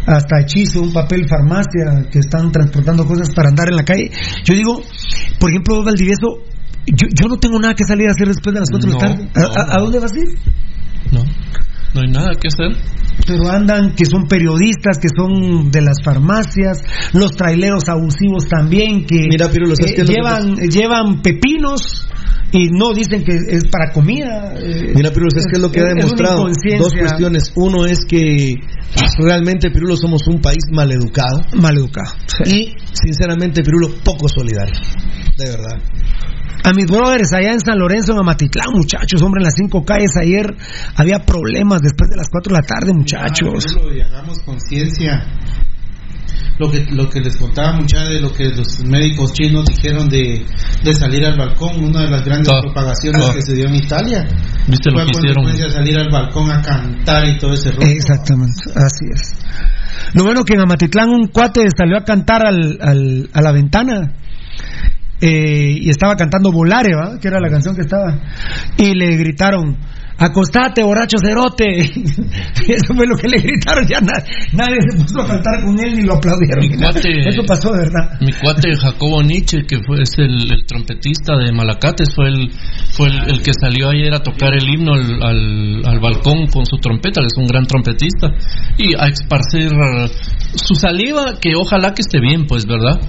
hasta hechizo, un papel farmacia que están transportando cosas para andar en la calle. Yo digo, por ejemplo, Valdivieso, yo, yo no tengo nada que salir a hacer después de las 4 de la tarde. ¿A, dónde vas a ir? No, no hay nada que hacer. Pero andan que son periodistas, que son de las farmacias, los traileros abusivos también, que, Mira, eh, llevan, llevan pepinos y no dicen que es para comida. Eh, Mira, Pirulo, es que es lo que ha demostrado? Dos cuestiones. Uno es que realmente, Pirulo, somos un país maleducado. Maleducado. Y, sinceramente, Pirulo, poco solidario. De verdad. A mis brothers allá en San Lorenzo, en Amatitlán, muchachos, hombre, en las cinco calles ayer había problemas después de las cuatro de la tarde, muchachos. y hagamos conciencia. Lo que, lo que les contaba mucha de lo que los médicos chinos dijeron de, de salir al balcón, una de las grandes propagaciones que se dio en Italia. ¿Viste lo que hicieron? salir al balcón a cantar y todo ese rollo. Exactamente, así es. Lo bueno que en Amatitlán un cuate salió a cantar al, al, a la ventana eh, y estaba cantando Volare, ¿va? que era la canción que estaba, y le gritaron, acostate, borracho cerote. eso fue lo que le gritaron, ya nadie se puso a cantar con él ni lo aplaudieron. eso pasó, ¿verdad? Mi cuate Jacobo Nietzsche, que fue, es el, trompetista de Malacates, fue el fue el, que salió ayer a tocar el himno al, al, balcón con su trompeta, que es un gran trompetista, y a esparcir su saliva, que ojalá que esté bien, pues, ¿verdad?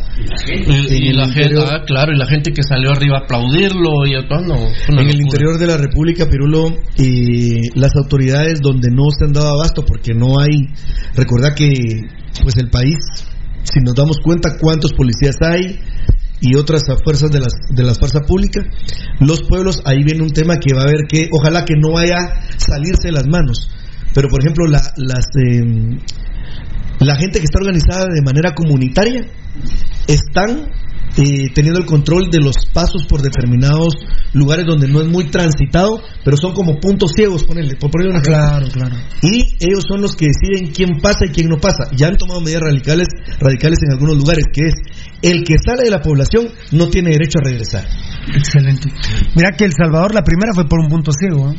Y la gente, ah, claro, y la gente que salió arriba a aplaudirlo y todo, En el interior de la República, Pirulo, y las autoridades donde no se han dado abasto porque no hay, recuerda que pues el país, si nos damos cuenta cuántos policías hay y otras fuerzas de las de las fuerzas públicas, los pueblos ahí viene un tema que va a haber que ojalá que no vaya a salirse de las manos. Pero por ejemplo la, las em, la gente que está organizada de manera comunitaria están eh, teniendo el control de los pasos por determinados lugares donde no es muy transitado, pero son como puntos ciegos, ponele, por ponerle una Claro, claro. Y ellos son los que deciden quién pasa y quién no pasa. Ya han tomado medidas radicales, radicales en algunos lugares, que es el que sale de la población no tiene derecho a regresar. Excelente. Mira que El Salvador, la primera fue por un punto ciego. ¿eh?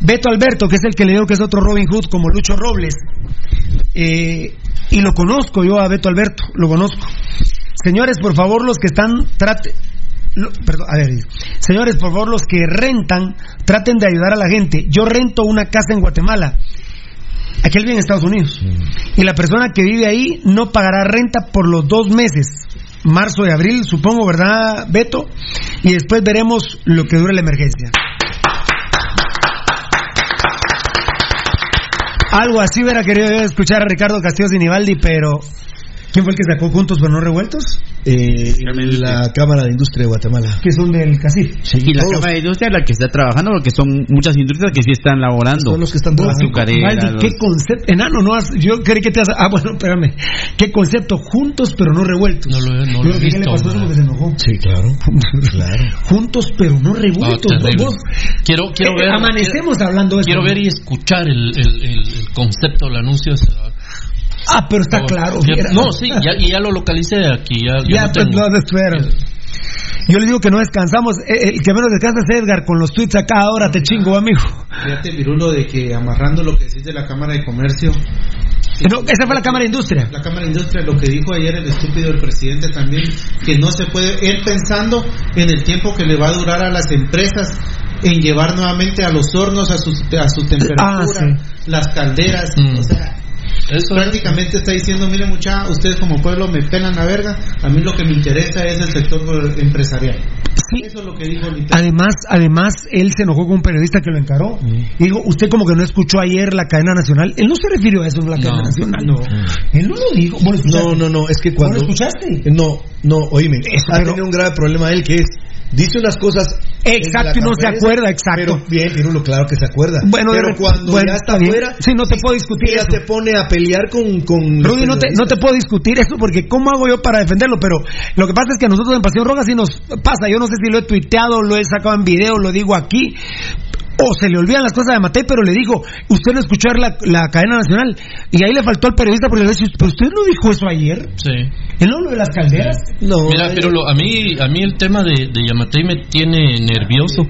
Beto Alberto, que es el que le dio que es otro Robin Hood, como Lucho Robles. Eh, y lo conozco yo a Beto Alberto, lo conozco. Señores, por favor, los que están, trate, perdón, a ver, señores, por favor, los que rentan, traten de ayudar a la gente. Yo rento una casa en Guatemala. Aquel vive en Estados Unidos. Mm. Y la persona que vive ahí no pagará renta por los dos meses. Marzo y abril, supongo, ¿verdad, Beto? Y después veremos lo que dure la emergencia. Algo así hubiera querido escuchar a Ricardo Castillo Sinibaldi, pero ¿quién fue el que sacó Juntos pero no revueltos? eh, la Cámara de Industria de Guatemala. Que son del CACIF. y la Cámara de Industria es la que está trabajando, porque son muchas industrias que sí están laborando. Son los que están trabajando. ¿Qué concepto? Enano, no has, yo creí que te has... Ah, bueno, espérame. ¿Qué concepto? Juntos pero no revueltos. No lo, no lo he visto. ¿Qué le pasó eso porque se enojó? Sí, claro. claro. Juntos pero no revueltos. quiero, quiero eh, ver... Amanecemos hablando de Quiero ver y escuchar el, el, el, concepto, el anuncio. Ah, pero está claro. no, sí, ya, ya lo localicé aquí. Ya, ya, ya pues, Yo le digo que no descansamos. Eh, el que menos descansa es Edgar con los tweets acá ahora, te chingo, amigo. Fíjate, Virulo, de que amarrando lo que decís de la Cámara de Comercio. No, esa fue la Cámara de Industria. La Cámara de Industria, lo que dijo ayer el estúpido del presidente también, que no se puede, él pensando en el tiempo que le va a durar a las empresas en llevar nuevamente a los hornos a su, a su temperatura, ah, las calderas, mm. o sea, eso prácticamente está diciendo, mire mucha, ustedes como pueblo me pelan la verga, a mí lo que me interesa es el sector empresarial. Eso es lo que dijo Además, además, él se enojó con un periodista que lo encaró. Mm. Y dijo, usted como que no escuchó ayer la cadena nacional. Él no se refirió a eso en la cadena nacional. No. Él no lo dijo. no, no, no, es que cuando... ¿No lo escuchaste? No, no, oíme. ha tenido un grave problema él que es dice unas cosas. Exacto, y no se acuerda, exacto. Pero bien, Pirulo, claro que se acuerda. Bueno, pero cuando ya está afuera. Sí, no te puedo discutir. Ya se pone a pelear con. con Rudy, no te, no te puedo discutir eso porque ¿cómo hago yo para defenderlo? Pero lo que pasa es que a nosotros en Pasión Roja sí nos pasa. Yo no sé si lo he tuiteado, lo he sacado en video, lo digo aquí o se le olvidan las cosas de Matei, pero le dijo, usted no escuchó la, la cadena nacional. Y ahí le faltó al periodista porque le dijo, pero usted no dijo eso ayer. Sí. ¿Él no lo de las calderas? No. Mira, pero lo- a mí a mí el tema de, de Yamatei me tiene nervioso.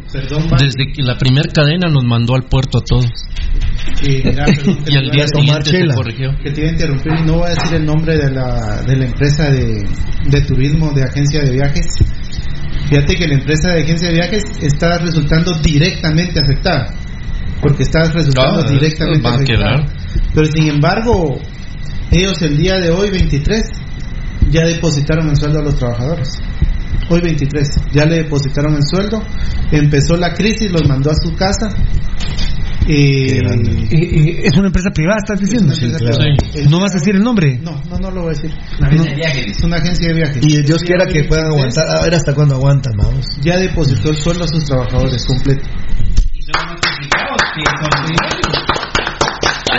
Desde que la primera cadena nos mandó al puerto a todos. Y, mira, perdón, que Y al día siguiente se corrigió. Que te iba a interrumpir y no voy a decir el nombre de la, de la empresa de, de turismo, de agencia de viajes. Fíjate que la empresa de agencia de viajes está resultando directamente afectada. Porque está resultando Ah, directamente afectada. Pero sin embargo, ellos el día de hoy, 23, ya depositaron el sueldo a los trabajadores. Hoy 23, ya le depositaron el sueldo. Empezó la crisis, los mandó a su casa. Eh, Y- y- ¿Es una empresa privada, estás diciendo? ¿No vas a decir el nombre? No, no, no lo voy a decir. Una agencia No, de viajes. Es una agencia de viajes. Y Dios quiera que puedan aguantar. A ver hasta cuándo aguantan, vamos. Ya depositó el sueldo a sus trabajadores completo.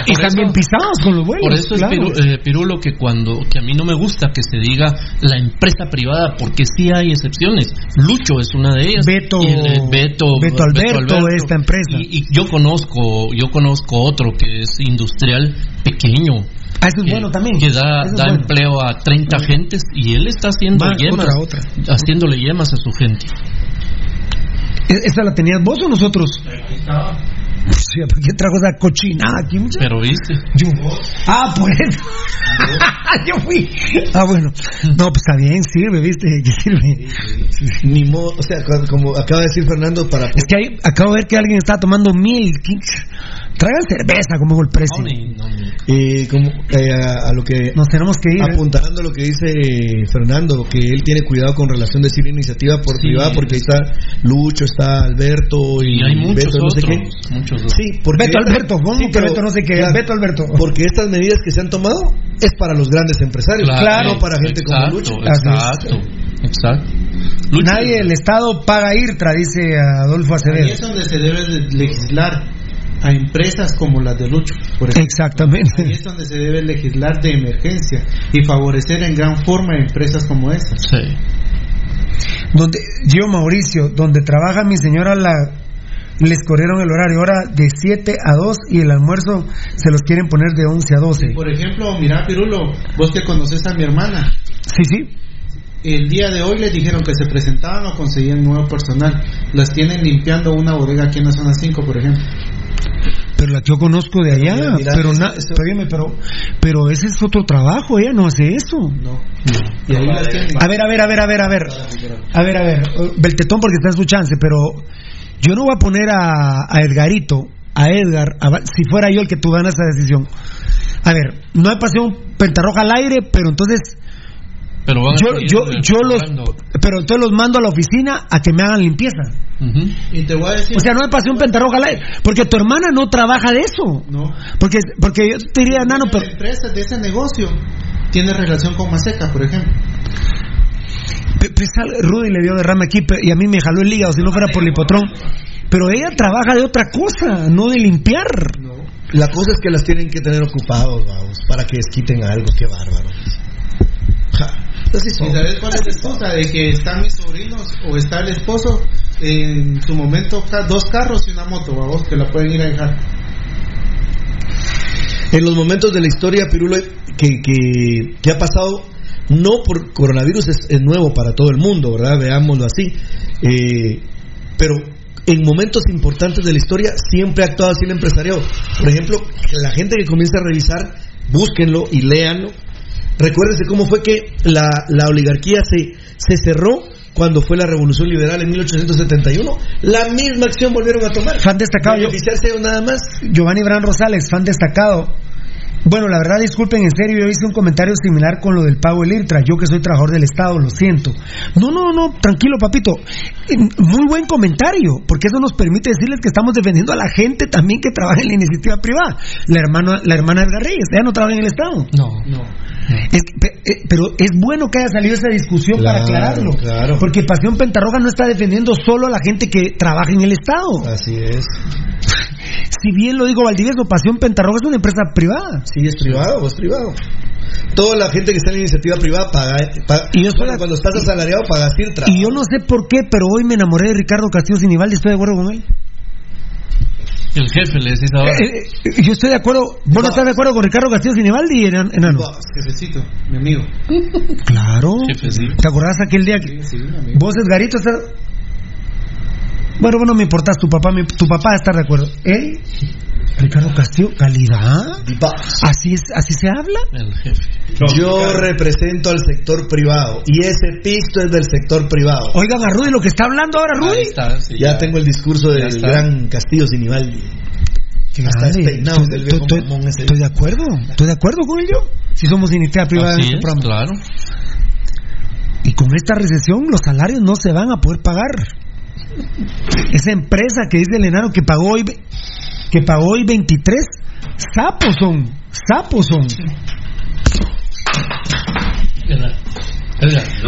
Y están bien pisados con los vuelos. Por eso claro. es Piru- eh, Pirulo que cuando que a mí no me gusta que se diga la empresa privada porque sí hay excepciones. Lucho es una de ellas. Beto- Y, eh, Beto, Beto Alberto, esta empresa. Y, y yo conozco yo conozco otro que es industrial pequeño. Ah, eso es que- bueno también. Que da, da bueno. empleo a 30 gentes y él está haciendo Va, yemas, otra, otra. haciéndole yemas a su gente. ¿E- ¿Esa la tenías vos o nosotros? Sí, ¿por qué trajo esa cochinada aquí? muchacho? Pero viste. Yo. Ah, por eso. Yo fui. Ah, bueno. No, pues está bien, sirve, ¿viste? Que sirve. Ni modo, o sea, como acaba de decir Fernando, para. Es que ahí, acabo de ver que alguien está tomando mil. Traigan cerveza, como el precio. Eh, como, eh, a, a lo que. Nos tenemos que ir. ¿eh? Apuntando a lo que dice Fernando, que él tiene cuidado con relación de decir iniciativa por Sí. privada, porque ahí está Lucho, está Alberto y, Y hay muchos Beto, no sé otros, qué. muchos otros. Sí, porque Beto Alberto, ¿cómo que pero- Beto no sé qué? claro, Beto Alberto. Porque estas medidas que se han tomado es para los grandes empresarios, no para gente exacto, como Lucho. Exacto, exacto. Lucho- Nadie del Estado paga IRTRA, dice Adolfo Ahí Acevedo. es donde se debe de legislar a empresas como las de Lucho. Por ejemplo. Exactamente. Ahí es donde se debe legislar de emergencia y favorecer en gran forma a empresas como esas. Sí. Donde yo, Mauricio, donde trabaja mi señora, la les corrieron el horario ahora de 7 a 2 y el almuerzo se los quieren poner de 11 a 12. Por ejemplo, mira, Pirulo, vos que conoces a mi hermana. Sí, sí. El día de hoy les dijeron que se presentaban o conseguían nuevo personal. Las tienen limpiando una bodega aquí en la zona 5, por ejemplo. Pero la que yo conozco de allá, Pero mira, pero, eso- na- espérame, pero pero ese es otro trabajo, ella no hace eso. No. Y ahí las tienen. A ver, a ver, a ver, a ver, a ver. A ver, a ver. eh, Beltetón porque está en su chance, pero yo no voy a poner a, a Edgarito, a Edgar, a si fuera yo el que tuviera esa decisión. A ver, no hay pasión pentarroja al aire, pero entonces Pero van a yo, yo, yo los, pero entonces los mando a la oficina a que me hagan limpieza. Ujú. Y te voy a decir. O sea, no hay pasión pentarroja al aire, porque tu hermana no trabaja de eso. No. Porque, porque yo te diría, nano, pero La empresa de ese negocio tiene relación con Maseca, por ejemplo. Sal- Rudy le dio derrame aquí y a mí me jaló el hígado si no fuera por Lipotrón. Pero ella trabaja de otra cosa, no de limpiar. La cosa es que las tienen que tener ocupados, vamos, para que desquiten algo, qué bárbaro. Así ¿Y sabes cuál es la excusa? De que están mis sobrinos o está el esposo en su momento dos carros y una moto, vamos, que la pueden ir a dejar. En los momentos de la historia, Pirulo, que, que, que ha pasado, no por coronavirus, es, es nuevo para todo el mundo, ¿verdad? Veámoslo así. Eh, pero en momentos importantes de la historia siempre ha actuado así el empresariado. Por ejemplo, la gente que comienza a revisar, búsquenlo y léanlo. Recuérdense cómo fue que la, la oligarquía se, se cerró cuando fue la revolución liberal en 1871. La misma acción volvieron a tomar. Fan destacado, yo- Beneficiarse nada más. Giovanni Bran Rosales, fan destacado. Bueno, la verdad, disculpen, en serio, yo hice un comentario similar con lo del pago del IRTRA. Yo que soy trabajador del Estado, lo siento. No, no, no, tranquilo, papito. Eh, Muy buen comentario, porque eso nos permite decirles que estamos defendiendo a la gente también que trabaja en la iniciativa privada. La hermana, la hermana Edgar Reyes, ella no trabaja en el Estado. No. No. Es que- eh, pero es bueno que haya salido esa discusión para aclararlo. claro. Porque Pasión Pentarroja no está defendiendo solo a la gente que trabaja en el Estado. Así es. Si bien lo digo Valdivieso, Pasión Pentarroja es una empresa privada. Sí, es privado, es privado. Toda la gente que está en la iniciativa privada paga. paga- Y yo bueno, cuando estás asalariado pagas IRTRA. Y yo no sé por qué, pero hoy me enamoré de Ricardo Castillo Sinibaldi, estoy de acuerdo con él. El jefe le decís ahora. Eh, eh, yo estoy de acuerdo. ¿Vos no estás de acuerdo con Ricardo Castillo Sinibaldi, enan- enano? Jefecito, mi amigo. Claro. Jefecito. ¿Te acordás aquel día que vos, Edgarito, estás... Bueno, bueno, me importas, tu papá, mi- tu papá está de acuerdo. ¿Él? Ricardo Castillo, calidad. Así es, así se habla. El jefe. Yo represento al sector privado y ese picto es del sector privado. Oigan a Rudy lo que está hablando ahora, Rudy. Ahí está, sí, Ya tengo el discurso del está. gran Castillo Sinibaldi. Hasta despeinado Estoy, del viejo estoy- mamón ese. estoy de acuerdo. Estoy de acuerdo con ello. Si somos iniciativa privada en este programa. claro. Y con esta recesión los salarios no se van a poder pagar. Esa empresa que dice el enano que pagó hoy que pagó hoy 23 sapos son, sapos son.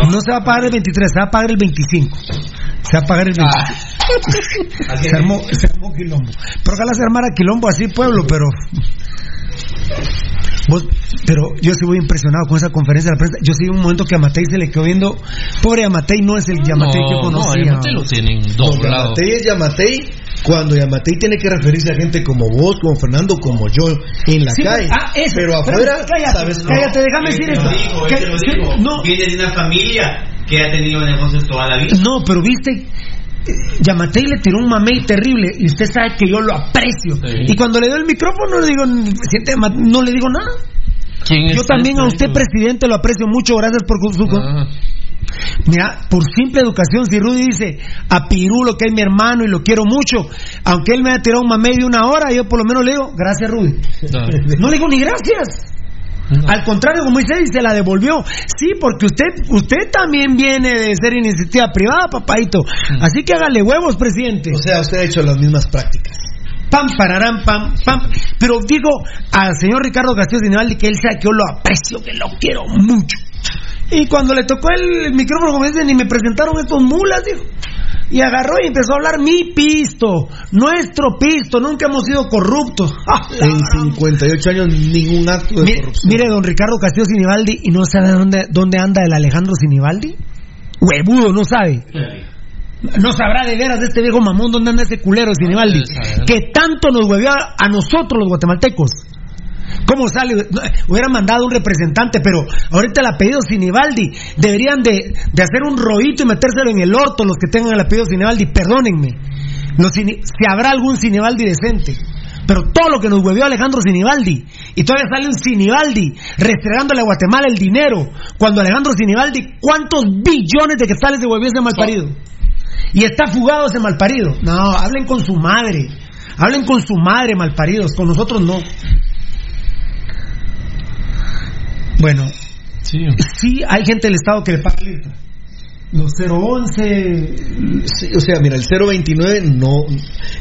No se va a pagar el 23, se va a pagar el 25. Se va a pagar el 25. se, armó, se armó quilombo. Pero ojalá se armara quilombo así, pueblo, pero. Vos- pero yo sí voy impresionado con esa conferencia de prensa. Yo sí un momento que a Matei se le quedó viendo. Pobre Amatei no es el Yamatei que yo No, conocía. Yamatei lo tienen No, doblado. Yamatei es Yamatei cuando Yamatei tiene que referirse a gente como vos, como Fernando, como yo en la Sí, calle. ah, eso. pero afuera, cállate, ¿sabes? cállate, déjame decir esto. Que- que- no, Viene de una familia que ha tenido negocios toda la vida. no, pero viste, Yamatei le tiró un mamey terrible y usted sabe que yo lo aprecio. Sí. Y cuando le doy el micrófono le digo, no le digo nada. ¿Quién es Yo también a este? usted, presidente, lo aprecio mucho. Gracias por su. Ah, Mira, por simple educación, si Rudy dice a Pirulo que es mi hermano y lo quiero mucho, aunque él me haya tirado un mamey de una hora, yo por lo menos le digo, gracias Rudy. no. No le digo ni gracias. No. Al contrario, como dice, y se la devolvió. Sí, porque usted usted también viene de ser iniciativa privada, papadito. Así que hágale huevos, presidente. O sea, usted ha hecho las mismas prácticas. Pam, pararán, pam, pam. Pero digo al señor Ricardo Castillo Sinibaldi que él sabe que yo lo aprecio, que lo quiero mucho. Y cuando le tocó el micrófono, como dicen, ni me presentaron estos mulas, dijo. Y agarró y empezó a hablar mi pisto, nuestro pisto, nunca hemos sido corruptos. ¡Ah, En gran 58 años ningún acto de Mire, corrupción. mire, don Ricardo Castillo Sinibaldi, ¿y no sabe dónde, dónde anda el Alejandro Sinibaldi? Huevudo, no sabe. No sabrá de veras de este viejo mamón dónde anda ese culero de Sinibaldi. Que tanto nos huevió a nosotros los guatemaltecos. ¿Cómo sale? No, Hubiera mandado un representante, pero ahorita el apellido Sinibaldi deberían de, de hacer un rollito y metérselo en el orto los que tengan el apellido Sinibaldi. Perdónenme. Los si habrá algún Sinibaldi decente. Pero todo lo que nos huevió Alejandro Sinibaldi, y todavía sale un Sinibaldi restregándole a Guatemala el dinero, cuando Alejandro Sinibaldi, ¿cuántos billones de quetzales se huevió ese malparido? Y está fugado ese malparido. No, hablen con su madre. Hablen con su madre, malparidos. Con nosotros no. Bueno, Sí. sí hay gente del Estado que le paga el IRTA. Los 011. Sí, o sea, mira, el 029 no.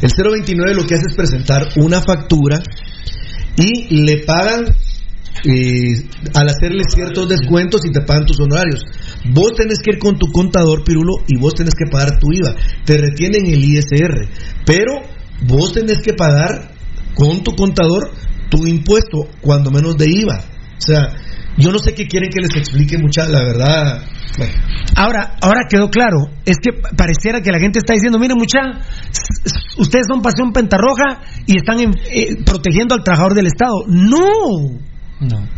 El 029 lo que hace es presentar una factura y le pagan eh, al hacerle ciertos descuentos y te pagan tus honorarios. Vos tenés que ir con tu contador, Pirulo, y vos tenés que pagar tu IVA. Te retienen el ISR, pero vos tenés que pagar con tu contador tu impuesto, cuando menos de IVA. O sea, yo no sé qué quieren que les explique mucha, la verdad. Bueno. Ahora, ahora quedó claro. Es que pareciera que la gente está diciendo, miren mucha, ustedes son pasión pentarroja y están en- eh, protegiendo al trabajador del Estado. No. No.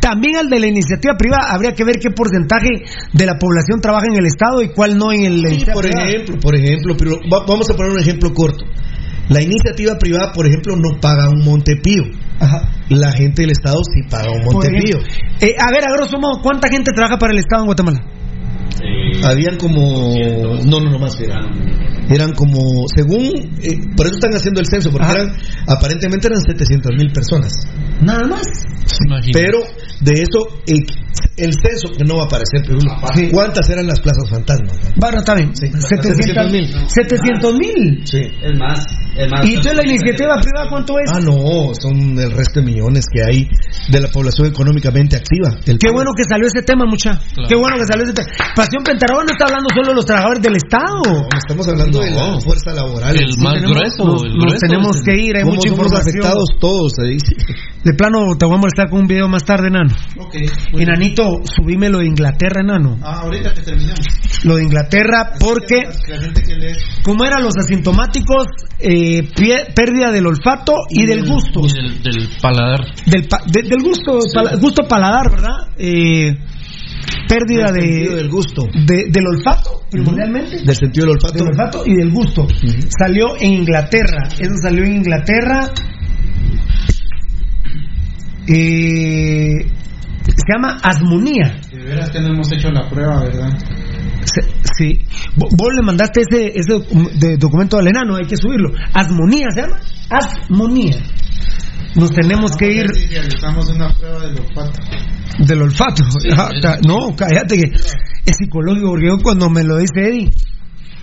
También al de la iniciativa privada habría que ver qué porcentaje de la población trabaja en el Estado y cuál no en el Sí, por privada. ejemplo, por ejemplo, pero va- vamos a poner un ejemplo corto. La iniciativa privada, por ejemplo, no paga un Montepío. La gente del Estado sí paga un Montepío. Eh, a ver, a grosso modo, ¿cuánta gente trabaja para el Estado en Guatemala? Habían como. No, no, no más. Eran, eran como. Según. eh, por eso están haciendo el censo, porque Ajá. eran. Aparentemente eran 700 mil personas. Nada más. Imagínate. Pero de eso, el, censo, que no va a aparecer, pero Sí. ¿cuántas eran las plazas fantasmas? Bueno, está bien. Sí, 700 mil. 700 mil. Sí. Es más, es más. ¿Y entonces la iniciativa privada cuánto es? Ah, no, son el resto de millones que hay de la población económicamente activa. El Qué bueno que salió ese tema, mucha. Qué bueno que salió ese tema. Pasión Pentarroja no está hablando solo de los trabajadores del Estado. No, estamos hablando de la fuerza laboral. El Sí, más tenemos- grueso, Nos, el nos grueso tenemos que ir, hay ¿Cómo mucha información. afectados todos ahí. De plano, te voy a molestar con un video más tarde, enano. Ok. Enanito, subime lo de Inglaterra, enano. Ah, ahorita que terminamos. Lo de Inglaterra, porque, La gente que lee. como eran los asintomáticos, eh, pie- pérdida del olfato y del gusto. Y del, del paladar. Del, pa- de- del gusto, pala- gusto paladar, ¿verdad? Eh, pérdida Del de, sentido del gusto. de- del olfato, primordialmente. Del sentido del olfato. Del olfato y del gusto. Salió en Inglaterra. Eso salió en Inglaterra. Eh, se llama asmonía. De veras que no hemos hecho la prueba, ¿verdad? Sí. Vo- Vos le mandaste ese, ese de documento al enano, hay que subirlo. Asmonía se llama. Asmonía. Nos tenemos que ir realizamos una prueba del olfato. del olfato. Ah, no, cállate que es psicológico, porque yo cuando me lo dice Eddie,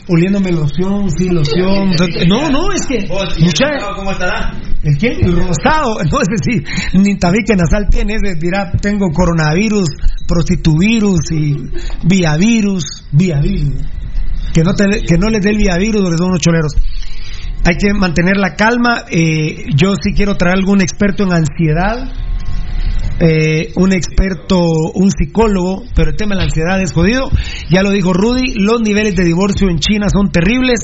oliéndome loción, sí, loción. No, no, es que. Mucha, ¿Cómo estará? ¿El quién? El rosado. Ese sí, ni tabique nasal tiene ese. Dirá, tengo coronavirus, prostituvirus y viavirus. Viavirus. Que no, te, que no les dé el viavirus porque son unos choleros. Hay que mantener la calma. eh, yo sí quiero traer algún experto en ansiedad. Eh, un experto, un psicólogo, pero el tema de la ansiedad es jodido. Ya lo dijo Rudy, los niveles de divorcio en China son terribles.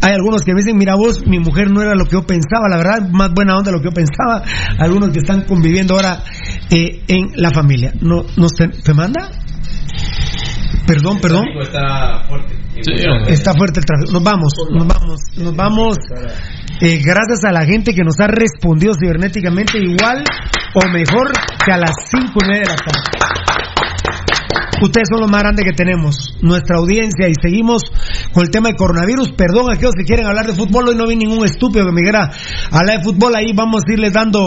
Hay algunos que dicen, mira vos, mi mujer no era lo que yo pensaba, la verdad, más buena onda lo que yo pensaba. Algunos que están conviviendo ahora eh, en la familia. No, no se, ¿Te manda? Perdón, perdón. Está fuerte. Está fuerte el tráfico. Nos vamos, nos vamos, nos vamos. eh, gracias a la gente que nos ha respondido cibernéticamente igual o mejor que a las cinco y media de la tarde. Ustedes son los más grandes que tenemos, nuestra audiencia, y seguimos con el tema de coronavirus. Perdón a aquellos que quieren hablar de fútbol, hoy no vi ningún estúpido que me quiera hablar de fútbol, ahí vamos a irles dando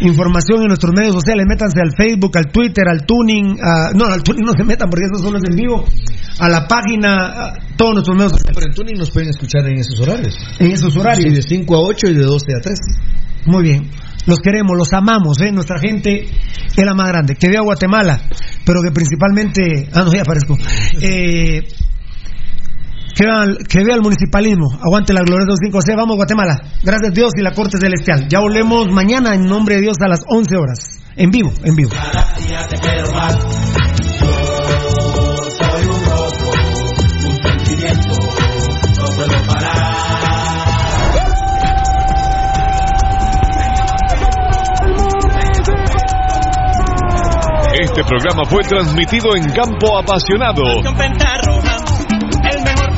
información en nuestros medios sociales, métanse al Facebook, al Twitter, al Tuning, a- no, al Tuning no se metan porque eso solo es en vivo, a la página, a todos nuestros medios sociales. Pero en Tuning nos pueden escuchar en esos horarios. En esos horarios. Sí, de 5 a 8 y de 12 a 3. Muy bien. Los queremos, los amamos, ¿eh? Nuestra gente es la más grande. Que vea Guatemala, pero que principalmente. Ah, no, ya aparezco. Eh, que, vea, que vea el municipalismo. Aguante la gloria de los 5C. Vamos, Guatemala. Gracias Dios y la Corte Celestial. Ya volvemos mañana en nombre de Dios a las 11 horas. En vivo, en vivo. día te quiero más. Yo soy un loco, un sentimiento, no puedo parar. Este programa fue transmitido en Campo Apasionado.